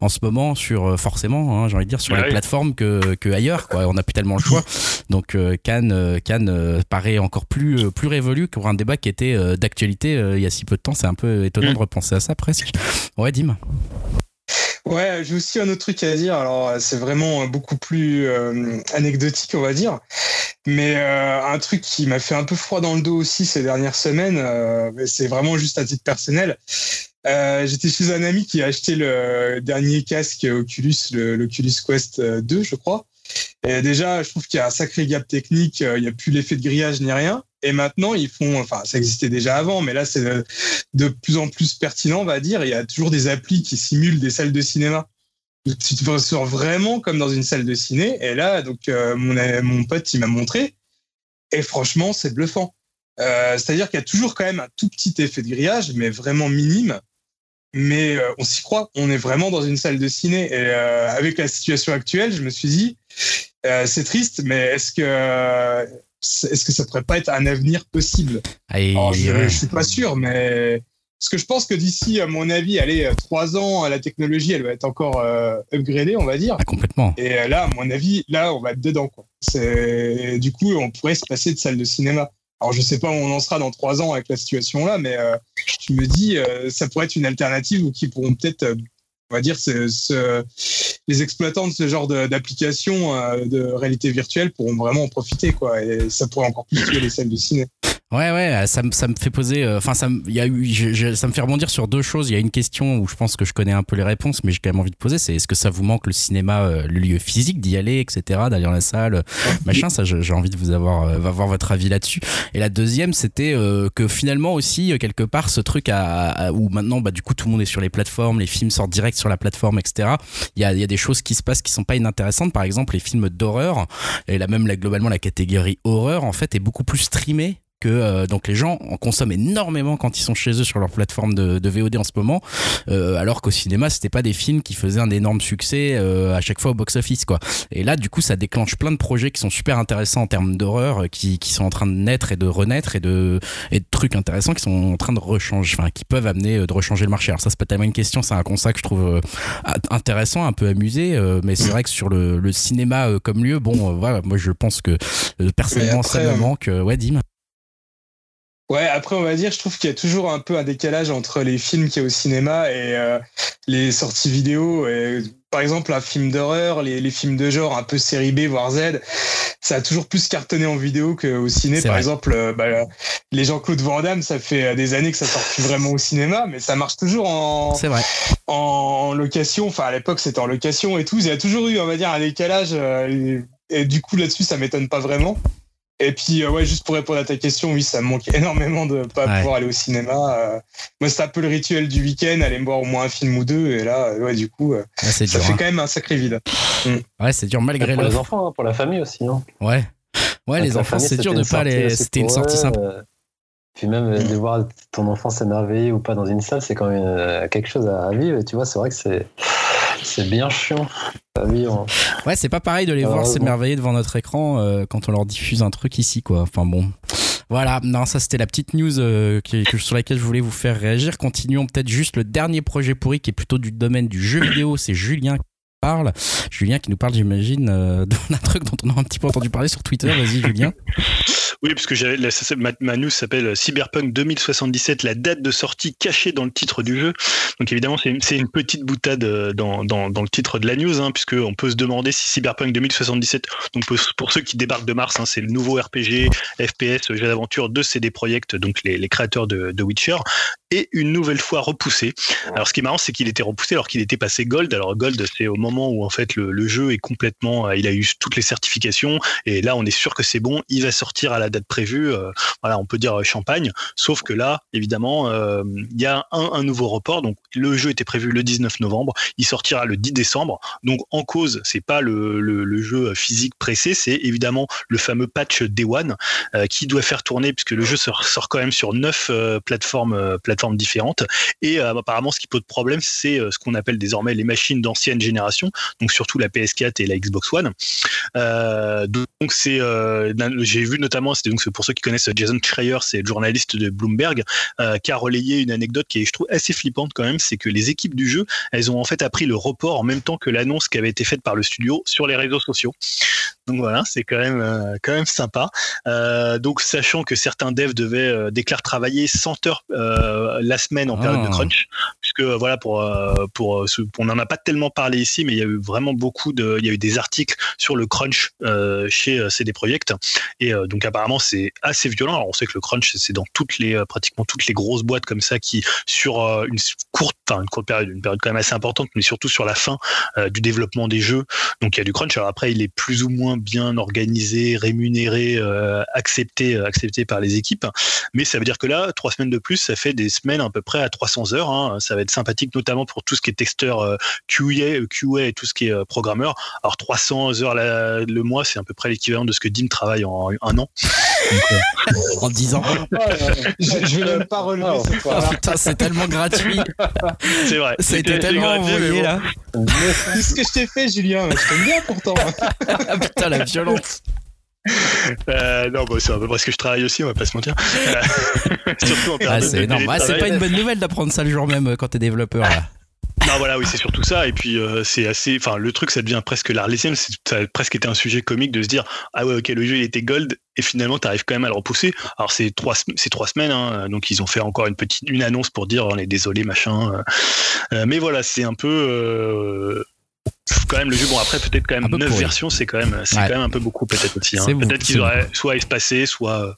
en ce moment sur euh, forcément hein, j'ai envie de dire sur les plateformes que, que ailleurs quoi on n'a plus tellement le choix donc Cannes Cannes paraît encore plus plus révolu pour un débat qui était d'actualité il y a si peu de temps c'est un peu étonnant mm. de repenser à ça presque ouais Dim Ouais, j'ai aussi un autre truc à dire. Alors, c'est vraiment beaucoup plus euh, anecdotique, on va dire. Mais euh, un truc qui m'a fait un peu froid dans le dos aussi ces dernières semaines, euh, c'est vraiment juste à titre personnel. J'étais chez un ami qui a acheté le dernier casque Oculus, l'Oculus Quest 2, je crois. Et déjà, je trouve qu'il y a un sacré gap technique. Il n'y a plus l'effet de grillage ni rien. Et maintenant, ils font, enfin, ça existait déjà avant, mais là, c'est de plus en plus pertinent, on va dire. Il y a toujours des applis qui simulent des salles de cinéma. Tu te ressens vraiment comme dans une salle de ciné. Et là, donc, mon, mon pote, il m'a montré. Et franchement, c'est bluffant. Euh, c'est-à-dire qu'il y a toujours quand même un tout petit effet de grillage, mais vraiment minime. Mais euh, on s'y croit, on est vraiment dans une salle de ciné. Et euh, avec la situation actuelle, je me suis dit, c'est triste, mais est-ce que est-ce que ça pourrait pas être un avenir possible? Je suis pas sûr, mais parce que je pense que d'ici, à mon avis, allez, trois ans, la technologie, elle va être encore upgradée, on va dire. Ah, complètement. Et là, à mon avis, là, on va être dedans. Quoi. Du coup, on pourrait se passer de salle de cinéma. Alors je sais pas où on en sera dans trois ans avec la situation là, mais euh, je me dis euh, ça pourrait être une alternative ou qui pourront peut-être, euh, on va dire, ce, les exploitants de ce genre d'application de, réalité virtuelle pourront vraiment en profiter quoi, et ça pourrait encore plus tuer les salles de ciné. Ouais, ouais, ça, ça me fait poser. Euh, enfin, ça, me, y a ça me fait rebondir sur deux choses. Il y a une question où je pense que je connais un peu les réponses, mais j'ai quand même envie de poser c'est est-ce que ça vous manque le cinéma, euh, le lieu physique d'y aller, etc., d'aller dans la salle, machin Ça, j'ai envie de vous avoir, euh, avoir votre avis là-dessus. Et la deuxième, c'était que finalement aussi, quelque part, ce truc à, où maintenant, bah, du coup, tout le monde est sur les plateformes, les films sortent direct sur la plateforme, etc. Il y a, y a des choses qui se passent qui sont pas inintéressantes. Par exemple, les films d'horreur, et là même, là, globalement, la catégorie horreur, en fait, est beaucoup plus streamée que euh, donc les gens en consomment énormément quand ils sont chez eux sur leur plateforme de, de VOD en ce moment, euh, alors qu'au cinéma c'était pas des films qui faisaient un énorme succès euh, à chaque fois au box-office quoi. Et là du coup ça déclenche plein de projets qui sont super intéressants en termes d'horreur, qui, qui sont en train de naître et de renaître et de et de trucs intéressants qui sont en train de rechanger, enfin qui peuvent amener de rechanger le marché. Alors ça c'est pas tellement une question, c'est un constat que je trouve intéressant, un peu amusé, mais c'est vrai que sur le, le cinéma comme lieu, bon voilà, moi je pense que personnellement ça me manque. ouais Dim. Ouais, après on va dire, je trouve qu'il y a toujours un peu un décalage entre les films qu'il y a au cinéma et euh, les sorties vidéo. Et, par exemple, un film d'horreur, les, les, films de genre un peu série B voire Z, ça a toujours plus cartonné en vidéo qu'au ciné. Par exemple, euh, bah, les Jean-Claude Van Damme, ça fait des années que ça sort plus vraiment au cinéma, mais ça marche toujours en, vrai. en location. Enfin, à l'époque, c'était en location et tout. Il y a toujours eu, on va dire, un décalage. Euh, et du coup, là-dessus, ça m'étonne pas vraiment. Et puis, euh, ouais, juste pour répondre à ta question, oui, ça me manque énormément de pas pouvoir aller au cinéma. Euh. moi, c'est un peu le rituel du week-end, aller me voir au moins un film ou deux. Et là, ouais, du coup, euh, ça fait hein. quand même un sacré vide. Mm. Ouais, c'est dur malgré Pour les enfants, hein, pour la famille aussi. Hein. Ouais. Ouais, les enfants, c'est dur de pas aller. C'était une sortie simple. Puis même de voir ton enfant s'émerveiller ou pas dans une salle, c'est quand même quelque chose à vivre. tu vois, c'est vrai que c'est c'est bien chiant. Ouais, c'est pas pareil de les voir s'émerveiller devant notre écran euh, quand on leur diffuse un truc ici, quoi. Enfin bon. Voilà, non, ça c'était la petite news euh, sur laquelle je voulais vous faire réagir. Continuons peut-être juste le dernier projet pourri qui est plutôt du domaine du jeu vidéo. C'est Julien qui parle. Julien qui nous parle, j'imagine, euh, d'un truc dont on a un petit peu entendu parler sur Twitter. Vas-y, Julien. Oui, parce que j'avais, ma, news s'appelle Cyberpunk 2077, la date de sortie cachée dans le titre du jeu. Donc évidemment, c'est une, petite boutade euh, dans, le titre de la news, hein, puisqu'on peut se demander si Cyberpunk 2077, donc pour, ceux qui débarquent de Mars, hein, c'est le nouveau RPG, FPS, jeu d'aventure de CD Projekt, donc les, créateurs de, de, Witcher, est une nouvelle fois repoussé. Alors ce qui est marrant, c'est qu'il était repoussé alors qu'il était passé Gold. Alors Gold, c'est au moment où en fait le, le, jeu est complètement, euh, il a eu toutes les certifications, et là on est sûr que c'est bon, il va sortir à la date prévue, euh, voilà, on peut dire euh, champagne. Sauf que là, évidemment, euh, il y a un, nouveau report. Donc le jeu était prévu le 19 novembre, il sortira le 10 décembre. Donc en cause, c'est pas le, jeu physique pressé, c'est évidemment le fameux patch Day One qui doit faire tourner puisque le jeu sort, sort quand même sur neuf plateformes, plateformes différentes. Et apparemment, ce qui pose problème, c'est ce qu'on appelle désormais les machines d'ancienne génération, donc surtout la PS4 et la Xbox One. donc c'est, j'ai vu notamment c'était donc pour ceux qui connaissent Jason Schreier, c'est le journaliste de Bloomberg, euh, qui a relayé une anecdote qui est, je trouve, assez flippante quand même, c'est que les équipes du jeu, elles ont en fait appris le report en même temps que l'annonce qui avait été faite par le studio sur les réseaux sociaux. Donc voilà, c'est quand même euh, quand même sympa. Euh, donc sachant que certains devs devaient déclarer travailler 100 heures la semaine en période de ah. crunch, puisque voilà pour pour on n'en a pas tellement parlé ici, mais il y a eu vraiment beaucoup de, il y a eu des articles sur le crunch chez CD Projekt et donc apparemment c'est assez violent. Alors on sait que le crunch c'est dans toutes les pratiquement toutes les grosses boîtes comme ça qui sur une courte, enfin une courte période, une période quand même assez importante, mais surtout sur la fin du développement des jeux. Donc il y a du crunch. Alors après il est plus ou moins bien organisé, rémunéré, accepté, accepté par les équipes. Mais ça veut dire que là, trois semaines de plus, ça fait des semaines à peu près à 300 heures. Hein. Ça va être sympathique, notamment pour tout ce qui est testeur QA, QA et tout ce qui est programmeur. Alors 300 heures le mois, c'est à peu près l'équivalent de ce que Dim travaille en un an. En 10 ans. je, vais même pas relever oh, cette fois. putain, c'est tellement gratuit. C'est vrai. C'était tellement envoyé là. Qu'est-ce que je t'ai fait, Julien Je t'aime bien pourtant. Ah, putain, la violence. Euh, non, c'est à peu près ce que je travaille aussi, on va pas se mentir. Surtout en ah, c'est ah, c'est pas une bonne nouvelle d'apprendre ça le jour même quand t'es développeur là. Non, voilà, oui, c'est surtout ça. Et puis, euh, c'est assez. Enfin, le truc, ça devient presque l'arlésienne. Ça a presque été un sujet comique de se dire Ah ouais, ok, le jeu, il était gold. Et finalement, tu arrives quand même à le repousser. Alors, c'est trois, c'est trois semaines. Hein, donc, ils ont fait encore une petite une annonce pour dire On est désolé, machin. Euh, euh, mais voilà, c'est un peu quand même le jeu bon après peut-être quand même neuf versions c'est quand même c'est quand même un peu beaucoup peut-être aussi hein. peut-être qu'ils auraient soit espacé soit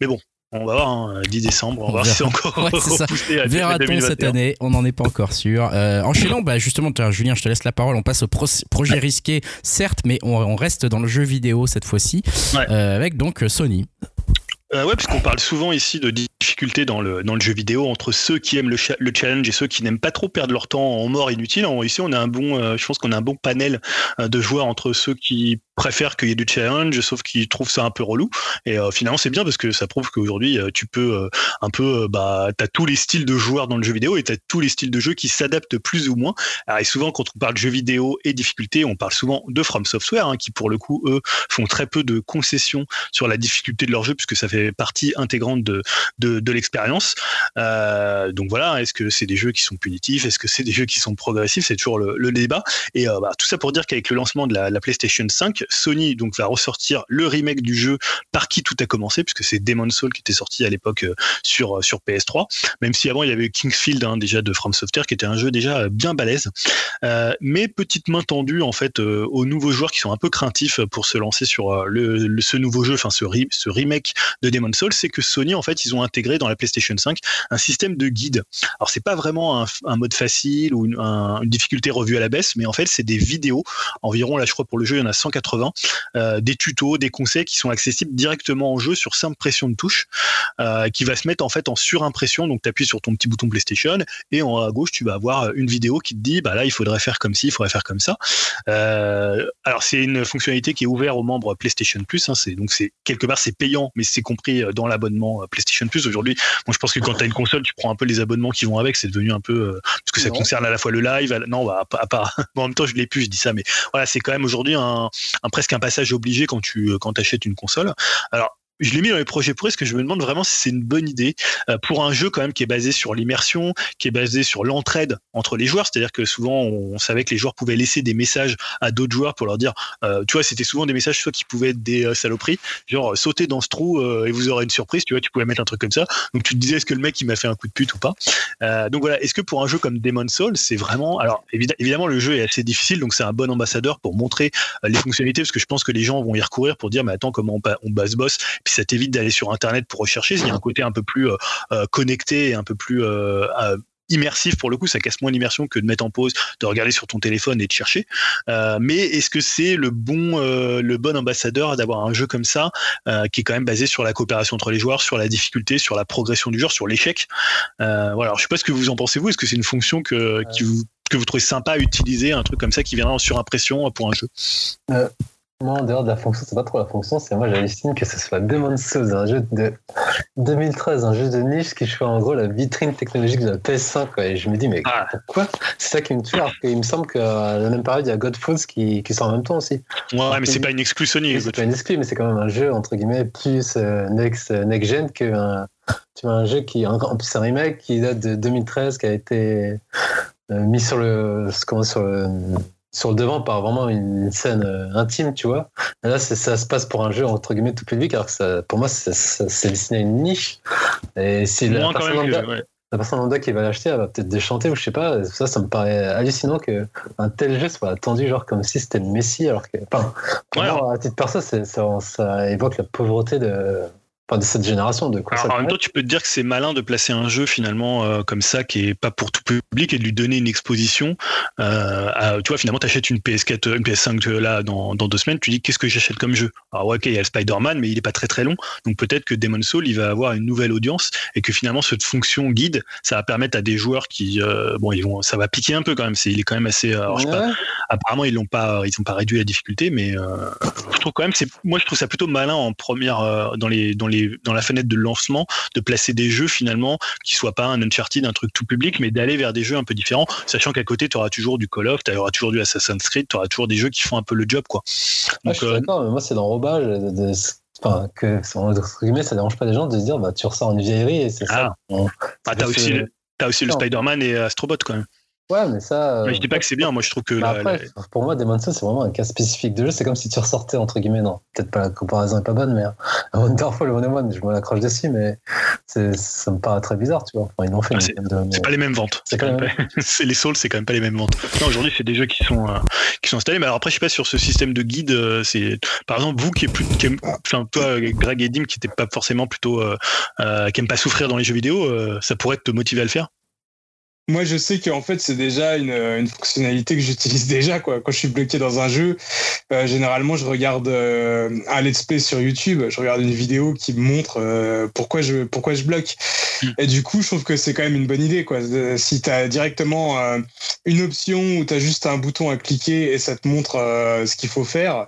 mais bon on va voir, 10 hein, décembre, on va voir si c'est encore ouais, repoussé à Verra-t-on cette année? On n'en est pas encore sûr. Euh, enchaînons, bah justement, Julien, je te laisse la parole. On passe au projet risqué, certes, mais on, reste dans le jeu vidéo cette fois-ci, euh, avec donc Sony. Euh, ouais, parce qu'on parle souvent ici de difficultés dans le, dans le jeu vidéo entre ceux qui aiment le, le challenge et ceux qui n'aiment pas trop perdre leur temps en mort inutile. ici, on a un bon, euh, je pense qu'on a un bon panel euh, de joueurs entre ceux qui préfèrent qu'il y ait du challenge, sauf qu'ils trouvent ça un peu relou. Et euh, finalement, c'est bien parce que ça prouve qu'aujourd'hui, tu peux un peu, bah, t'as tous les styles de joueurs dans le jeu vidéo et t'as tous les styles de jeu qui s'adaptent plus ou moins. Alors, et souvent, quand on parle de jeu vidéo et difficulté, on parle souvent de From Software, hein, qui pour le coup, eux, font très peu de concessions sur la difficulté de leur jeu, puisque ça fait partie intégrante de, de, l'expérience. Euh, donc voilà, est-ce que c'est des jeux qui sont punitifs? Est-ce que c'est des jeux qui sont progressifs? C'est toujours le, débat. Et euh, bah, tout ça pour dire qu'avec le lancement de la, PlayStation 5, Sony donc va ressortir le remake du jeu par qui tout a commencé, puisque c'est Demon's Soul qui était sorti à l'époque euh, sur, sur PS3. Même si avant il y avait Kingsfield hein, déjà de From Software, qui était un jeu déjà bien balèze. mais petite main tendue en fait aux nouveaux joueurs qui sont un peu craintifs pour se lancer sur le, ce nouveau jeu, enfin ce, remake de Demon's Soul, c'est que Sony, en fait, ils ont intégré dans la PlayStation 5 un système de guide. Alors, c'est pas vraiment un, mode facile ou une, difficulté revue à la baisse, mais en fait, c'est des vidéos. Environ, là, je crois, pour le jeu, il y en a 180. Euh, des tutos, des conseils qui sont accessibles directement en jeu sur simple pression de touche, euh, qui va se mettre, en fait, en surimpression. Donc, tu appuies sur ton petit bouton PlayStation et en haut à gauche, tu vas avoir une vidéo qui te dit, bah là, il faudrait faire comme ci, il faudrait faire comme ça. Euh, alors, c'est une fonctionnalité qui est ouverte aux membres PlayStation Plus. Hein, c'est, donc, c'est quelque part, c'est payant, mais c'est compris dans l'abonnement PlayStation Plus. Aujourd'hui, moi je pense que quand tu as une console, tu prends un peu les abonnements qui vont avec. C'est devenu un peu parce que ça concerne à la fois le live. non, bah, à, part. en même temps, je l'ai plus, je dis ça, mais voilà, c'est quand même aujourd'hui un, presque un passage obligé quand tu quand achètes une console. Alors je l'ai mis dans les projets pour parce que je me demande vraiment si c'est une bonne idée euh, pour un jeu quand même qui est basé sur l'immersion, qui est basé sur l'entraide entre les joueurs. C'est-à-dire que souvent on, savait que les joueurs pouvaient laisser des messages à d'autres joueurs pour leur dire, euh, tu vois, c'était souvent des messages soit qui pouvaient être des euh, saloperies, genre sauter dans ce trou et vous aurez une surprise. Tu vois, tu pouvais mettre un truc comme ça. Donc tu te disais est-ce que le mec il m'a fait un coup de pute ou pas? donc voilà, est-ce que pour un jeu comme Demon's Soul, c'est vraiment alors évidemment le jeu est assez difficile, donc c'est un bon ambassadeur pour montrer les fonctionnalités parce que je pense que les gens vont y recourir pour dire mais attends comment on, on base boss? puis ça t'évite d'aller sur internet pour rechercher il y a un côté un peu plus euh, euh, connecté et un peu plus euh, immersif pour le coup, ça casse moins l'immersion que de mettre en pause, de regarder sur ton téléphone et de chercher. mais est-ce que c'est le bon, le bon ambassadeur d'avoir un jeu comme ça, qui est quand même basé sur la coopération entre les joueurs, sur la difficulté, sur la progression du joueur, sur l'échec? Voilà. Alors, je sais pas ce que vous en pensez vous. Est-ce que c'est une fonction que, vous, que vous trouvez sympa à utiliser, un truc comme ça qui viendra en surimpression pour un jeu? Moi, en dehors de la fonction, c'est pas trop la fonction, c'est moi j'hallucine que ce soit Demon's Souls, un jeu de 2013, un jeu de niche qui fait en gros la vitrine technologique de la PS5. Quoi. Et je me dis, mais ah. pourquoi? C'est ça qui me tue. Alors qu'il me semble qu'à la même période, il y a Godfalls qui, qui sort en même temps aussi. Ouais, mais c'est pas une exclu Sony. c'est pas une exclu, mais c'est quand même un jeu entre guillemets plus euh, next, euh, next gen qu'un tu vois, un jeu qui, en plus, un remake qui date de 2013, qui a été euh, mis sur le, comment, sur le sur le devant par vraiment une scène euh, intime, tu vois. Et là, ça se passe pour un jeu entre guillemets tout public, alors que ça, pour moi, c'est dessiné une niche. Et si la personne la personne lambda qui va l'acheter, elle va peut-être déchanter ou je sais pas. Ça, ça me paraît hallucinant qu'un tel jeu soit attendu, genre comme si c'était le Messi, alors que, enfin, à titre perso, ça, ça évoque la pauvreté de, de cette génération. De en même temps, tu peux te dire que c'est malin de placer un jeu finalement euh, comme ça qui est pas pour tout public et de lui donner une exposition. Euh, tu vois, finalement, tu achètes une PS4, une PS5 là dans, dans deux semaines, tu dis qu'est-ce que j'achète comme jeu? Alors, ouais, ok, il y a le Spider-Man, mais il est pas très très long. Donc peut-être que Demon's Soul, il va avoir une nouvelle audience et que finalement, cette fonction guide, ça va permettre à des joueurs qui, euh, bon, ils vont, ça va piquer un peu quand même. C'est, il est quand même assez. Alors, je sais pas, apparemment, ils l'ont pas, ils ont pas réduit la difficulté, mais je trouve quand même, c'est, moi, je trouve ça plutôt malin en première dans les dans les dans la fenêtre de lancement de placer des jeux finalement qui soient pas un Uncharted, un truc tout public, mais d'aller vers des jeux un peu différents, sachant qu'à côté tu auras toujours du Call of, tu auras toujours du Assassin's Creed, tu auras toujours des jeux qui font un peu le job quoi. Donc, je suis euh, mais moi c'est l'enrobage de, enfin, que entre guillemets ça dérange pas les gens de se dire bah tu ressors une vieillerie et c'est ça. Ah, ah t'as aussi, as aussi le Spider-Man et Astrobot quand même. Ouais, mais ça. Mais je dis pas que c'est bien, moi je trouve que. après, pour moi, Demon's Souls, c'est vraiment un cas spécifique de jeu. C'est comme si tu ressortais, entre guillemets, non, peut-être pas la comparaison est pas bonne, mais un Wonderful One je me l'accroche dessus, mais ça me paraît très bizarre, tu vois. Enfin, ils l'ont fait. Ah, c'est pas les mêmes ventes. C'est les Souls, c'est quand même pas les mêmes ventes. Non, aujourd'hui, c'est des jeux qui sont, euh, qui sont installés. Mais alors après, je sais pas sur ce système de guide, euh, c'est. Par exemple, vous qui est plus. enfin, toi, Greg et Dim, qui n'était pas forcément plutôt. Euh, qui aime pas souffrir dans les jeux vidéo, ça pourrait te motiver à le faire moi, je sais qu'en fait, c'est déjà une, fonctionnalité que j'utilise déjà. Quoi. Quand je suis bloqué dans un jeu, euh, généralement, je regarde euh, un let's play sur YouTube, je regarde une vidéo qui me montre euh, pourquoi, je, pourquoi je bloque. Hmm. Et du coup, je trouve que c'est quand même une bonne idée. Quoi. Si tu as directement une option où tu as juste un bouton à cliquer et ça te montre ce qu'il faut faire,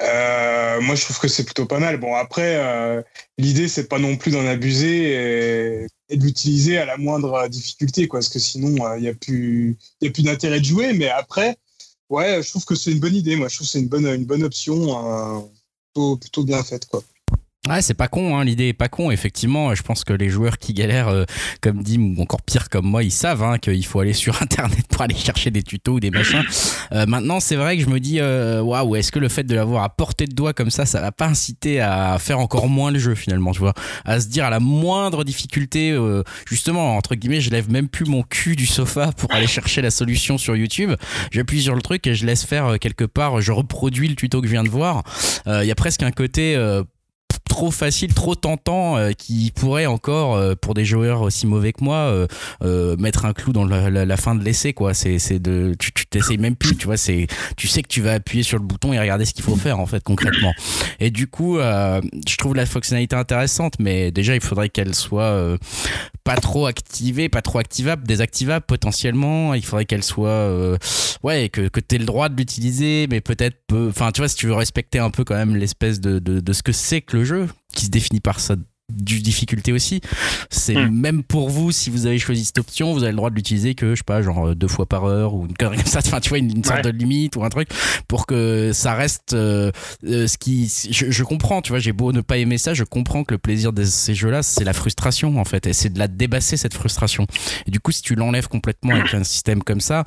moi, je trouve que c'est plutôt pas mal. Bon, après, l'idée, c'est pas non plus d'en abuser. Et et de l'utiliser à la moindre difficulté, quoi, parce que sinon, il euh, n'y a plus, a plus d'intérêt de jouer. Mais après, ouais, je trouve que c'est une bonne idée. Moi, je trouve que c'est une bonne, une bonne option, euh, plutôt, plutôt bien faite, quoi. Ouais, c'est pas con, hein, l'idée est pas con. Effectivement, je pense que les joueurs qui galèrent, euh, comme Dim, ou encore pire comme moi, ils savent hein, qu'il faut aller sur Internet pour aller chercher des tutos ou des machins. Euh, maintenant, c'est vrai que je me dis, euh, waouh, est-ce que le fait de l'avoir à portée de doigt comme ça, ça va pas inciter à faire encore moins le jeu finalement, tu vois? À se dire à la moindre difficulté, justement, entre guillemets, je lève même plus mon cul du sofa pour aller chercher la solution sur YouTube. J'appuie sur le truc et je laisse faire quelque part, je reproduis le tuto que je viens de voir. Il y a presque un côté trop facile, trop tentant, euh, qui pourrait encore, euh, pour des joueurs aussi mauvais que moi, euh, mettre un clou dans la, fin de l'essai, quoi. C'est, de, tu, t'essayes même plus, tu vois. C'est, tu sais que tu vas appuyer sur le bouton et regarder ce qu'il faut faire en fait concrètement. Et du coup, je trouve la fonctionnalité intéressante, mais déjà il faudrait qu'elle soit pas trop activée, pas trop activable, désactivable potentiellement. Il faudrait qu'elle soit, ouais, que que t'aies le droit de l'utiliser, mais peut-être, enfin, tu vois, si tu veux respecter un peu quand même l'espèce de, de ce que c'est que le jeu qui se définit par ça du difficulté aussi. C'est hmm. même pour vous, si vous avez choisi cette option, vous avez le droit de l'utiliser que, je sais pas, genre deux fois par heure ou une connerie comme ça, enfin, tu vois, une, sorte de limite ou un truc pour que ça reste euh, euh, ce qui. Je, comprends, tu vois, j'ai beau ne pas aimer ça, je comprends que le plaisir de ces jeux-là, c'est la frustration en fait, et c'est de la débasser cette frustration. Et du coup, si tu l'enlèves complètement avec un système comme ça,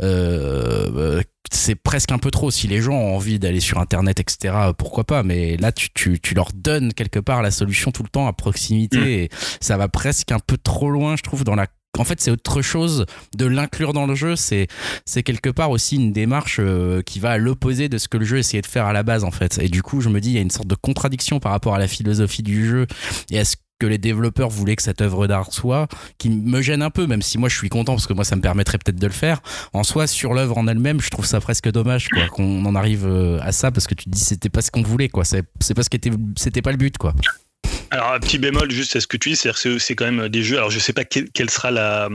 euh, c'est presque un peu trop. Si les gens ont envie d'aller sur Internet, etc., pourquoi pas. Mais là, tu, tu, tu, leur donnes quelque part la solution tout le temps à proximité. Mm. Et ça va presque un peu trop loin, je trouve, dans la en fait, c'est autre chose de l'inclure dans le jeu. C'est, c'est quelque part aussi une démarche euh, qui va à l'opposé de ce que le jeu essayait de faire à la base, en fait. Et du coup, je me dis, il y a une sorte de contradiction par rapport à la philosophie du jeu et à ce que les développeurs voulaient que cette œuvre d'art soit, qui me gêne un peu, même si moi je suis content parce que moi ça me permettrait peut-être de le faire. En soi, sur l'œuvre en elle-même, je trouve ça presque dommage quoi, qu'on en arrive euh, à ça parce que tu te dis c'était pas ce qu'on voulait quoi, c'est pas ce qui était, c'était pas le but quoi. Alors, un petit bémol juste à ce que tu dis, c'est que c'est quand même des jeux. Alors, je sais pas quel, sera la,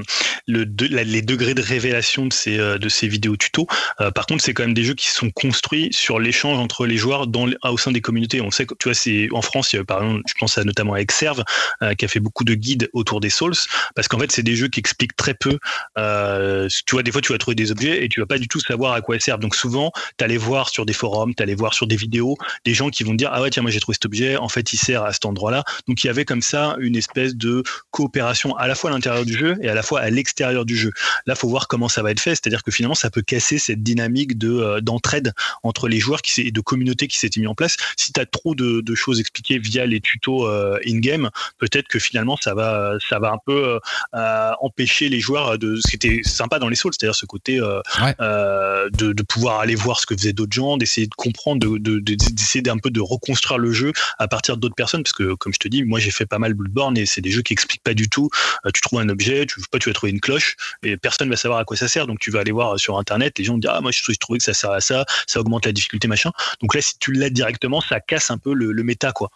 le, les degrés de révélation de ces, euh, de ces vidéos tutos. Euh, par contre, c'est quand même des jeux qui sont construits sur l'échange entre les joueurs dans, au sein des communautés. On sait que, tu vois, c'est en France, par exemple, je pense à, notamment à Exerve, euh, qui a fait beaucoup de guides autour des Souls, parce qu'en fait, c'est des jeux qui expliquent très peu. tu vois, des fois, tu vas trouver des objets et tu vas pas du tout savoir à quoi ils servent. Donc, souvent, tu allais voir sur des forums, tu allais voir sur des vidéos des gens qui vont dire, ah ouais, tiens, moi j'ai trouvé cet objet, en fait, il sert à cet endroit-là Donc il y avait comme ça une espèce de coopération à la fois à l'intérieur du jeu et à la fois à l'extérieur du jeu. Là, faut voir comment ça va être fait, c'est-à-dire que finalement, ça peut casser cette dynamique de euh, d'entraide entre les joueurs qui et de communauté qui s'était mis en place. Si tu as trop de, choses expliquées via les tutos euh, in-game, peut-être que finalement ça va ça va un peu euh, empêcher les joueurs de ce qui était sympa dans les Souls, c'est-à-dire ce côté de, de, pouvoir aller voir ce que faisaient d'autres gens, d'essayer de comprendre, de, d'essayer d'un peu de reconstruire le jeu à partir d'autres personnes, parce que comme je te dis, moi j'ai fait pas mal Bloodborne et c'est des jeux qui expliquent pas du tout. tu trouves un objet, tu pas tu vas trouver une cloche et personne va savoir à quoi ça sert, donc tu vas aller voir sur internet, les gens disent ah moi je trouvais que ça sert à ça, ça augmente la difficulté machin. Donc là, si tu l'aides directement, ça casse un peu le, méta, quoi.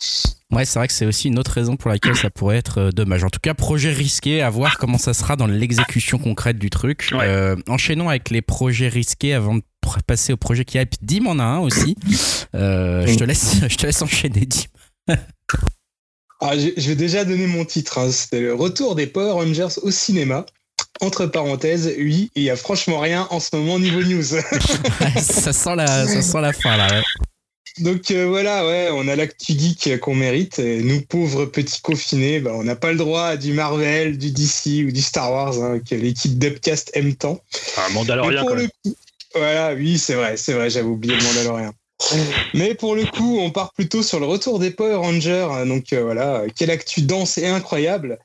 Ouais, c'est vrai que c'est aussi une autre raison pour laquelle ça pourrait être euh, dommage. En tout cas, projet risqué, à voir comment ça sera dans l'exécution concrète du truc. Euh, enchaînons avec les projets risqués avant de passer au projet qui hype. Dim en a un aussi. Euh, je, te laisse, je te laisse enchaîner, Dim. Ah, je vais déjà donner mon titre. Hein. C'était le retour des Power Rangers au cinéma. Entre parenthèses, oui, il y a franchement rien en ce moment niveau news. ça, sent la, ça sent la fin là. Donc euh, voilà, ouais, on a l'actu geek qu'on mérite. Et nous, pauvres petits confinés, bah, on n'a pas le droit à du Marvel, du DC ou du Star Wars hein, que l'équipe d'Upcast aime tant. Un Mandalorian quand même. voilà, oui, c'est vrai, c'est vrai, j'avais oublié le Mandalorian. Mais pour le coup, on part plutôt sur le retour des Power Rangers. Donc euh, voilà, quelle actu dense et incroyable.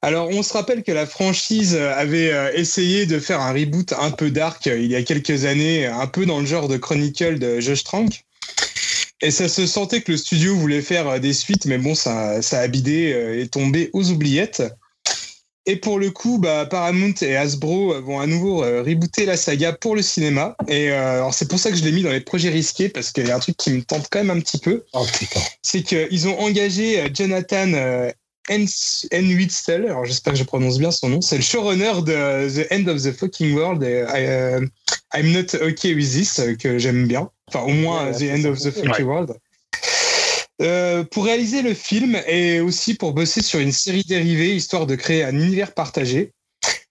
Alors on se rappelle que la franchise avait euh, essayé de faire un reboot un peu dark euh, il y a quelques années, un peu dans le genre de Chronicle de Josh Trank. Et ça se sentait que le studio voulait faire des suites, mais bon, ça, ça a bidé et tombé aux oubliettes. Et pour le coup, bah, Paramount et Hasbro vont à nouveau euh, rebooter la saga pour le cinéma. Et euh, c'est pour ça que je l'ai mis dans les projets risqués, parce qu'il y a un truc qui me tente quand même un petit peu. Oh, c'est qu'ils ont engagé euh, Jonathan N. Whitstell, alors j'espère que je prononce bien son nom, c'est le showrunner de The End of the Fucking World et I'm Not Okay With This, que j'aime bien. Enfin, au moins The End of the Fucking World. Euh, pour réaliser le film et aussi pour bosser sur une série dérivée, histoire de créer un univers partagé.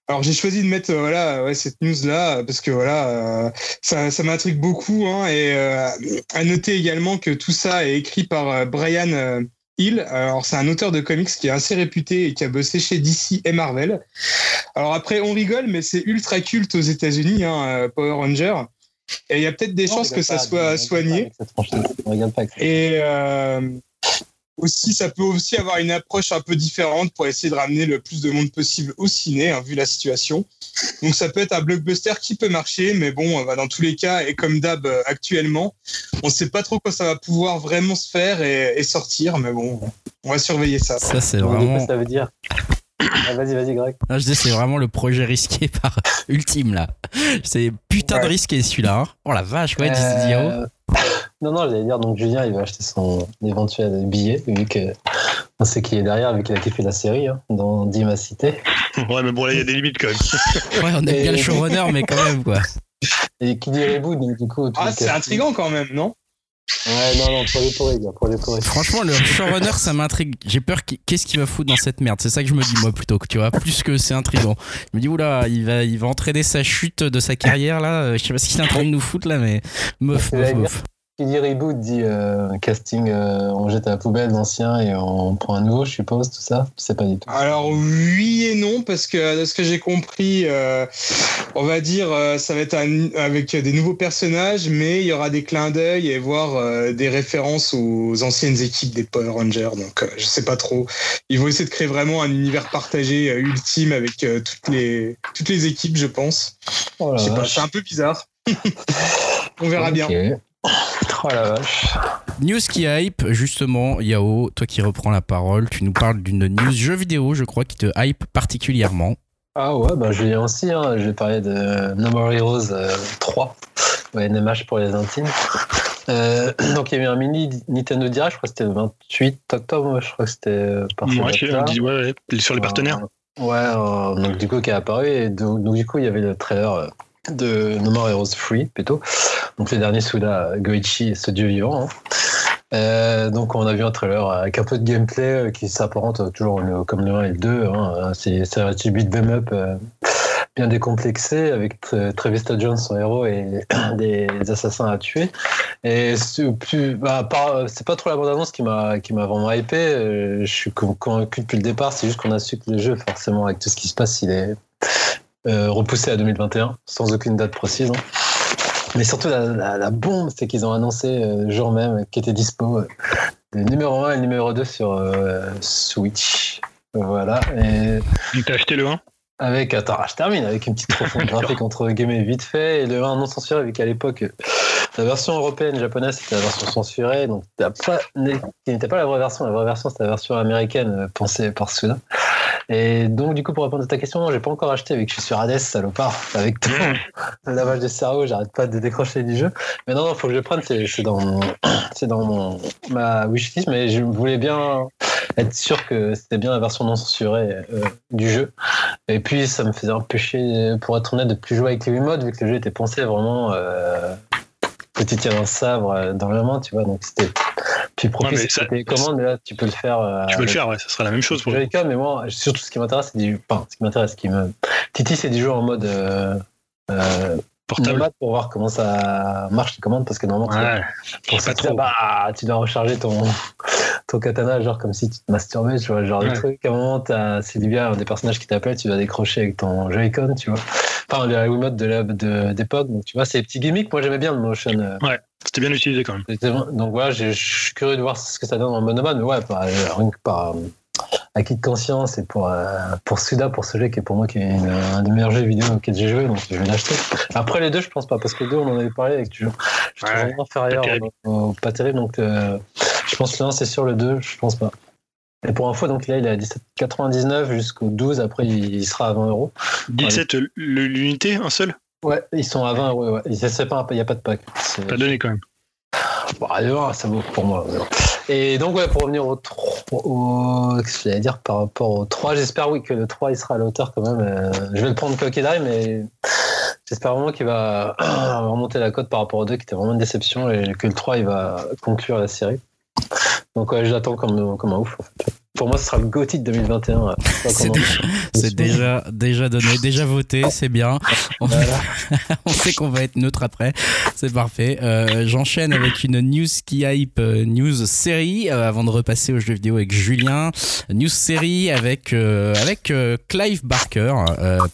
Alors j'ai choisi de mettre euh, voilà ouais, cette news là parce que voilà euh, ça, ça m'intrigue beaucoup hein, et à noter également que tout ça est écrit par Brian Hill. Alors c'est un auteur de comics qui est assez réputé et qui a bossé chez DC et Marvel. Alors après on rigole mais c'est ultra culte aux États-Unis hein, Power Ranger. Et il y a peut-être des chances que ça soit soigné. Et euh, aussi, ça peut aussi avoir une approche un peu différente pour essayer de ramener le plus de monde possible au ciné, hein, vu la situation. Donc ça peut être un blockbuster qui peut marcher, mais bon, bah, dans tous les cas, et comme d'hab euh, actuellement, on ne sait pas trop quand ça va pouvoir vraiment se faire et, sortir, mais bon, on va surveiller ça. Ça, c'est vraiment... Ça veut dire ah, vas-y, vas-y, Greg. je dis, c'est vraiment le projet risqué par Ultime, là. C'est putain de risqué, celui-là. Hein. Oh la vache, ouais, euh... Non, non, j'allais dire, donc Julien, il va acheter son éventuel billet, vu que on sait qui est derrière, vu qu'il a kiffé la série, hein, dans Dima Cité. Ouais, mais bon, là, il y a des limites quand même. ouais, on aime bien le showrunner, mais quand même, quoi. Et qui dit reboot, donc du coup. Ah, c'est intriguant quand même, non? Ouais, non, non, pour les pourris, pour les. Franchement, le showrunner, ça m'intrigue. J'ai peur qu'est-ce qu'il va foutre dans cette merde? C'est ça que je me dis, moi, plutôt que tu vois, plus que c'est intriguant. Je me dis, oula, il va, il va entraîner sa chute de sa carrière, là. Je sais pas ce qu'il est en train de nous foutre, là, mais meuf, meuf, meuf. Qui dit reboot dit euh, casting, euh, on jette à la poubelle l'ancien et on prend un nouveau, je suppose, tout ça Je sais pas du tout. Alors oui et non, parce que de ce que j'ai compris, euh, on va dire, ça va être avec des nouveaux personnages, mais il y aura des clins d'œil et voir des références aux anciennes équipes des Power Rangers. Donc je sais pas trop. Ils vont essayer de créer vraiment un univers partagé ultime avec toutes les toutes les équipes, je pense. Oh je sais pas, c'est un peu bizarre. on verra bien. Oh la vache. News qui hype, justement, Yao, toi qui reprends la parole, tu nous parles d'une news jeu vidéo, je crois, qui te hype particulièrement. Ah ouais, bah je vais aussi, hein, je vais parler de No More Heroes 3, euh, ouais, NMH pour les intimes. Euh, donc il y a eu un mini Nintendo Direct, je crois que c'était le 28 octobre, je crois que c'était euh, par ouais, ouais, ouais, sur les partenaires. ouais, donc du coup qui est apparu, et donc, donc, du coup il y avait le trailer de No More Heroes Free plutôt. Donc les derniers Suda, Goichi ce dieu vivant. Hein. Euh, donc on a vu un trailer avec un peu de gameplay euh, qui s'apparente toujours comme le 1 et le 2. Hein. C'est un petit beat them up bien décomplexé avec Travis Jones son héros et des assassins à tuer. Et c'est bah, pas trop la bande annonce qui m'a qui m'a vraiment hypé. Euh, je suis convaincu depuis le départ. C'est juste qu'on a su que le jeu, forcément, avec tout ce qui se passe, il est euh, repoussé à 2021 sans aucune date précise. Hein. Mais surtout la, bombe, c'est qu'ils ont annoncé euh, le jour même qui était dispo le numéro 1 et le numéro 2 sur Switch. Voilà. Et... T'as acheté le 1 avec, attends, je termine avec une petite profonde graphique entre guillemets vite fait et le 1 non censuré, vu qu'à l'époque, la version européenne japonaise c'était la version censurée, donc pas, n'était pas la vraie version. La vraie version c'était la version américaine euh, pensée par Suda. Et donc, du coup, pour répondre à ta question, non, j'ai pas encore acheté, vu que je suis sur Hades, salopard, avec tout le lavage de cerveau, j'arrête pas de décrocher du jeu. Mais non, non, faut que je le prenne, c'est dans, mon, dans mon, ma wishlist, mais je voulais bien être sûr que c'était bien la version non censurée euh, du jeu. Et puis, ça me faisait un peu chier, pour être honnête, de plus jouer avec les modes, vu que le jeu était pensé vraiment euh, que tu tiens un sabre euh, dans la main, tu vois. Donc, c'était puis propice ouais, tes commandes, mais là, tu peux le faire. Euh, tu peux le faire, ouais, ça sera la même chose pour Joy-Con, mais moi, surtout, ce qui m'intéresse, c'est du. Enfin, ce qui m'intéresse, qui me. Titi, c'est du jeu en mode. Euh, portable pour voir comment ça marche les commandes parce que normalement ouais, tu, pour ça, bah, tu dois recharger ton ton katana genre comme si tu te masturbais tu vois genre ouais. des trucs à un moment c'est bien des personnages qui t'appellent tu dois décrocher avec ton Joy-Con tu vois enfin le Wiimote de d'époque donc tu vois c'est des petits gimmicks moi j'aimais bien le motion euh. ouais c'était bien utilisé quand même donc voilà je suis curieux de voir ce que ça donne en monomane mais ouais par, rien que par acquis de conscience et pour, euh, pour Suda, pour ce jeu qui est pour moi qui est un des meilleurs jeux vidéo auxquels j'ai joué, donc je vais l'acheter. Après les deux, je pense pas, parce que les deux, on en avait parlé avec jeu. Je trouve vraiment inférieur, pas terrible, pas terrible donc euh, je pense que l'un c'est sûr, le 2, je pense pas. Et pour info, donc là, il est à 17,99 jusqu'au 12, après il sera à 20 euros. 17 l'unité, un seul? Ouais, ils sont à 20 euros, ouais. Il n'y a pas de pack. Pas donné quand même. Bon, allez voir, ça vaut pour moi. Et donc, ouais, pour revenir au 3, au, qu'est-ce que j'allais dire par rapport au 3, j'espère oui que le 3 il sera à l'auteur quand même. Euh, je vais le prendre quoi qu'il arrive, mais j'espère vraiment qu'il va remonter la cote par rapport au 2 qui était vraiment une déception et que le 3 il va conclure la série. Donc, ouais, je l'attends comme, un ouf pour moi, ce sera le GOTY de 2021. C'est déjà, déjà, donné, déjà voté, c'est bien. On, sait qu'on va être neutre après, c'est parfait. Euh, j'enchaîne avec une news qui hype, euh, news série, euh, avant de repasser aux jeux vidéo avec Julien. News série avec, avec Clive Barker,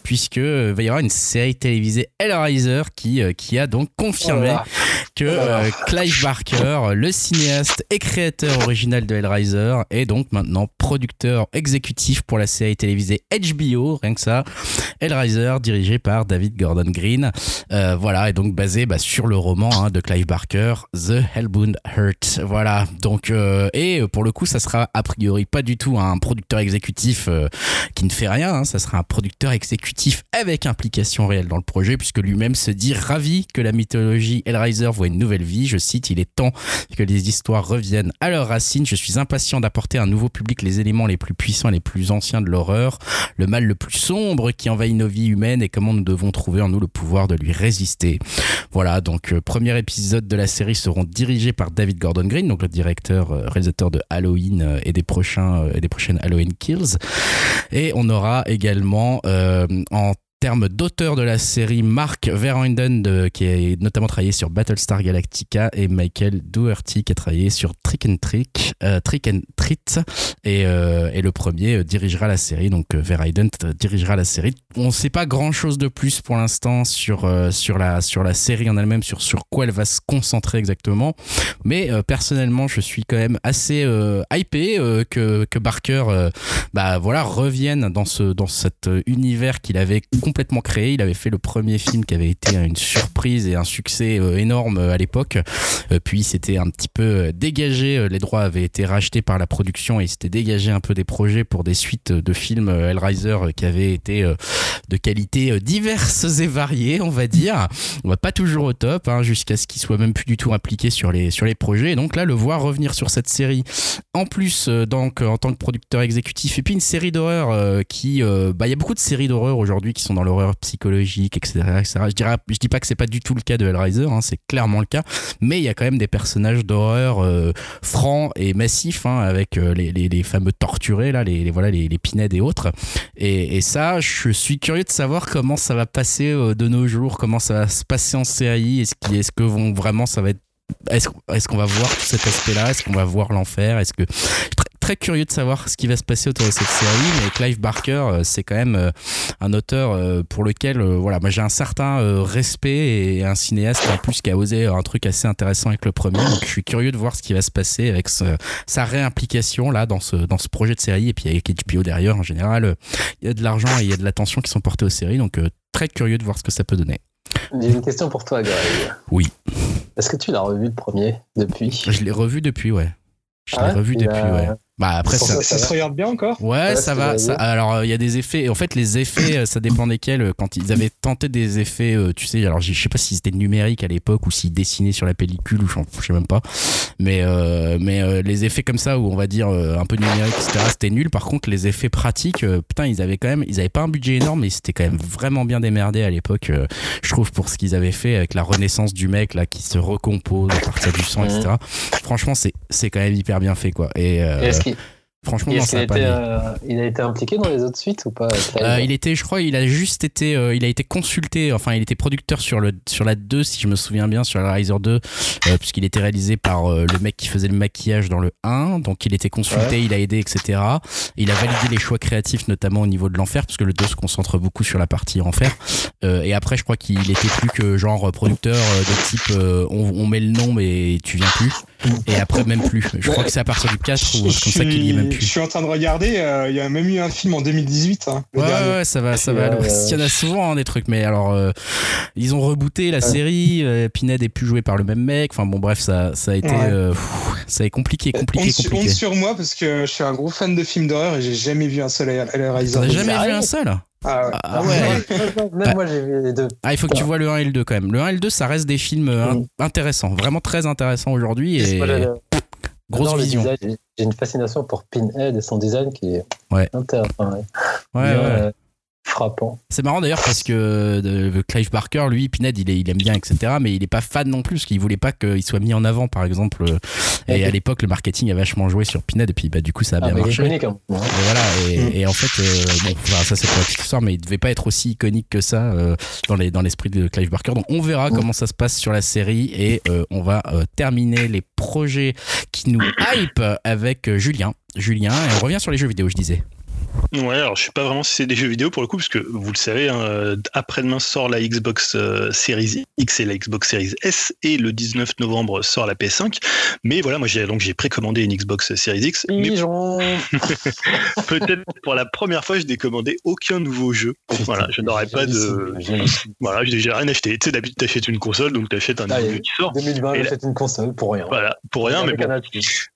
puisque va y avoir une série télévisée Hellraiser qui, qui a donc confirmé oh que Clive Barker, le cinéaste et créateur original de Hellraiser, est donc maintenant producteur exécutif pour la série télévisée HBO, rien que ça. Hellraiser, dirigé par David Gordon Green. Euh, voilà, et donc basé bah, sur le roman hein, de Clive Barker, The Hellbound Heart. Voilà, donc, euh, et pour le coup, ça sera a priori pas du tout un producteur exécutif euh, qui ne fait rien, hein. ça sera un producteur exécutif avec implication réelle dans le projet, puisque lui-même se dit ravi que la mythologie Hellraiser voit une nouvelle vie. Je cite, il est temps que les histoires reviennent à leurs racines. Je suis impatient d'apporter un nouveau public les éléments les plus puissants et les plus anciens de l'horreur, le mal le plus sombre qui envahit nos vies humaines et comment nous devons trouver en nous le pouvoir de lui résister. Voilà, donc euh, premier épisode de la série seront dirigés par David Gordon Green, donc le directeur euh, réalisateur de Halloween euh, et des prochains et des prochaines Halloween Kills. Et on aura également en termes d'auteur de la série, Mark Verhoeven, qui a notamment travaillé sur Battlestar Galactica, et Michael Dougherty, qui a travaillé sur Trick and Trick, euh, Trick and Treat, et, euh, et le premier euh, dirigera la série, donc Verhoeven dirigera la série. On ne sait pas grand-chose de plus pour l'instant sur, sur, la, sur la série en elle-même, sur, sur quoi elle va se concentrer exactement, mais personnellement, je suis quand même assez hypé que, que Barker bah, voilà, revienne dans, ce, dans cet univers qu'il avait complètement complètement créé. Il avait fait le premier film qui avait été une surprise et un succès euh, énorme euh, à l'époque. Euh, puis c'était un petit peu dégagé. Les droits avaient été rachetés par la production et il s'était dégagé un peu des projets pour des suites de films Hellraiser qui avaient été de qualité diverses et variées, on va dire. On va pas toujours au top, hein, jusqu'à ce qu'il soit même plus du tout impliqué sur les, sur les projets. Et donc là, le voir revenir sur cette série, en plus, donc en tant que producteur exécutif, et puis une série d'horreur qui, bah, il y a beaucoup de séries d'horreur aujourd'hui qui sont dans l'horreur psychologique, etc., etc. Je dirais, je dis pas que c'est pas du tout le cas de Hellraiser, hein, c'est clairement le cas, mais il y a quand même des personnages d'horreur euh, francs et massifs, hein, avec euh, les, les, les, fameux torturés là, les, voilà les, les et autres. Et, ça, je suis curieux de savoir comment ça va passer de nos jours, comment ça va se passer en série, est-ce est -ce que vont vraiment ça va être est-ce qu'on va voir tout cet aspect-là Est-ce qu'on va voir l'enfer Est-ce que très, curieux de savoir ce qui va se passer autour de cette série. Mais Clive Barker, euh, c'est quand même euh, un auteur euh, pour lequel, voilà, moi j'ai un certain respect et un cinéaste en plus qui a osé un truc assez intéressant avec le premier. Donc je suis curieux de voir ce qui va se passer avec sa réimplication là dans ce dans ce projet de série. Et puis avec HBO derrière, en général, il y a de l'argent et il y a de l'attention qui sont portées aux séries. Donc très curieux de voir ce que ça peut donner. J'ai une question pour toi, Greg. Oui. Est-ce que tu l'as revu le premier depuis? Je l'ai revu depuis, ouais. Je l'ai ah revu depuis, ouais. Bah après ça, ça, se regarde bien encore? Ouais, ça va. alors il y a des effets. En fait, les effets, euh, ça dépend desquels. Euh, quand ils avaient tenté des effets, euh, tu sais, alors je sais pas si c'était numérique à l'époque ou s'ils dessinaient sur la pellicule ou je sais même pas. Mais mais les effets comme ça où on va dire un peu numérique, etc. C'était nul. Par contre, les effets pratiques, putain, ils avaient quand même, ils avaient pas un budget énorme, mais c'était quand même vraiment bien démerdé à l'époque. je trouve pour ce qu'ils avaient fait avec la renaissance du mec là qui se recompose à partir du sang, etc. Franchement, c'est c'est quand même hyper bien fait quoi. Et Franchement, non, ça a été, euh, il a été impliqué dans les autres suites ou pas euh, Il était, je crois, il a juste été, euh, il a été consulté. Enfin, il était producteur sur le sur la 2, si je me souviens bien, sur la Riser 2, puisqu'il était réalisé par le mec qui faisait le maquillage dans le 1. Donc, il était consulté, il a aidé, etc. Il a validé les choix créatifs, notamment au niveau de l'enfer, puisque le 2 se concentre beaucoup sur la partie enfer. et après, je crois qu'il était plus que genre producteur de type, on, on, met le nom mais tu viens plus. Et après, même plus. Je crois que c'est à partir du 4 ou comme ça qu'il y est même plus. Je suis en train de regarder, euh, il y a même eu un film en 2018. Hein, ouais, ouais, ça va, ça va. Euh, il y en a souvent hein, des trucs, mais alors, euh, ils ont rebooté la série, Pinhead est plus joué par le même mec. Enfin bon, bref, ça, ça a été. ça est compliqué, compliqué, on, compliqué. On sur moi parce que je suis un gros fan de films d'horreur et j'ai jamais vu un seul. T'as jamais vu un seul? Ah, ouais. Ah ouais. Même moi j'ai vu les deux. Ah, il faut que tu vois le 1 et le 2 quand même. Le 1 et le 2, ça reste des films mm. intéressants, vraiment très intéressants aujourd'hui. Et... Grosse vision. J'ai une fascination pour Pinhead et son design qui est ouais. intéressant. Ouais, ouais. Euh, frappant. C'est marrant d'ailleurs parce que de, Clive Barker, lui, Pinhead, il, il, aime bien, etc. Mais il est pas fan non plus, parce qu'il voulait pas qu'il soit mis en avant, par exemple. Et à l'époque, le marketing a vachement joué sur Pinhead, et puis bah, du coup, ça a ah, bien marché. Iconique, hein. et voilà, et, mm. en fait, euh, bon, ça c'est pour la petite histoire, mais il devait pas être aussi iconique que ça euh, dans les dans l'esprit de Clive Barker. Donc on verra mm. comment ça se passe sur la série, et euh, on va terminer les projets qui nous hype avec Julien. Julien, et on revient sur les jeux vidéo, je disais. Ouais, alors je sais pas vraiment si c'est des jeux vidéo pour le coup, parce que vous le savez, hein, après-demain sort la Xbox euh, Series X et la Xbox Series S, et le 19 novembre sort la PS5. Mais voilà, moi j'ai donc j'ai précommandé une Xbox Series X. Mais peut-être pour la première fois, je n'ai commandé aucun nouveau jeu. Voilà, je n'aurais pas de. Voilà, j'ai rien acheté. Tu sais, d'habitude t'achètes une console, donc t'achètes un nouveau jeu qui sort. 2020, j'achète une console pour rien. Voilà, pour rien, mais bon.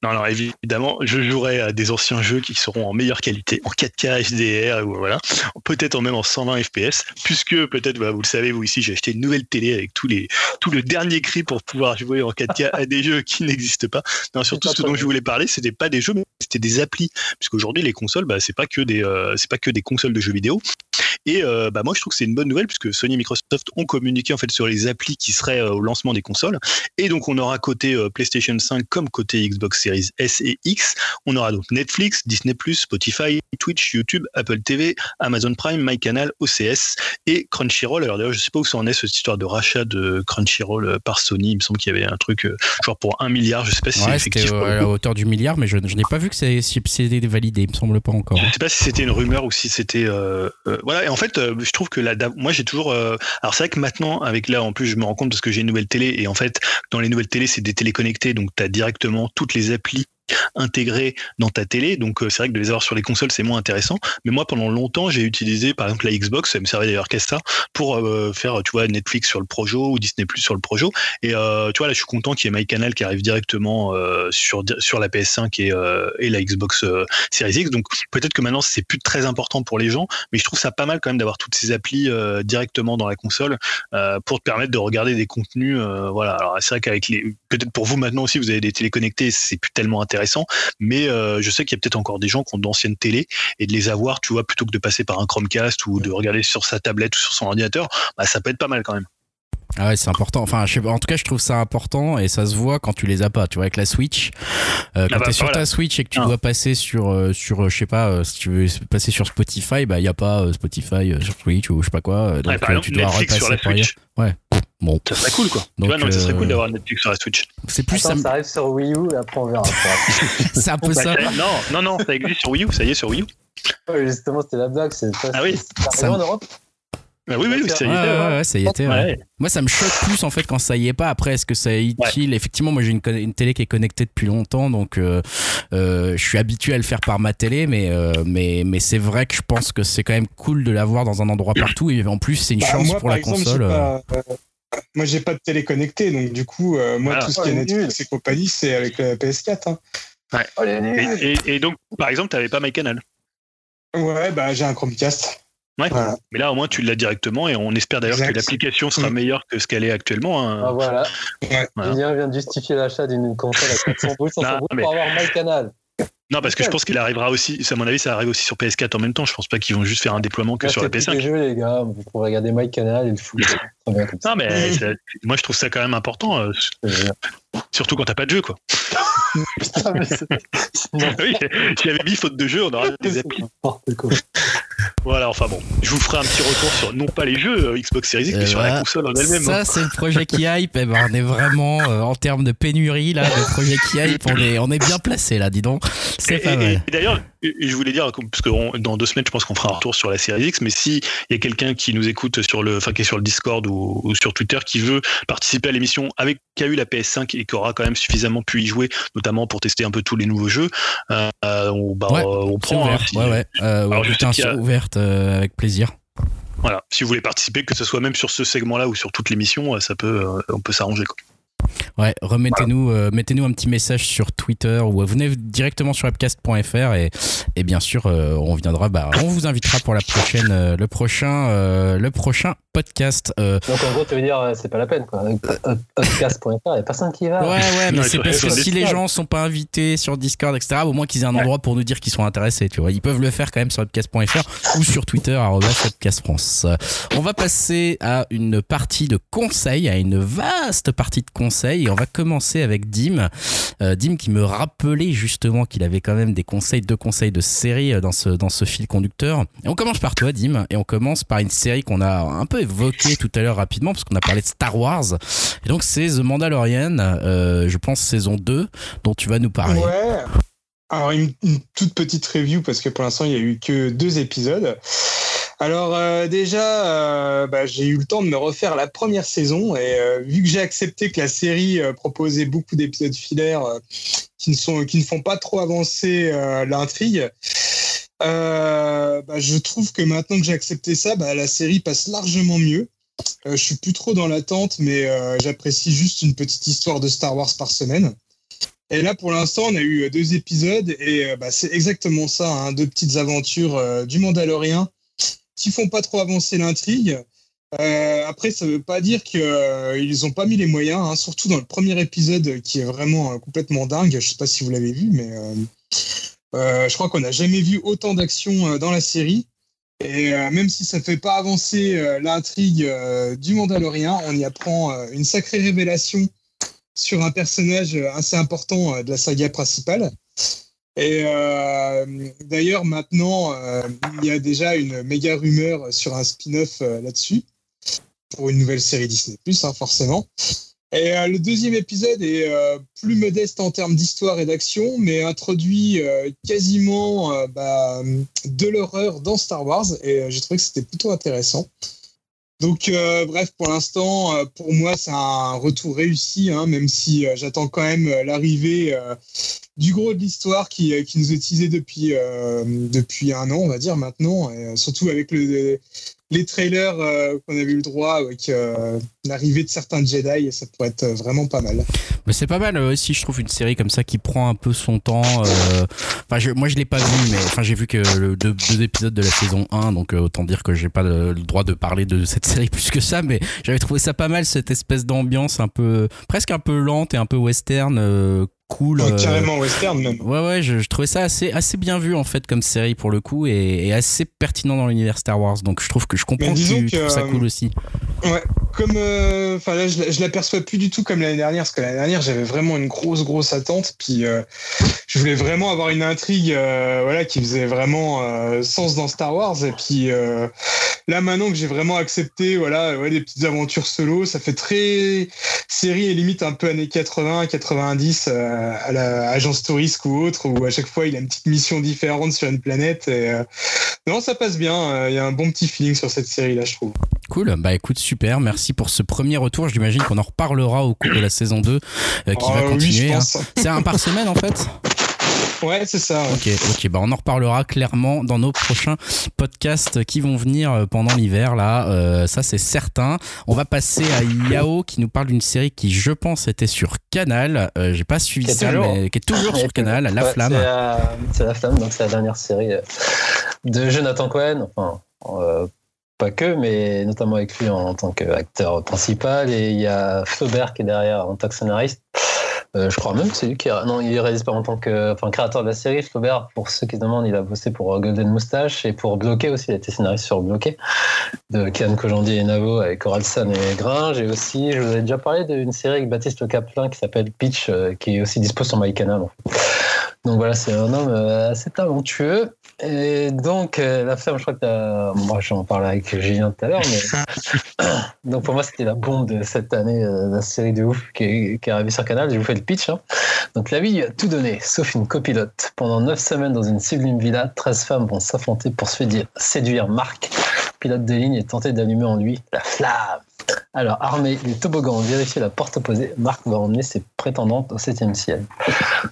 Non, non, évidemment, je jouerai à des anciens jeux qui seront en meilleure qualité, en 4K HDR, ou voilà, peut-être même en 120 FPS, puisque peut-être, bah, vous le savez, vous ici, j'ai acheté une nouvelle télé avec tous les, tout le dernier cri pour pouvoir jouer en 4K à des jeux qui n'existent pas. Non, surtout ce dont je voulais parler, c'était pas des jeux, mais c'était des applis, puisqu'aujourd'hui les consoles, bah, c'est pas que des, euh, c'est pas que des consoles de jeux vidéo. Et euh, bah, moi, je trouve que c'est une bonne nouvelle puisque Sony et Microsoft ont communiqué en fait sur les applis qui seraient euh, au lancement des consoles. Et donc, on aura côté PlayStation 5 comme côté Xbox Series S et X. On aura donc Netflix, Disney+, Spotify, Twitch, YouTube, Apple TV, Amazon Prime, MyCanal, OCS et Crunchyroll. Alors d'ailleurs, je sais pas où ça en est cette histoire de rachat de Crunchyroll par Sony. Il me semble qu'il y avait un truc genre pour un milliard. Je sais pas si c'est effectif. à la hauteur du milliard, mais je, n'ai pas vu que c'était validé. Il me semble pas encore. Je sais pas si c'était une rumeur ou si c'était euh, euh, voilà. Et en fait, euh, je trouve que la moi j'ai toujours. alors c'est vrai que maintenant avec là en plus je me rends compte parce que j'ai une nouvelle télé et en fait dans les nouvelles télé c'est des télé connectées donc tu as directement toutes les applis intégrés dans ta télé. Donc euh, c'est vrai que de les avoir sur les consoles, c'est moins intéressant. Mais moi, pendant longtemps, j'ai utilisé par exemple la Xbox, ça me servait d'ailleurs qu'à ça, pour euh, faire tu vois Netflix sur le Projo ou Disney Plus sur le Projo. Et euh, tu vois là, je suis content qu'il y ait MyCanal qui arrive directement sur sur la PS5 et, la Xbox Series X. Donc peut-être que maintenant c'est plus très important pour les gens, mais je trouve ça pas mal quand même d'avoir toutes ces applis directement dans la console pour te permettre de regarder des contenus. voilà. Alors c'est vrai qu'avec les peut-être pour vous maintenant aussi, vous avez des téléconnectés, c'est plus tellement intéressant intéressant. Mais je sais qu'il y a peut-être encore des gens qui ont d'anciennes télé et de les avoir, tu vois, plutôt que de passer par un Chromecast ou de regarder sur sa tablette ou sur son ordinateur, bah, ça peut être pas mal quand même. Ah ouais, c'est important. Enfin, je sais, en tout cas, je trouve ça important et ça se voit quand tu les as pas. Tu vois, avec la Switch, euh, quand ah bah, tu es sur ta Switch et que tu ah. dois passer sur, euh, sur, euh, je sais pas, si tu veux passer sur Spotify, bah il y a pas Spotify sur Switch ou je sais pas quoi. Donc tu dois repasser sur la Switch. Ouais. Bon. Ça serait cool quoi. Donc, tu vois, non, ça serait cool d'avoir Netflix sur la Switch. C'est plus ça, ça arrive sur Wii U et après on verra. c'est un peu bah, ça. Non, non, non, ça existe sur Wii U. Ça y est sur Wii U. Ouais, justement, c'était la blague. Ah oui. Ça en Europe. Bah oui, oui, ça y était. Ouais, ça y était. Moi, ça me choque plus en fait quand ça y est pas. Après, est-ce que ça est utile? Effectivement, moi j'ai une, une, télé qui est connectée depuis longtemps, donc euh, euh, je suis habitué à le faire par ma télé, mais euh, mais mais c'est vrai que je pense que c'est quand même cool de l'avoir dans un endroit partout. Et en plus, c'est une bah, chance pour la console. Moi, j'ai pas de télé connectée, donc du coup, moi, tout ce qui est Netflix et compagnie, c'est avec la PS4. Hein. Ouais. Oh, et, et, donc, par exemple, t'avais pas MyCanal Ouais, bah j'ai un Chromecast. Ouais. Mais là, au moins, tu l'as directement et on espère d'ailleurs que l'application sera mm. meilleure que ce qu'elle est actuellement. Hein. Ah, voilà. Julien vient de justifier l'achat d'une console à 400 bouts pour avoir MyCanal. Non, parce que je pense qu'il arrivera aussi, à mon avis, ça arrive aussi sur PS4 en même temps. Je pense pas qu'ils vont juste faire un déploiement que sur la PS5. les jeux, les gars. Vous pourrez regarder MyCanal et le foot. non, mais moi, je trouve ça quand même important. Euh, surtout quand t'as pas de jeu, quoi. Putain, mais oui, j'avais mis faute de jeu, on aura des applis. Voilà, enfin bon, je vous ferai un petit retour sur non pas les jeux euh, Xbox Series X, mais sur la console en elle-même. Ça, hein. c'est le projet qui hype. Eh ben, on est vraiment euh, en termes de pénurie là, le projet qui hype, on est, on est bien placé là, dis donc. C'est pas mal. Et, d'ailleurs, je voulais dire, parce que dans deux semaines, je pense qu'on fera un retour sur la Series X, mais s'il y a quelqu'un qui nous écoute sur le, enfin qui est sur le Discord ou, sur Twitter, qui veut participer à l'émission avec qui a eu la PS5 et qui aura quand même suffisamment pu y jouer, notamment pour tester un peu tous les nouveaux jeux, euh, on, bah, on prend. Ouvert, hein, ouais, ouais. Alors, juste un ouverte euh, avec plaisir. Voilà, si vous voulez participer, que ce soit même sur ce segment-là ou sur toute l'émission, euh, ça peut, on peut s'arranger. Ouais, remettez-nous euh, mettez-nous un petit message sur Twitter ou venez directement sur webcast.fr et, et bien sûr euh, on viendra bah, on vous invitera pour la prochaine euh, le prochain le prochain podcast. Donc en gros tu veux dire c'est pas la peine quoi. Podcast.fr, il n'y a personne qui va. Ouais ouais, mais c'est parce que si les gens sont pas invités sur Discord etc, au moins qu'ils aient un endroit pour nous dire qu'ils sont intéressés, tu vois. Ils peuvent le faire quand même sur webcast.fr ou sur Twitter @webcastfrance. On va passer à une partie de conseils, à une vaste partie de conseils et on va commencer avec Dim. Euh, Dim qui me rappelait justement qu'il avait quand même des conseils, deux conseils de série euh, dans ce, dans ce fil conducteur. Et on commence par toi, Dim, et on commence par une série qu'on a un peu évoquée tout à l'heure rapidement, parce qu'on a parlé de Star Wars. Et donc c'est The Mandalorian, euh, je pense saison 2, dont tu vas nous parler. Ouais. Alors une, une toute petite review, parce que pour l'instant il n'y a eu que deux épisodes. Alors euh, déjà, euh, bah, j'ai eu le temps de me refaire la première saison et euh, vu que j'ai accepté que la série proposait beaucoup d'épisodes filaires qui ne sont qui ne font pas trop avancer l'intrigue, bah, je trouve que maintenant que j'ai accepté ça, bah, la série passe largement mieux. je suis plus trop dans l'attente, mais j'apprécie juste une petite histoire de Star Wars par semaine. Et là, pour l'instant, on a eu deux épisodes et c'est exactement ça, hein, deux petites aventures du Mandalorien qui font pas trop avancer l'intrigue. Euh, après, ça veut pas dire qu'ils euh, ont pas mis les moyens, hein, surtout dans le premier épisode qui est vraiment euh, complètement dingue. Je sais pas si vous l'avez vu, mais je crois qu'on n'a jamais vu autant d'action dans la série. Et même si ça ne fait pas avancer l'intrigue du Mandalorien, on y apprend une sacrée révélation sur un personnage assez important de la saga principale. Et euh, d'ailleurs, maintenant, euh, il y a déjà une méga rumeur sur un spin-off euh, là-dessus, pour une nouvelle série Disney, hein, forcément. Et le deuxième épisode est plus modeste en termes d'histoire et d'action, mais introduit quasiment bah, de l'horreur dans Star Wars, et j'ai trouvé que c'était plutôt intéressant. Donc, bref, pour l'instant, pour moi, c'est un retour réussi, hein, même si j'attends quand même l'arrivée du gros de l'histoire qui, euh, qui, nous est teasé depuis, euh, depuis un an, on va dire maintenant, et euh, surtout avec le, les trailers qu'on avait eu le droit avec l'arrivée de certains Jedi, ça pourrait être vraiment pas mal. Mais c'est pas mal aussi, je trouve, une série comme ça qui prend un peu son temps. Enfin, je, moi, je l'ai pas vu, mais enfin, j'ai vu que le, deux, épisodes de la saison 1, donc autant dire que j'ai pas le, droit de parler de cette série plus que ça, mais j'avais trouvé ça pas mal, cette espèce d'ambiance un peu, presque un peu lente et un peu western cool. carrément western même. Ouais, ouais, je, trouvais ça assez, assez bien vu en fait comme série pour le coup et, assez pertinent dans l'univers Star Wars. Donc je trouve que je comprends que tu trouves ça cool aussi. Ouais, comme. Enfin là, je, je l'aperçois plus du tout comme l'année dernière parce que l'année dernière j'avais vraiment une grosse, grosse attente. Puis je voulais vraiment avoir une intrigue voilà, qui faisait vraiment sens dans Star Wars. Et puis là, maintenant que j'ai vraiment accepté voilà, ouais, des petites aventures solo, ça fait très série et limite un peu années 80, 90 euh, à la Agence Touriste ou autre, où à chaque fois il a une petite mission différente sur une planète. Et, euh, non, ça passe bien. Euh, il y a un bon petit feeling sur cette série-là, je trouve. Cool, bah écoute, super, merci pour ce premier retour. J'imagine qu'on en reparlera au cours de la saison 2 qui va continuer. Hein. C'est un par semaine en fait? Ouais, c'est ça. Ok, ok, bah on en reparlera clairement dans nos prochains podcasts qui vont venir euh, pendant l'hiver là. Euh, ça c'est certain. On va passer à Yao qui nous parle d'une série qui je pense était sur Canal. Euh, j'ai pas suivi ça, mais qui est toujours sur Canal. La Flamme. C'est la Flamme, donc c'est la dernière série de Jonathan Cohen. Enfin. pas que, mais notamment avec lui en, tant qu'acteur principal. Et il y a Flaubert qui est derrière en tant que scénariste. Euh, je crois même que c'est lui qui non il réalise pas en tant que enfin créateur de la série Flaubert. Pour ceux qui se demandent il a bossé pour euh, Golden Moustache et pour Bloqué aussi. Il a été scénariste sur Bloqué de Kian Kojandi et Navo avec Oralsan et Gringe. Et aussi je vous avais déjà parlé d'une série avec Baptiste Caplin qui s'appelle Pitch euh, qui est aussi dispo sur MyCanal. Donc voilà c'est un homme assez talentueux et donc, euh, la femme, je crois que as... moi j'en parlais avec Julien tout à l'heure, mais donc pour moi c'était la bombe de cette année, euh, la série de ouf qui est, qui est arrivée sur Canal. Je vous fais le pitch. Hein. Donc la vie a tout donné, sauf une copilote. Pendant neuf semaines dans une sublime villa, 13 femmes vont s'affronter pour séduire Marc, pilote de ligne, et tenter d'allumer en lui la flamme. Alors, armé du toboggan, vérifier la porte opposée, Marc va emmener ses prétendantes au 7 ciel.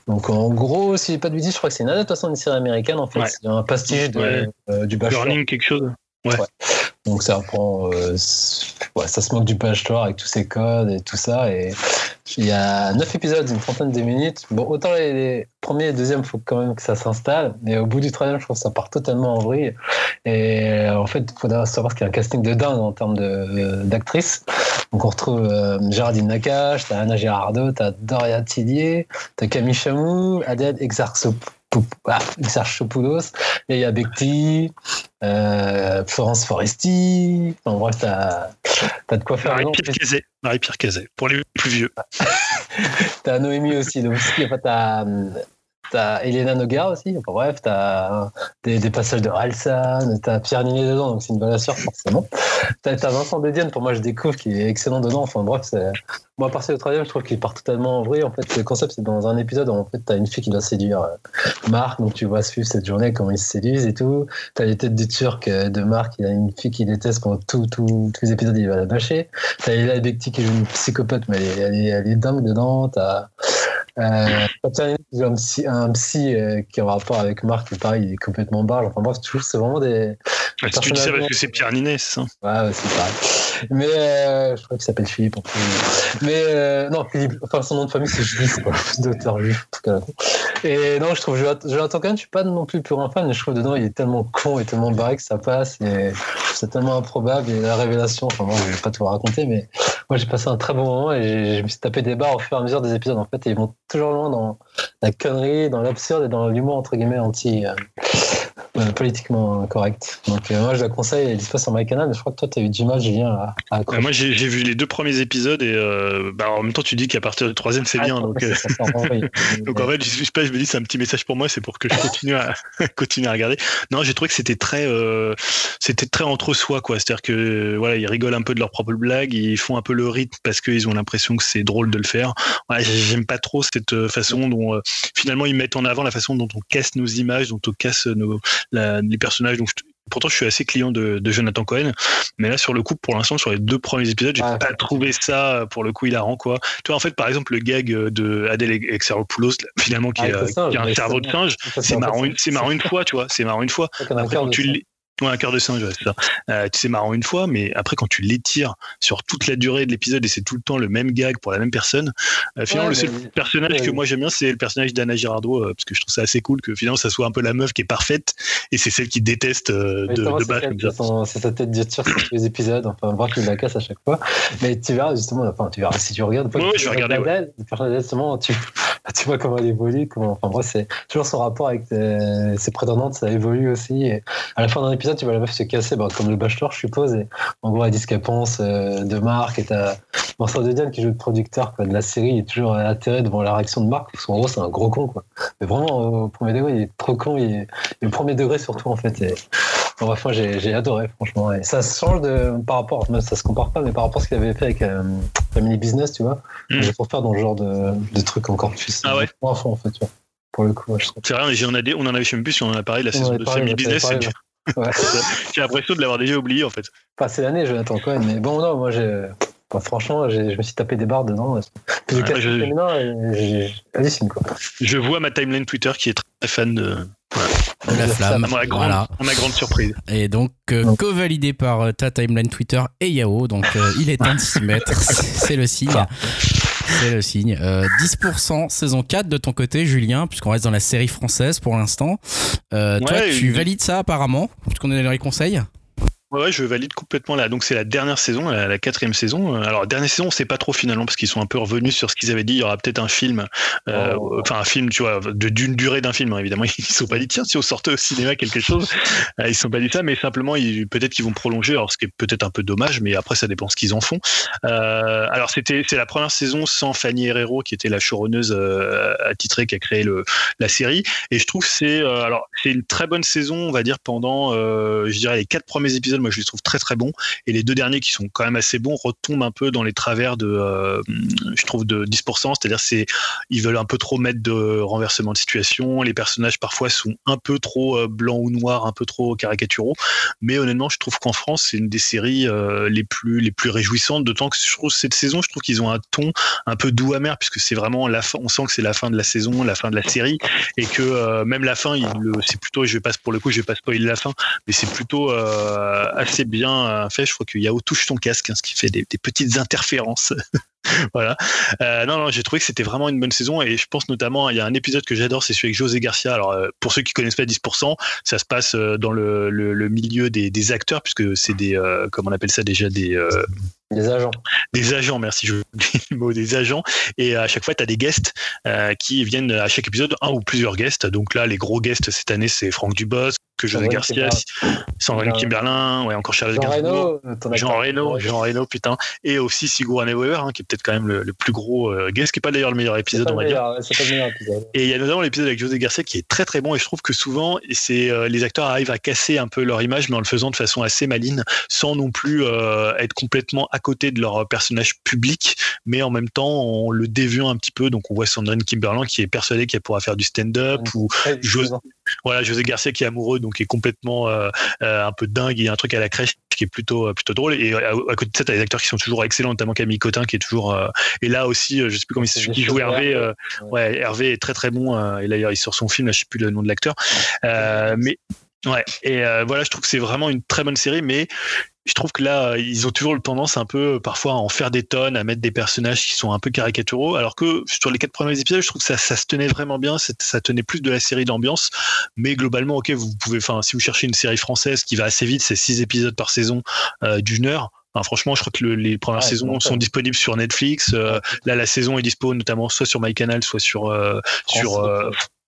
Donc, en gros, si j'ai pas de bêtises, je crois que c'est une adaptation d'une série américaine, en fait. C'est un pastiche de, euh, du Bachelor. Burning, quelque chose. Ouais. Donc ça reprend, euh, ça se moque du Bachelor avec tous ses codes et tout ça. Et il y a neuf épisodes, une trentaine de minutes. Bon, autant les, premiers et deuxièmes, il faut quand même que ça s'installe. Mais au bout du troisième, je trouve que ça part totalement en vrille. Et euh, en fait, il faudra savoir qu'il y a un casting de dingue en termes d'actrices. Donc on retrouve euh, Géraldine Nakache, t'as Anna Girardot, t'as Doria Tillier, t'as Camille Chamou, Adèle Exarchopoulos, ah, Exarchopoulos, Léa Bekti, euh, Florence Foresti. En bref, t'as as de quoi faire. Marie-Pierre. Marie-Pierre Cazet, pour les plus vieux. t'as Noémie aussi. Donc, t'as T'as Elena Nogar aussi, enfin bref, t'as des, des, passages de Ralsan, t'as Pierre Ninet dedans, donc c'est une bonne sœur forcément. T'as as Vincent Dedienne, pour moi je découvre, qui est excellent dedans, enfin bref, c'est... moi à partir du troisième, je trouve qu'il part totalement en vrai. En fait, le concept c'est dans un épisode où en fait t'as une fille qui doit séduire euh, Marc, donc tu vois suivre cette journée, comment ils se séduisent et tout. T'as les têtes du Turc euh, de Marc, il a une fille qui déteste pendant tout, tout, tous les épisodes, il va la bâcher. T'as Ella Bekti qui joue une psychopathe, mais elle est, elle est, dingue dedans. T'as euh, un psy, un psy euh, qui a un rapport avec Marc, pareil, il est complètement barge. Enfin bref, toujours, c'est vraiment des. Ouais, tu dis ça parce que c'est Pierre Ninet, c'est ça? Ouais, c'est pareil. Mais euh, je crois qu'il s'appelle Philippe en plus. Mais euh, non, Philippe, enfin son nom de famille c'est c'est pas d'auteur juif. En tout cas. Et non, je trouve, Jonathan Cohen, je suis pas non plus plus grand fan, mais je trouve dedans il est tellement con et tellement barré que ça passe. Et c'est tellement improbable. Et la révélation, enfin, moi, je vais pas tout raconter, mais moi, j'ai passé un très bon moment et je me suis tapé des barres au fur et à mesure des épisodes. En fait, et ils vont toujours loin dans la connerie, dans l'absurde et dans l'humour, entre guillemets, anti. Euh, euh, politiquement correct. Donc euh, moi je la conseille, elle est disponible sur MyCanal, mais je crois que toi tu as eu du mal, Julien, à, à bah, Moi j'ai vu les deux premiers épisodes et euh, bah, en même temps tu dis qu'à partir du troisième c'est ah, bien. Donc, donc en fait je, sais pas, je me dis c'est un petit message pour moi, c'est pour que je continue à continuer à regarder. Non j'ai trouvé que c'était très c'était très entre soi quoi, c'est-à-dire que voilà ils rigolent un peu de leurs propres blagues, ils font un peu le rythme parce qu'ils ont l'impression que c'est drôle de le faire. Ouais, J'aime pas trop cette façon dont finalement ils mettent en avant la façon dont on casse nos images, dont on casse nos les personnages. Donc, pourtant, je suis assez client de, Jonathan Cohen, mais là, sur le coup, pour l'instant, sur les deux premiers épisodes, j'ai ah, pas trouvé ça, pour le coup, hilarant, quoi. Toi, en fait, par exemple, le gag de Adèle Exarchopoulos, finalement, qui, ah, a, un cerveau de singe, c'est marrant, c'est marrant une fois, tu vois, c'est marrant une fois. tu, Ouais, un cœur de singe, c'est ça. Euh, c'est marrant une fois, mais après, quand tu l'étires sur toute la durée de l'épisode et c'est tout le temps le même gag pour la même personne, euh, finalement, le seul personnage que moi j'aime bien, c'est le personnage d'Anna Girardot, euh, parce que je trouve ça assez cool que finalement, ça soit un peu la meuf qui est parfaite et c'est celle qui déteste de, de base. C'est sa tête d'étire sur tous les épisodes, enfin, voir qu'il la casse à chaque fois. Mais tu verras, justement, enfin, tu verras si tu regardes. Ouais, je vais regarder. Personnage, justement, tu tu vois comment elle évolue, comment, enfin bref, c'est toujours son rapport avec ses prétendantes, ça évolue aussi. Et à la fin d'un épisode, tu vois la meuf se casser, bah, comme le bachelor, je suppose. Et en gros, elle dit ce qu'elle pense euh, de Marc. Et t'as Vincent de Diane qui joue le producteur de la série, il est toujours atterré devant la réaction de Marc, parce qu'en gros, c'est un gros con, quoi. Mais vraiment, au premier degré, il est trop con, il est, est au premier degré surtout, en fait. Et, bref, moi, j'ai adoré, franchement. Et ça change de, par rapport, ça se compare pas, mais par rapport à ce qu'il avait fait avec euh, Family Business, tu vois. Mm. Je faire dans le genre de, de trucs encore plus. Ah ouais? en fait, tu vois. Pour le coup, je trouve. C'est vrai, mais on, a des, on en avait, je sais même plus si on en a parlé, la saison de Family Business, c'est J'ai l'impression de l'avoir déjà oublié, en fait. Passé l'année, Jonathan Cohen, mais bon, non, moi, j'ai. franchement, je me suis tapé des barres dedans. Puis ouais, je... hallucine, quoi. Je vois ma timeline Twitter qui est très fan de, de la flamme. À ma, grande, voilà. ma grande surprise. Et donc, euh, co-validé par euh, ta timeline Twitter et Yao. Donc, euh, il est temps de s'y mettre. C'est le signe. C'est le signe. 10% saison 4 de ton côté, Julien, puisqu'on reste dans la série française pour l'instant. toi, tu valides ça apparemment, puisqu'on est dans les conseils? Ouais, je valide complètement là. Donc c'est la dernière saison, la, quatrième saison. Alors dernière saison, on sait pas trop finalement parce qu'ils sont un peu revenus sur ce qu'ils avaient dit. Il y aura peut-être un film, euh, oh. enfin un film, tu vois, d'une durée d'un film. Hein, évidemment, ils se sont pas dit tiens si on sortait au cinéma quelque chose. Euh, ils se sont pas dit ça, mais simplement peut-être qu'ils vont prolonger. Alors ce qui est peut-être un peu dommage, mais après ça dépend ce qu'ils en font. Euh, alors c'était c'est la première saison sans Fanny Herrero qui était la showrunneuse attitrée qui a créé le la série. Et je trouve c'est alors c'est une très bonne saison, on va dire pendant, je dirais les quatre premiers épisodes moi je les trouve très très bons. Et les deux derniers qui sont quand même assez bons retombent un peu dans les travers de, euh, je trouve, de 10%. C'est-à-dire c'est, ils veulent un peu trop mettre de renversement de situation. Les personnages parfois sont un peu trop euh, blancs ou noirs, un peu trop caricaturaux. Mais honnêtement, je trouve qu'en France, c'est une des séries euh, les plus les plus réjouissantes. D'autant que je trouve cette saison, je trouve qu'ils ont un ton un peu doux amer puisque c'est vraiment la fin. On sent que c'est la fin de la saison, la fin de la série, et que même la fin, c'est plutôt. Je vais pour le coup, je vais pas spoiler la fin, mais c'est plutôt assez bien euh, fait. Je crois que Yao touche son casque, hein, ce qui fait des, petites interférences. voilà. Euh, non, non, j'ai trouvé que c'était vraiment une bonne saison et je pense notamment, il y a un épisode que j'adore, c'est celui avec José Garcia. Alors, euh, pour ceux qui connaissent pas 10%, ça se passe dans le, le, milieu des, des, acteurs, puisque c'est des, comment on appelle ça déjà, des, des agents. Des agents, merci, je le mot des agents. Et à chaque fois, tu as des guests qui viennent à chaque épisode, un ou plusieurs guests. Donc là, les gros guests cette année, c'est Franck Dubos, que José Garcia, Sandrine Kimberlin, ouais, encore Charles Jean Reno, Jean Reno, Jean Reno, putain, et aussi Sigourney Weaver, hein, qui est peut-être quand même le, plus gros euh, guest, qui est pas d'ailleurs le meilleur épisode, on va dire. Pas le meilleur épisode. Et il y a notamment l'épisode avec José Garcia qui est très très bon, et je trouve que souvent, c'est euh, les acteurs arrivent à casser un peu leur image, mais en le faisant de façon assez maline, sans non plus euh, être complètement à côté de leur personnage public, mais en même temps, on le déviant un petit peu. Donc on voit Sandrine Kimberlin qui est persuadée qu'elle pourra faire du stand-up, ou José, voilà, José Garcia qui est amoureux, donc qui est complètement euh, euh, un peu dingue. Il y a un truc à la crèche qui est plutôt euh, plutôt drôle. Et à, côté de ça, t'as des acteurs qui sont toujours excellents, notamment Camille Cotin qui est toujours. et là aussi, je sais plus comment il celui qui joue Hervé. ouais, Hervé est très très bon. et d'ailleurs, il sort son film. Là, je sais plus le nom de l'acteur. mais Ouais, et voilà, je trouve que c'est vraiment une très bonne série, mais je trouve que là, ils ont toujours le tendance un peu parfois à en faire des tonnes, à mettre des personnages qui sont un peu caricaturaux, alors que sur les quatre premiers épisodes, je trouve que ça, ça se tenait vraiment bien, ça tenait plus de la série d'ambiance, mais globalement, ok, vous pouvez, enfin, si vous cherchez une série française qui va assez vite, c'est six épisodes par saison euh, d'une heure. Enfin, franchement, je crois que les premières saisons sont disponibles sur Netflix. Euh, là, la saison est dispo notamment soit sur MyCanal, soit sur euh, sur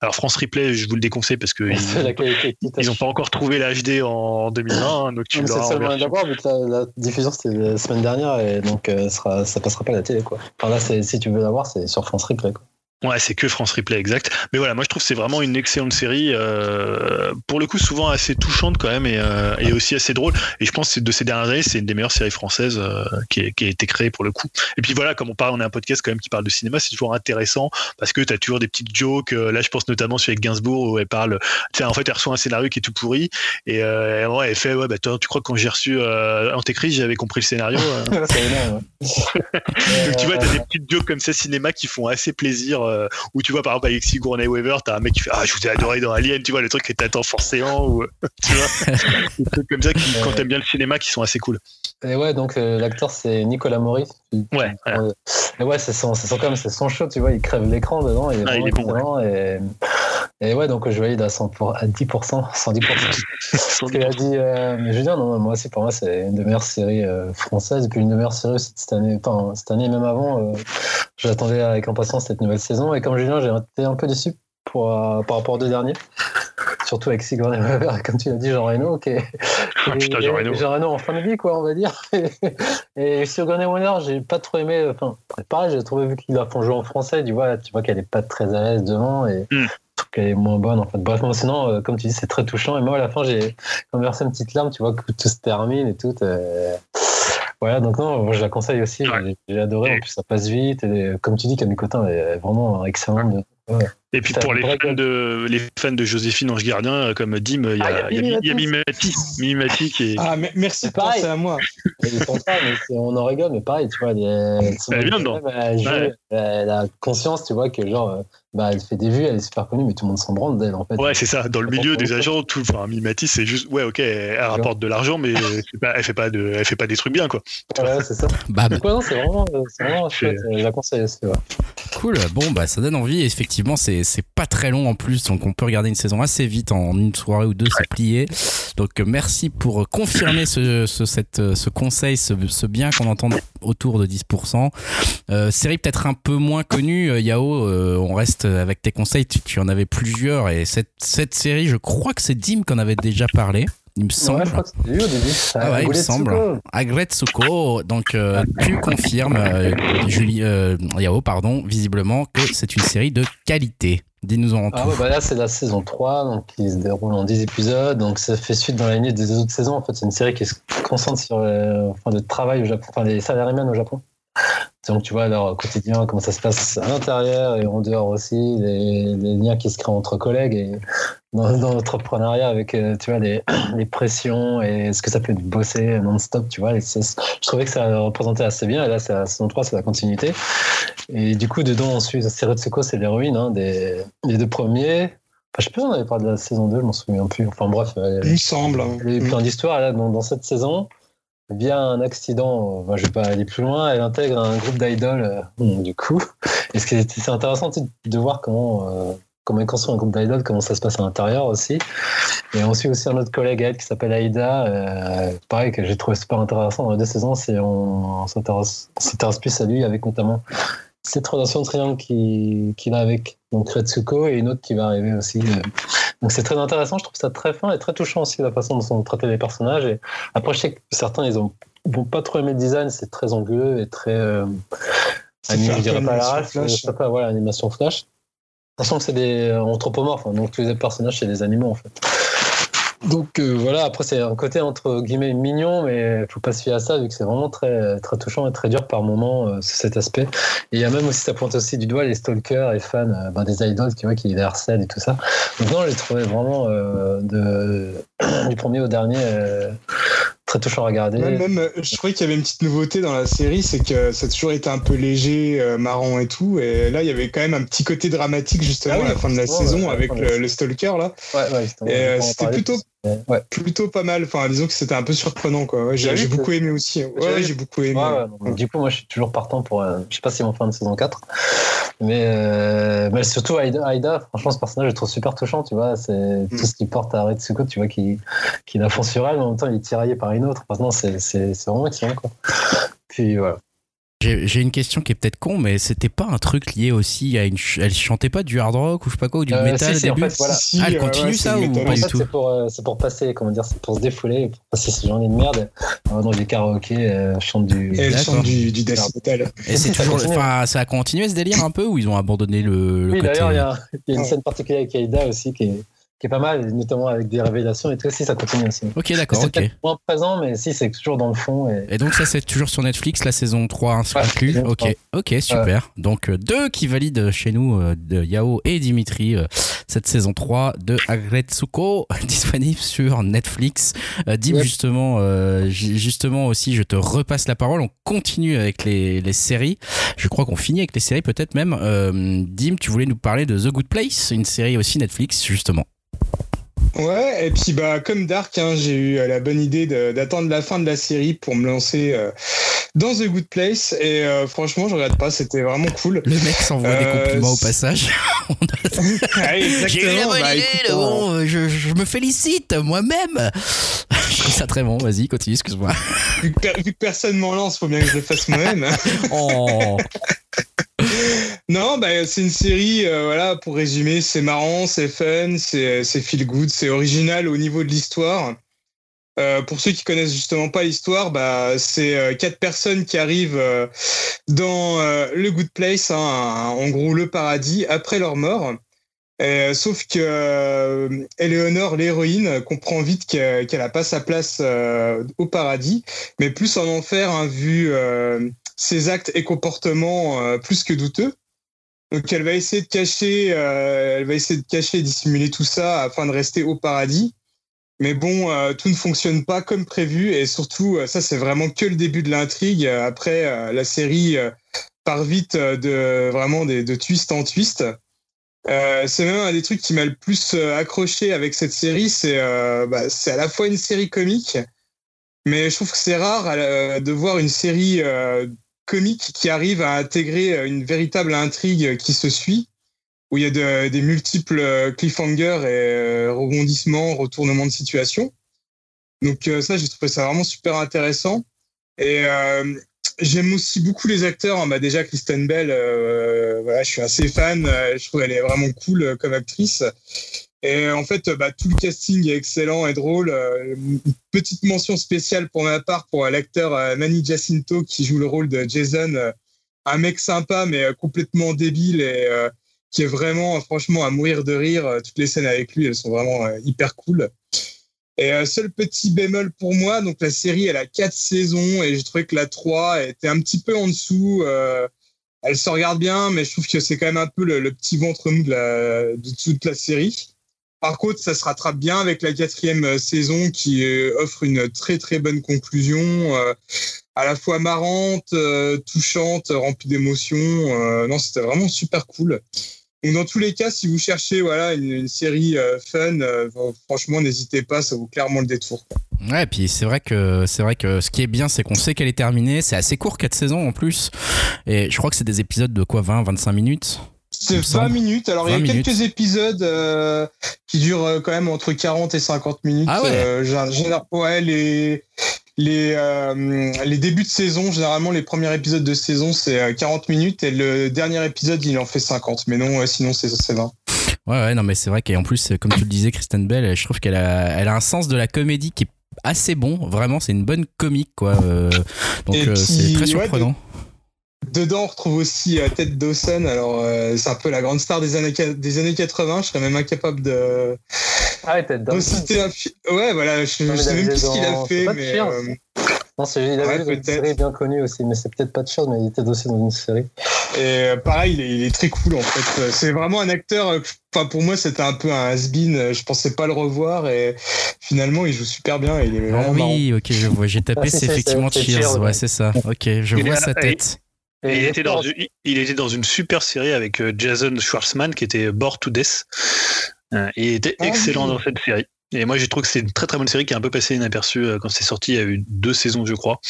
alors France Replay, je vous le déconseille parce que ils n'ont pas encore trouvé l'HD en 2020. Hein, donc tu c'est seulement d'abord vu que la, diffusion c'était la semaine dernière et donc euh, sera, ça passera pas à la télé quoi. Enfin là, si tu veux l'avoir, c'est sur France Replay quoi. Ouais, c'est que France Replay, exact. Mais voilà, moi je trouve que c'est vraiment une excellente série. Euh, pour le coup, souvent assez touchante quand même et, euh, et, aussi assez drôle. Et je pense que de ces dernières années, c'est une des meilleures séries françaises euh, qui, qui, a été créée pour le coup. Et puis voilà, comme on parle, on a un podcast quand même qui parle de cinéma, c'est toujours intéressant parce que tu as toujours des petites jokes. Euh, là, je pense notamment sur avec Gainsbourg où elle parle. Tu sais, en fait, elle reçoit un scénario qui est tout pourri et euh, ouais, elle fait ouais, bah toi, tu crois que quand j'ai reçu euh, Antéchrist, j'avais compris le scénario. Donc tu vois, t'as des petites jokes comme ça cinéma qui font assez plaisir euh, où tu vois par exemple avec Sigourney Weaver, t'as un mec qui fait ah je vous ai adoré dans Alien, tu vois le truc que t'attends forcément ou tu vois des trucs comme ça qui, quand t'aimes bien le cinéma qui sont assez cool. Et ouais donc euh, l'acteur c'est Nicolas Maurice. Ouais. Et ouais c'est son, c'est son comme c'est son show tu vois il crève l'écran dedans et, ah, il est bon, et Et ouais, donc je valide à, 100 à 10%, 110%. Ce qu'il a dit mais Julien, non, moi aussi, pour moi, c'est une des meilleures séries françaises, et puis une des meilleures séries aussi de cette année, enfin, cette année, même avant, j'attendais avec impatience cette nouvelle saison, et comme Julien, j'ai été un peu déçu pour, par rapport aux deux derniers surtout avec Sigourney Weaver, comme tu l'as dit, Jean Reno, qui est, ah, putain, Jean Reno. Jean Reno en fin de vie, quoi, on va dire. Et, Sigourney Weaver, j'ai pas trop aimé. Enfin, pareil, j'ai trouvé vu qu'il a fait jouer en français, tu vois, tu vois qu'elle est pas très à l'aise devant et mm. qu'elle est moins bonne en fait. Bref, sinon, euh, comme tu dis, c'est très touchant. Et moi, à la fin, j'ai versé une petite larme, tu vois, que tout se termine et tout. Euh, voilà, donc non, moi, je la conseille aussi. J'ai adoré. En plus, ça passe vite. Et comme tu dis, Camille Cotin est vraiment excellente. Et puis pour les fans, de, les fans de Joséphine Ange Gardien, euh, comme Dim, il y a, ah, y a, Mimati, Mimati qui est. Ah, merci penser à moi. on en rigole, mais pareil, tu vois, elle, est bien dedans. Elle, a conscience, tu vois, que genre, euh, bah, elle fait des vues, elle est super connue, mais tout le monde s'en branle d'elle, en fait. Ouais, c'est ça. Dans le milieu des agents, tout, enfin, Mimati, c'est juste, ouais, ok, elle, rapporte de l'argent, mais elle fait pas de, elle fait pas des trucs bien, quoi. Ouais, c'est ça. Bah, c'est vraiment, vraiment chouette. Je la conseille. Cool. Bon, bah, ça donne envie. Effectivement, c'est c'est pas très long en plus, donc on peut regarder une saison assez vite en une soirée ou deux, c'est plié. Donc euh, merci pour confirmer ce, ce, cette, ce conseil, ce, bien qu'on entend autour de 10%. Euh, série peut-être un peu moins connue, euh, Yao, on reste avec tes conseils, tu, en avais plusieurs et cette, cette série, je crois que c'est Dim qu'on avait déjà parlé il me semble. je crois que c'était lui au début. Ah ouais, il me semble. Agretsuko. Donc, euh, tu confirmes, euh, Julie, euh, Yao, pardon, visiblement, que c'est une série de qualité. Dis-nous en ah ouais, bah là, c'est la saison 3, donc qui se déroule en 10 épisodes. Donc, ça fait suite dans la lignée des autres saisons. En fait, c'est une série qui se concentre sur enfin, le travail au Japon, enfin, les salariés au Japon. Donc, tu vois, leur quotidien, comment ça se passe à l'intérieur et en dehors aussi, les, liens qui se créent entre collègues et dans, l'entrepreneuriat avec, euh, tu vois, les, les, pressions et ce que ça peut être bosser non-stop, tu vois. je trouvais que ça représentait assez bien. Et là, c'est la saison 3, c'est la continuité. Et du coup, dedans, on suit Seretsuko, c'est l'héroïne hein, des, des, deux premiers. Enfin, je sais pas si on avait parlé de la saison 2, je m'en souviens plus. Enfin bref, il me semble. Il y a eu plein d'histoires là dans, dans cette saison via un accident, je vais pas aller plus loin, elle intègre un groupe d'idoles, euh, du coup. Et c'est intéressant de voir comment, euh, comment elle construit un groupe d'idoles, comment ça se passe à l'intérieur aussi. Et on suit aussi un autre collègue elle qui s'appelle Aïda, euh, pareil, que j'ai trouvé super intéressant dans les deux saisons, c'est on, on s'intéresse plus à lui avec notamment cette relation de triangle qu'il a avec donc Retsuko et une autre qui va arriver aussi. Euh. Donc c'est très intéressant, je trouve ça très fin et très touchant aussi la façon dont sont traités les personnages. Et après, je sais que certains, ils ont vont pas trop aimer le design, c'est très anguleux et très. Euh, je dirais pas l'arrache, pas, voilà, animation flash. Sachant que c'est des anthropomorphes, hein, donc tous les personnages, c'est des animaux en fait. Donc euh, voilà, après c'est un côté entre guillemets mignon, mais faut pas se fier à ça vu que c'est vraiment très très touchant et très dur par moment euh, cet aspect. Et il y a même aussi ça pointe aussi du doigt les stalkers et fans euh, ben, des idols, tu vois, qui les harcèlent et tout ça. Donc non, j'ai trouvé vraiment du premier au dernier très touchant à regarder. Même, euh, je trouvais qu'il y avait une petite nouveauté dans la série, c'est que ça a toujours été un peu léger, euh, marrant et tout. Et là, il y avait quand même un petit côté dramatique justement ah à la fin de la saison avec le, Stalker là. Ouais, ouais, et euh, c'était plutôt Ouais. Plutôt pas mal. Enfin, disons que c'était un peu surprenant, quoi. j'ai beaucoup aimé aussi. Ouais, j'ai beaucoup aimé. du coup, moi, je suis toujours partant pour. je sais pas si on fin de saison 4. Mais, euh, mais surtout, Aida, franchement, ce personnage, je le trouve super touchant, tu vois. C'est mm. tout ce qui porte à Retsuko, tu vois, qui, qui la fonce sur elle, mais en même temps, il est tiraillé par une autre. Maintenant, c'est vraiment excellent, quoi. Puis voilà. J'ai une question qui est peut-être con, mais c'était pas un truc lié aussi à une. Elle chantait pas du hard rock ou je sais pas quoi, ou du euh, métal au début voilà. Ah, elle continue ça ou pas du tout C'est pour, euh, pour, passer, comment dire, c'est pour se défouler, pour passer ces journées de merde dans des karaokés, elle chante du. elle chante du, du death metal. Et c'est toujours. Enfin, ça a continué ce délire un peu ou ils ont abandonné le, le oui, d'ailleurs, il y, a une scène particulière avec Aida aussi qui est qui est pas mal, notamment avec des révélations et tout. Si, ça continue aussi. Ok, d'accord. C'est okay. moins présent, mais si, c'est toujours dans le fond. Et, et donc, ça, c'est toujours sur Netflix, la saison 3 inclus. ok, ok, super. Donc, euh, deux qui valident chez nous, euh, de Yao et Dimitri, euh, cette saison 3 de Agretsuko, disponible sur Netflix. Dim, justement, justement aussi, je te repasse la parole. On continue avec les, les séries. Je crois qu'on finit avec les séries, peut-être même. Dim, tu voulais nous parler de The Good Place, une série aussi Netflix, justement. Ouais, et puis bah comme Dark, hein, j'ai eu euh, la bonne idée d'attendre la fin de la série pour me lancer euh, dans The Good Place et franchement, je regrette pas, c'était vraiment cool. Le mec s'envoie des compliments au passage. J'ai eu la bonne bah, idée, bon, je, je, me félicite moi-même. je trouve ça très bon, vas-y, continue, excuse-moi. Vu, que personne m'en lance, faut bien que je le fasse moi-même. oh. Non, bah, c'est une série, euh, voilà, pour résumer, c'est marrant, c'est fun, c'est feel good, c'est original au niveau de l'histoire. Euh, pour ceux qui connaissent justement pas l'histoire, bah, c'est euh, quatre personnes qui arrivent dans le Good Place, hein, en gros le paradis, après leur mort. sauf que Eleanor, l'héroïne, comprend vite qu'elle n'a pas sa place au paradis, mais plus en enfer, hein, vu ses actes et comportements plus que douteux. Donc elle va essayer de cacher, euh, elle va essayer de cacher dissimuler tout ça afin de rester au paradis. Mais bon, euh, tout ne fonctionne pas comme prévu et surtout, euh, ça c'est vraiment que le début de l'intrigue. Après, la série part vite de vraiment des, de twist en twist. c'est même un des trucs qui m'a le plus accroché avec cette série. C'est bah, c'est à la fois une série comique, mais je trouve que c'est rare de voir une série comique qui arrive à intégrer euh, une véritable intrigue qui se suit, où il y a des multiples euh, cliffhangers et euh, rebondissements, retournements de situation. Donc ça, j'ai trouvé ça vraiment super intéressant. Et j'aime aussi beaucoup les acteurs. Bah, déjà, Kristen Bell, je suis assez fan. je trouve qu'elle est vraiment cool comme actrice. Et en fait, bah, tout le casting est excellent et drôle. Euh, une petite mention spéciale pour ma part pour l'acteur euh, Manny Jacinto qui joue le rôle de Jason, euh, un mec sympa mais complètement débile et qui est vraiment, franchement, à mourir de rire. Toutes les scènes avec lui, elles sont vraiment hyper cool. Et seul petit bémol pour moi, donc la série, elle a quatre saisons et j'ai trouvé que la 3 était un petit peu en dessous. elle se regarde bien, mais je trouve que c'est quand même un peu le, petit ventre mou de, de toute la série. Par contre, ça se rattrape bien avec la quatrième euh, saison qui euh, offre une très très bonne conclusion, euh, à la fois marrante, touchante, remplie d'émotions. non, c'était vraiment super cool. Donc, dans tous les cas, si vous cherchez voilà une, série fun, franchement, n'hésitez pas, ça vaut clairement le détour. Ouais, et puis c'est vrai que c'est vrai que ce qui est bien, c'est qu'on sait qu'elle est terminée. C'est assez court, quatre saisons en plus, et je crois que c'est des épisodes de quoi, 20, 25 minutes? C'est 20 minutes. Alors, il y a quelques épisodes euh, qui durent euh, quand même entre 40 et 50 minutes. Ah ouais. Euh, ouais, les, les, les débuts de saison, généralement, les premiers épisodes de saison, c'est 40 minutes et le dernier épisode, il en fait 50. Mais non, sinon, c'est 20. Ouais, ouais, non, mais c'est vrai qu'en plus, comme tu le disais, Kristen Bell, je trouve qu'elle a, elle a un sens de la comédie qui est assez bon. Vraiment, c'est une bonne comique, quoi. donc, c'est très surprenant. Dedans, on retrouve aussi euh, Ted Dawson. Alors, euh, c'est un peu la grande star des années, des années 80. Je serais même incapable de. Ah ouais, Ted Dawson. Ouais, voilà, je, ne sais même plus ce qu'il a fait. Mais, euh, Non, c'est il avait une série bien connue aussi, mais c'est peut-être pas de chose, mais il était aussi dans une série. Et pareil, il est, très cool en fait. C'est vraiment un acteur. Enfin, pour moi, c'était un peu un has-been. Je pensais pas le revoir et finalement, il joue super bien. il est ah oui, ok, je vois. J'ai tapé, ah, c'est effectivement Cheers. Ouais, c'est ça. Ok, je vois sa tête il, était dans, il était dans une super série avec euh, Jason Schwartzman qui était Bored to Death. Euh, il était ah excellent dans cette série. Et moi, j'ai trouvé que c'est une très très bonne série qui est un peu passée inaperçue euh, quand c'est sorti. Il y a eu deux saisons, je crois.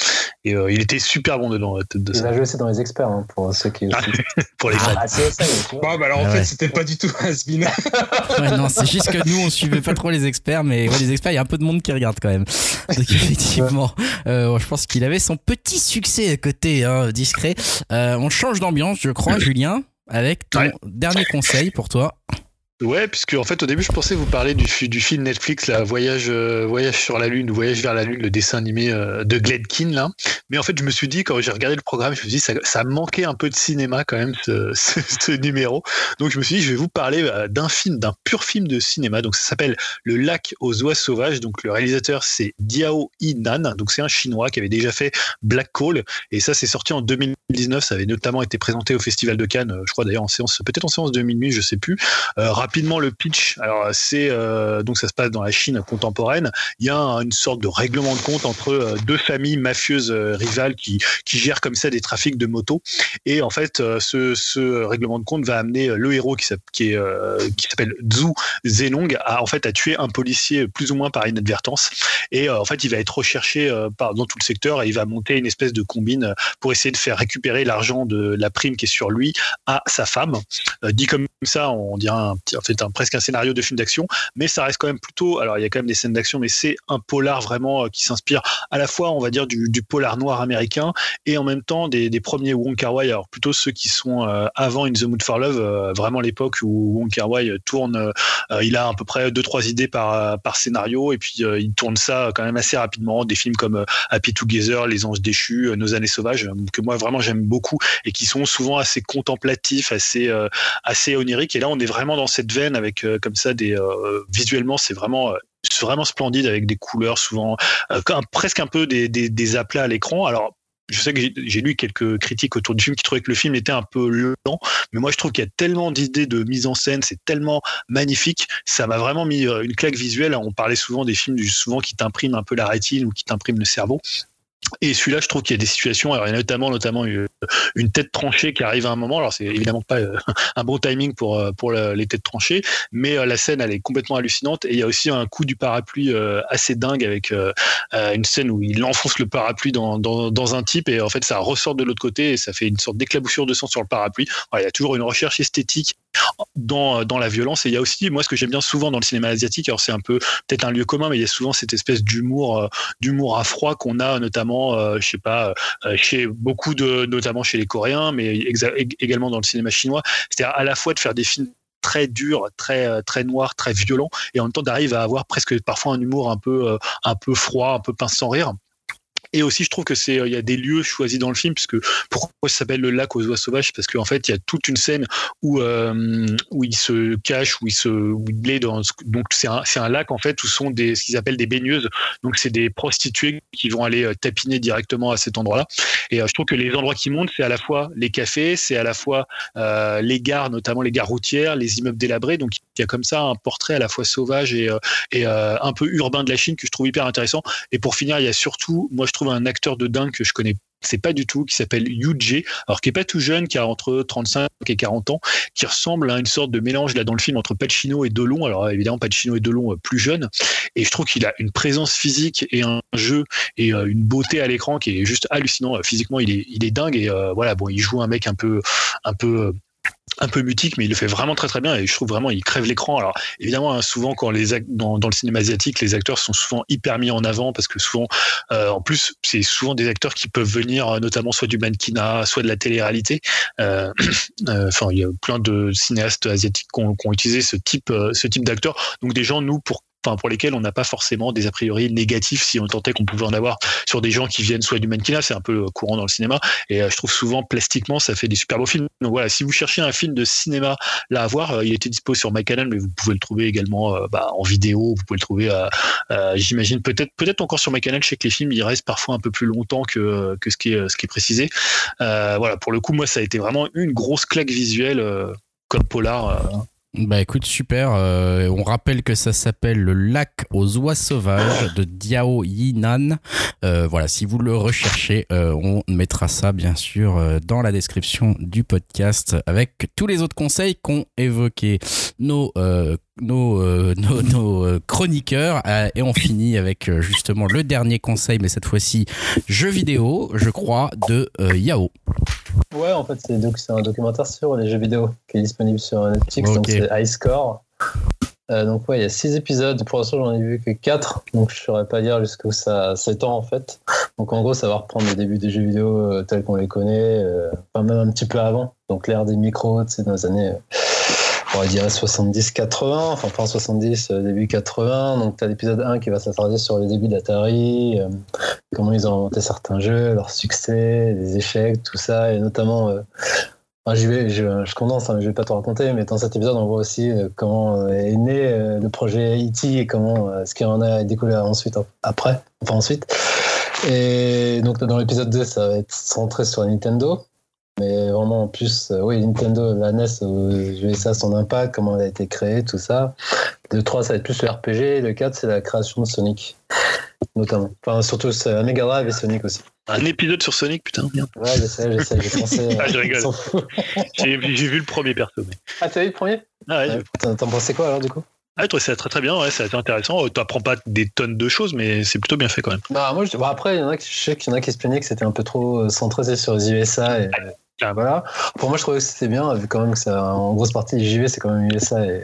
Et euh, il était super bon dedans. De il a joué aussi dans les experts, hein, pour ceux qui. Ah, pour les fans. Ah, c'est ça. bah alors en ah fait, c'était pas du tout Asbin. ouais, non, c'est juste que nous, on suivait pas trop les experts, mais ouais, les experts, il y a un peu de monde qui regarde quand même. Donc effectivement, euh, je pense qu'il avait son petit succès à côté, hein, discret. on change d'ambiance, je crois, Julien, avec ton dernier conseil pour toi. Ouais, puisque en fait au début je pensais vous parler du, du film Netflix, là, Voyage, euh, Voyage sur la Lune, Voyage vers la Lune, le dessin animé euh, de Gledkin là. Mais en fait je me suis dit quand j'ai regardé le programme, je me suis dit ça, ça manquait un peu de cinéma quand même ce, numéro. Donc je me suis dit je vais vous parler euh, d'un film, d'un pur film de cinéma. Donc ça s'appelle Le Lac aux oies sauvages. Donc le réalisateur c'est Diao Nan. Donc c'est un chinois qui avait déjà fait Black Call et ça c'est sorti en 2019. Ça avait notamment été présenté au Festival de Cannes, je crois d'ailleurs en séance, peut-être en séance de minuit, je sais plus rapidement le pitch. Alors c'est donc ça se passe dans la Chine contemporaine. Il y a une sorte de règlement de compte entre deux familles mafieuses rivales qui qui gèrent comme ça des trafics de motos. Et en fait, ce, règlement de compte va amener le héros qui s'appelle Zhu Zenong à en fait à tuer un policier plus ou moins par inadvertance. Et en fait, il va être recherché par dans tout le secteur et il va monter une espèce de combine pour essayer de faire récupérer l'argent de la prime qui est sur lui à sa femme. Euh, dit comme ça, on dirait un, en fait un, presque un scénario de film d'action, mais ça reste quand même plutôt. Alors il y a quand même des scènes d'action, mais c'est un polar vraiment euh, qui s'inspire à la fois, on va dire, du, polar noir américain et en même temps des, premiers Wong Kar Wai. Alors plutôt ceux qui sont euh, avant In the Mood for Love, vraiment l'époque où Wong Kar Wai tourne. il a à peu près deux trois idées par par scénario et puis il tourne ça quand même assez rapidement. Des films comme Happy Together, Les Anges déchus, Nos années sauvages, que moi vraiment j'aime beaucoup et qui sont souvent assez contemplatifs, assez assez oniriques. Et là, on est vraiment dans cette veine avec comme ça des visuellement, c'est vraiment vraiment splendide avec des couleurs souvent presque un peu des, des, aplats à l'écran. Alors je sais que j'ai lu quelques critiques autour du film qui trouvaient que le film était un peu lent, mais moi je trouve qu'il y a tellement d'idées de mise en scène, c'est tellement magnifique, ça m'a vraiment mis une claque visuelle. On parlait souvent des films souvent qui t'impriment un peu la rétine ou qui t'impriment le cerveau. Et celui-là, je trouve qu'il y a des situations, alors il y a notamment, notamment une tête tranchée qui arrive à un moment. Alors c'est évidemment pas euh, un bon timing pour euh, pour les têtes tranchées, mais euh, la scène elle est complètement hallucinante. Et il y a aussi un coup du parapluie assez dingue avec une scène où il enfonce le parapluie dans, dans, dans un type et en fait ça ressort de l'autre côté et ça fait une sorte d'éclaboussure de sang sur le parapluie. il y a toujours une recherche esthétique dans, dans la violence. Et il y a aussi, moi, ce que j'aime bien souvent dans le cinéma asiatique, alors c'est un peu peut-être un lieu commun, mais il y a souvent cette espèce d'humour, euh, d'humour à froid qu'on a notamment, euh, je sais pas, euh, chez beaucoup de, notamment chez les Coréens, mais également dans le cinéma chinois. C'est-à-dire à la fois de faire des films très durs, très très noirs, très violents, et en même temps d'arriver à avoir presque parfois un humour un peu un peu froid, un peu pince sans rire. Et aussi, je trouve que c'est, il y a des lieux choisis dans le film, puisque pourquoi ça s'appelle le lac aux oies sauvages? Parce qu'en fait, il y a toute une scène où euh, où il se cache, où il se, où il est dans. Donc c'est un, c'est un lac en fait où sont des ce qu'ils appellent des baigneuses. Donc c'est des prostituées qui vont aller euh, tapiner directement à cet endroit-là. Et euh, je trouve que les endroits qui montent, c'est à la fois les cafés, c'est à la fois euh, les gares, notamment les gares routières, les immeubles délabrés. Donc il y a comme ça un portrait à la fois sauvage et et un peu urbain de la Chine que je trouve hyper intéressant. Et pour finir, il y a surtout, moi je trouve un acteur de dingue que je connais c'est pas du tout, qui s'appelle Yu Jae, alors qui est pas tout jeune, qui a entre 35 et 40 ans, qui ressemble à une sorte de mélange là dans le film entre Pacino et Delon. Alors évidemment Pacino et Delon euh, plus jeunes, et je trouve qu'il a une présence physique et un jeu et euh, une beauté à l'écran qui est juste hallucinant. Physiquement, il est, il est dingue et euh, voilà, bon, il joue un mec un peu, un peu un peu mutique, mais il le fait vraiment très très bien et je trouve vraiment il crève l'écran. Alors évidemment, hein, souvent quand les dans, le cinéma asiatique, les acteurs sont souvent hyper mis en avant parce que souvent, euh, en plus, c'est souvent des acteurs qui peuvent venir euh, notamment soit du mannequinat, soit de la télé-réalité. Euh, enfin, il y a plein de cinéastes asiatiques qui ont, qui ont utilisé ce type ce type d'acteurs. Donc des gens, nous, pour enfin pour lesquels on n'a pas forcément des a priori négatifs si on tentait qu'on pouvait en avoir sur des gens qui viennent soit du mannequinat, c'est un peu euh, courant dans le cinéma et euh, je trouve souvent plastiquement ça fait des super beaux films. Donc voilà, si vous cherchez un film de cinéma là à voir, euh, il était dispo sur MyCanal mais vous pouvez le trouver également bah, en vidéo, vous pouvez le trouver j'imagine peut-être peut-être encore sur MyCanal, je sais que les films ils restent parfois un peu plus longtemps que que ce qui est ce qui est précisé. voilà, pour le coup moi ça a été vraiment une grosse claque visuelle comme polar bah écoute, super. Euh, on rappelle que ça s'appelle Le lac aux oies sauvages de Diao Yinan. Euh, voilà, si vous le recherchez, euh, on mettra ça bien sûr dans la description du podcast avec tous les autres conseils qu'ont évoqués nos nos, euh, nos, nos, euh, chroniqueurs. Euh, et on finit avec justement le dernier conseil mais cette fois-ci jeu vidéo je crois de Yao. Ouais en fait c'est un documentaire sur les jeux vidéo qui est disponible sur Netflix donc c'est High Score. Donc ouais il y a six épisodes. Pour l'instant j'en ai vu que quatre donc je saurais pas dire jusqu'où ça s'étend en fait. Donc en gros ça va reprendre le début des jeux vidéo tels qu'on les connaît enfin même un petit peu avant. Donc l'ère des micros tu sais dans les années on va dire 70-80, enfin fin 70, euh, début 80. Donc tu as l'épisode 1 qui va s'attarder sur les débuts d'Atari, euh, comment ils ont inventé certains jeux, leurs succès, les échecs, tout ça, et notamment... Euh, je, condense, hein, je vais pas te raconter, mais dans cet épisode, on voit aussi comment est né le projet E.T. et comment ce qui en a décollé ensuite, après, enfin ensuite. Et donc dans l'épisode 2, ça va être centré sur Nintendo. Mais vraiment, en plus, euh, oui, Nintendo, la NES, euh, ça son impact, comment elle a été créée, tout ça. Le 3, ça va être plus le RPG. Le 4, c'est la création de Sonic, notamment. Enfin, surtout c'est Mega Drive et Sonic aussi. Un épisode sur Sonic, putain, merde. Ouais, je sais, je sais, j'ai pensé. ah, je rigole. j'ai vu le premier perso. Mais... Ah, t'as vu le premier? Ah, ouais. T'en pensais quoi alors, du coup? Ah, je trouve ça très très bien, ouais, ça a été intéressant. Euh, tu n'apprends pas des tonnes de choses, mais c'est plutôt bien fait quand même. Bah, moi, je... après, il y en a qui, je sais qu'il y en a qui se plaignaient que c'était un peu trop euh, centré sur les USA. Et, voilà. Pour moi, je trouvais que c'était bien, vu quand même que ça, en grosse partie du JV, c'est quand même USA et,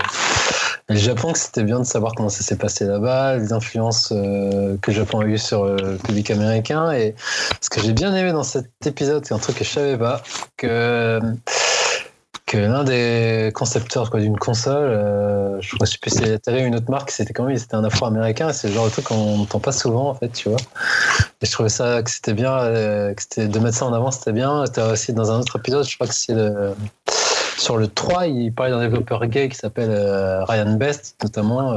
le Japon, que c'était bien de savoir comment ça s'est passé là-bas, les influences euh, que le Japon a eues sur le public américain. Et ce que j'ai bien aimé dans cet épisode, c'est un truc que je savais pas, que l'un des concepteurs d'une console, euh, je crois que c'était une autre marque, c'était quand même c'était un Afro-américain, c'est le genre de truc qu'on n'entend pas souvent en fait, tu vois. Et je trouvais ça que c'était bien, euh, que c'était de mettre ça en avant, c'était bien. C'était aussi dans un autre épisode, je crois que c'est le sur le 3, il parlait d'un développeur gay qui s'appelle euh, Ryan Best, notamment,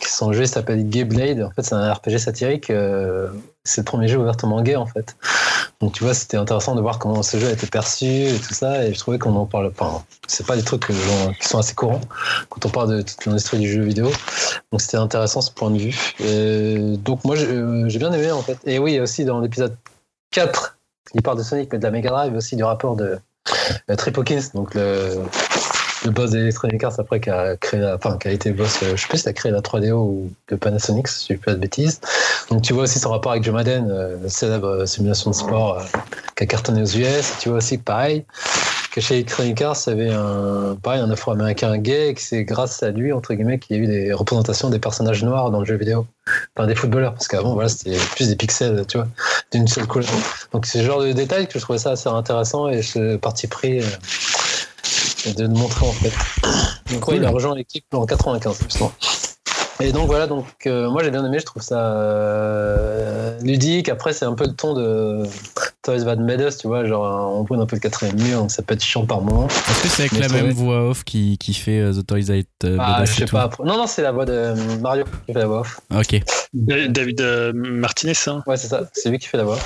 qui son jeu s'appelle Gay Blade. En fait, c'est un RPG satirique. Euh, c'est le premier jeu ouvertement gay, en fait. Donc, tu vois, c'était intéressant de voir comment ce jeu a été perçu et tout ça. Et je trouvais qu'on en parle pas. c'est pas des trucs qui sont assez courants quand on parle de toute l'industrie du jeu vidéo. Donc, c'était intéressant ce point de vue. Donc, moi, j'ai bien aimé, en fait. Et oui, aussi dans l'épisode 4, il parle de Sonic, mais de la Mega Drive, aussi du rapport de euh, Trip Hawkins, donc le, le boss d'Electronic Arts après qui a créé enfin qui a été boss, euh, je sais plus s'il a créé la 3DO ou de Panasonic, si je ne pas de bêtises. Donc tu vois aussi son rapport avec Joe Madden, euh, la célèbre simulation de sport qui a cartonné aux US. Tu vois aussi pareil que chez Electronic Arts, il y avait un pareil un Afro-américain gay et que c'est grâce à lui entre guillemets qu'il y a eu des représentations des personnages noirs dans le jeu vidéo, enfin des footballeurs parce qu'avant voilà c'était plus des pixels, tu vois, d'une seule couleur. Donc c'est ce genre de détails que je trouvais ça assez intéressant et ce parti pris de le montrer en fait. Donc il a rejoint l'équipe en 95 justement. Et donc voilà, donc euh, moi j'ai bien aimé, je trouve ça euh, ludique. Après c'est un peu le ton de Toys That Made Us, tu vois, genre on brûle un peu le quatrième mur, donc ça peut être chiant par moment. Est-ce que c'est avec la même voix off qui, qui fait euh, The Toys That Made ah, Je sais pas. Non non, c'est la voix de Mario qui fait la voix off. Ok. David Martinez, hein. Ouais c'est ça, c'est lui qui fait la voix.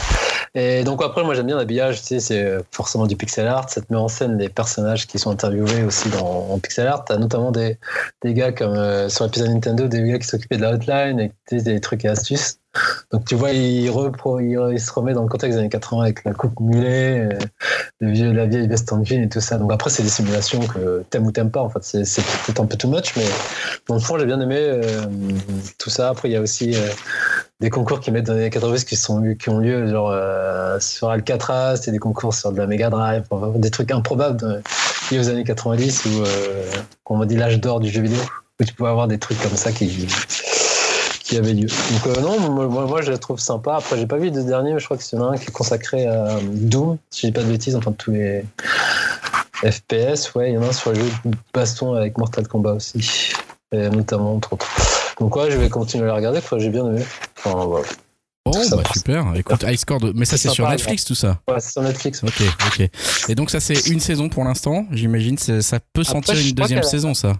Et donc après, moi j'aime bien l'habillage, tu sais, c'est forcément du pixel art, ça te met en scène les personnages qui sont interviewés aussi dans, en pixel art. T'as notamment des, des gars comme euh, sur l'épisode Nintendo, des gars qui s'occupaient de la hotline et qui des trucs et astuces. Donc tu vois, il, repro, il, se remet dans le contexte des années 80 avec la coupe mulet, euh, le vieux, la vieille veste en jean et tout ça. Donc après, c'est des simulations que t'aimes ou t'aimes pas. En fait, c'est peut-être un peu too much, mais dans le fond, j'ai bien aimé euh, tout ça. Après, il y a aussi des concours qui mettent dans les années 80 qui, sont, qui ont lieu genre euh, sur Alcatraz, et des concours sur de la Mega Drive, des trucs improbables liés aux années 90 où euh, on m'a dit l'âge d'or du jeu vidéo, où tu pouvais avoir des trucs comme ça qui, qui avaient lieu. Donc euh, non, moi, moi, je la trouve sympa. Après j'ai pas vu de dernier, mais je crois que c'est un qui est consacré à Doom, si je dis pas de bêtises, enfin tous les FPS, ouais, il y en a un sur le jeu de baston avec Mortal Kombat aussi, notamment entre autres. Donc ouais, je vais continuer à la regarder, j'ai bien aimé. Enfin, voilà. Oh, bah super. Écoute, Ice mais ça c'est sur Netflix tout ça Ouais, c'est sur Netflix. Ok, ok. Et donc ça c'est une saison pour l'instant, j'imagine. Ça peut sentir une deuxième saison ça.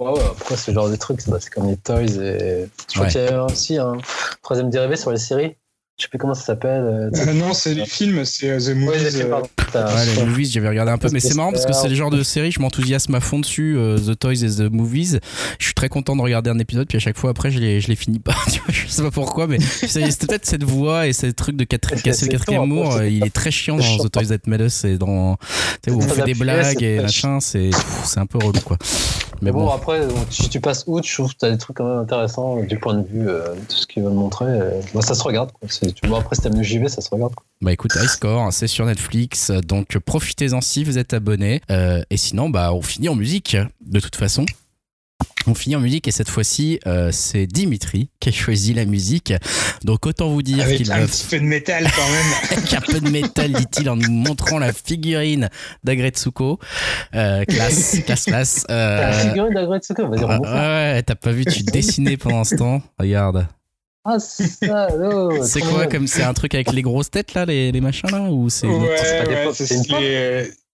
Ouais, ouais, après ce genre de trucs, c'est comme les Toys et. Je crois qu'il y a aussi un troisième dérivé sur les séries. Je sais plus comment ça s'appelle. Euh, euh, non, c'est les films, c'est euh, The Movies. Ouais, les Movies, j'avais regardé un peu, mais c'est marrant parce que c'est le genre de série, je m'enthousiasme à fond dessus, The Toys et The Movies. Je suis très content de regarder un épisode, puis à chaque fois après, je les, je les finis pas. je sais pas pourquoi, mais c'est peut-être cette voix et ce truc de casser le quatrième mur. Il est très chiant dans The Toys That Made Us et dans. Où on fait des blagues et machin, c'est un peu relou quoi. Mais bon, après, si tu passes outre, je trouve que tu as des trucs quand même intéressants du point de vue de tout ce qu'ils veulent montrer. Bah, ça se regarde. Quoi tu vois, après, si t'aimes le JV, ça se regarde. Bah écoute, High Score, c'est sur Netflix, donc profitez-en si vous êtes abonné. Euh, et sinon, bah on finit en musique, de toute façon. On finit en musique et cette fois-ci, euh, c'est Dimitri qui a choisi la musique. Donc autant vous dire qu'il a un petit peu de métal quand même. Avec un peu de métal, dit-il en nous montrant la figurine d'Agretsuko. Euh, classe, classe, classe. la figurine d'Agretsuko, vas-y, Ouais, ouais t'as pas vu, tu dessinais pendant ce temps. Regarde. Ah, ça, C'est quoi comme c'est un truc avec les grosses têtes là, les, les machins là ou c'est ouais, ouais, c'est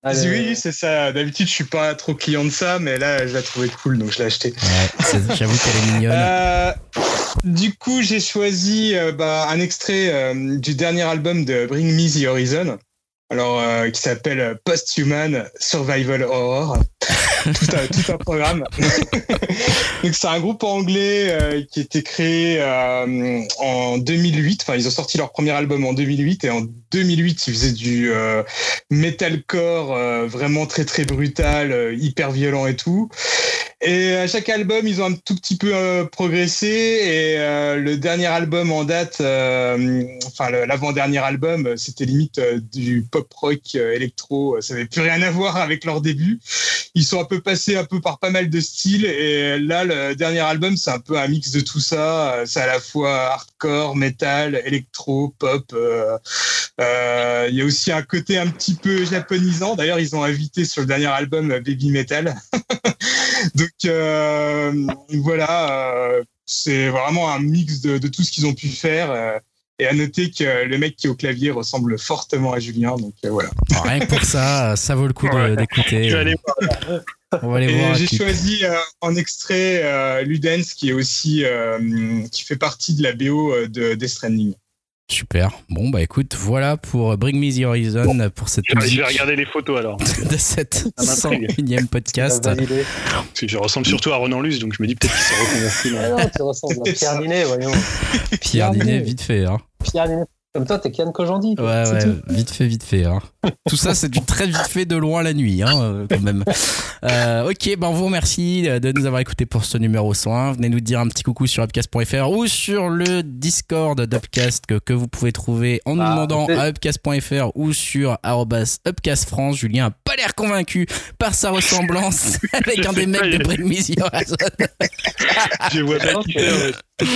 ah, oui, c'est ça. D'habitude, je suis pas trop client de ça, mais là, je l'ai trouvé cool, donc je l'ai acheté. Ouais, J'avoue qu'elle est mignonne. Euh, du coup, j'ai choisi euh, bah, un extrait euh, du dernier album de Bring Me the Horizon. alors qui s'appelle Post-Human Survival Horror. tout, un, tout, un, programme. Donc c'est un groupe anglais qui a été créé en 2008. Enfin, ils ont sorti leur premier album en 2008 et en 2008 ils faisaient du metalcore vraiment très très brutal, hyper violent et tout. Et à chaque album, ils ont un tout petit peu euh, progressé. Et euh, le dernier album en date, euh, enfin l'avant-dernier album, c'était limite du pop rock électro. Ça n'avait plus rien à voir avec leur début. Ils sont un peu passés un peu par pas mal de styles. Et là, le dernier album, c'est un peu un mix de tout ça. C'est à la fois hardcore, metal, électro, pop. Il y a aussi un côté un petit peu japonisant. D'ailleurs, ils ont invité sur le dernier album Baby Metal. Euh, voilà, euh, c'est vraiment un mix de, tout ce qu'ils ont pu faire. Euh, et à noter que le mec qui est au clavier ressemble fortement à Julien. Donc voilà. Rien que pour ça, ça vaut le coup d'écouter. On va aller voir. J'ai choisi en extrait Ludens qui est aussi qui fait partie de la BO de Death Stranding. Super. Bon, bah écoute, voilà pour Bring Me the Horizon, pour cette je musique. Je vais regarder les photos alors. de cette 101ème podcast. je ressemble surtout à Ronan Luce, donc je me dis peut-être qu'il s'est reconverti. Ah non, tu ressembles à Pierre Ninet, voyons. Pierre Ninet, vite fait. Hein. Pierre Ninet, comme toi, t'es Kian Kojandi. Ouais, ouais, vite fait, vite fait. Hein. Tout ça, c'est du très vite fait de loin la nuit, hein, euh, quand même. Euh, ok, ben on vous remercie de nous avoir écoutés pour ce numéro 101. Venez nous dire un petit coucou sur upcast.fr ou sur le Discord d'Upcast que, que vous pouvez trouver en nous ah, demandant à upcast.fr ou sur upcastfrance. Julien a pas l'air convaincu par sa ressemblance avec un des mecs de Bring Me Je vois pas qui Tu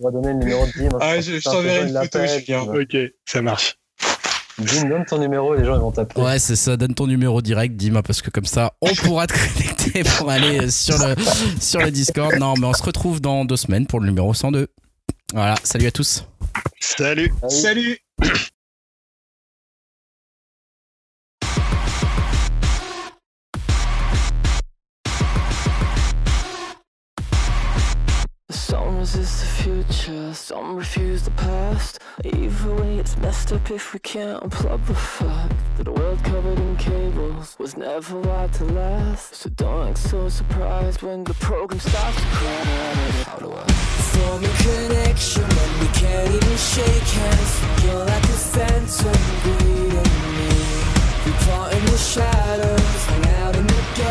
vas donner le numéro de Dim. Ah, je, je t'enverrai une photo, Julien. Ok, ça marche. Dim, donne ton numéro et les gens ils vont t'appeler. Ouais, c'est ça, donne ton numéro direct, Dim, parce que comme ça, on pourra te connecter pour aller sur le, sur le Discord. Non, mais on se retrouve dans deux semaines pour le numéro 102. Voilà, salut à tous. Salut. Salut. Some resist the future, some refuse the past. Either way it's messed up if we can't unplug the fact That a world covered in cables was never right to last. So don't act so surprised when the program starts to crash How do I? Form a connection when we can't even shake hands? You're like a phantom greeting me. We in the shadows, hang out in the gallows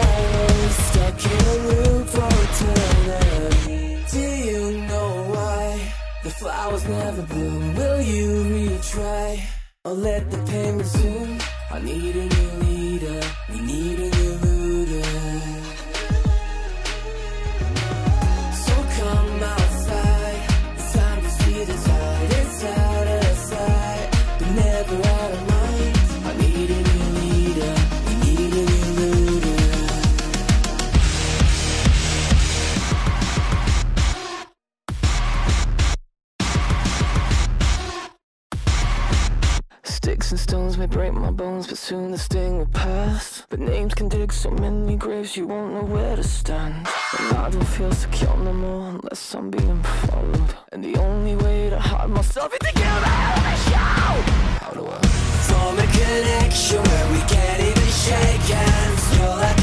bloom Will you retry or let the pain resume? I need a new leader, we need a But names can dig so many graves, you won't know where to stand. And I don't feel secure no more unless I'm being followed. And the only way to hide myself is to hell of a show! How do I? Form a connection where we can't even shake hands. You're like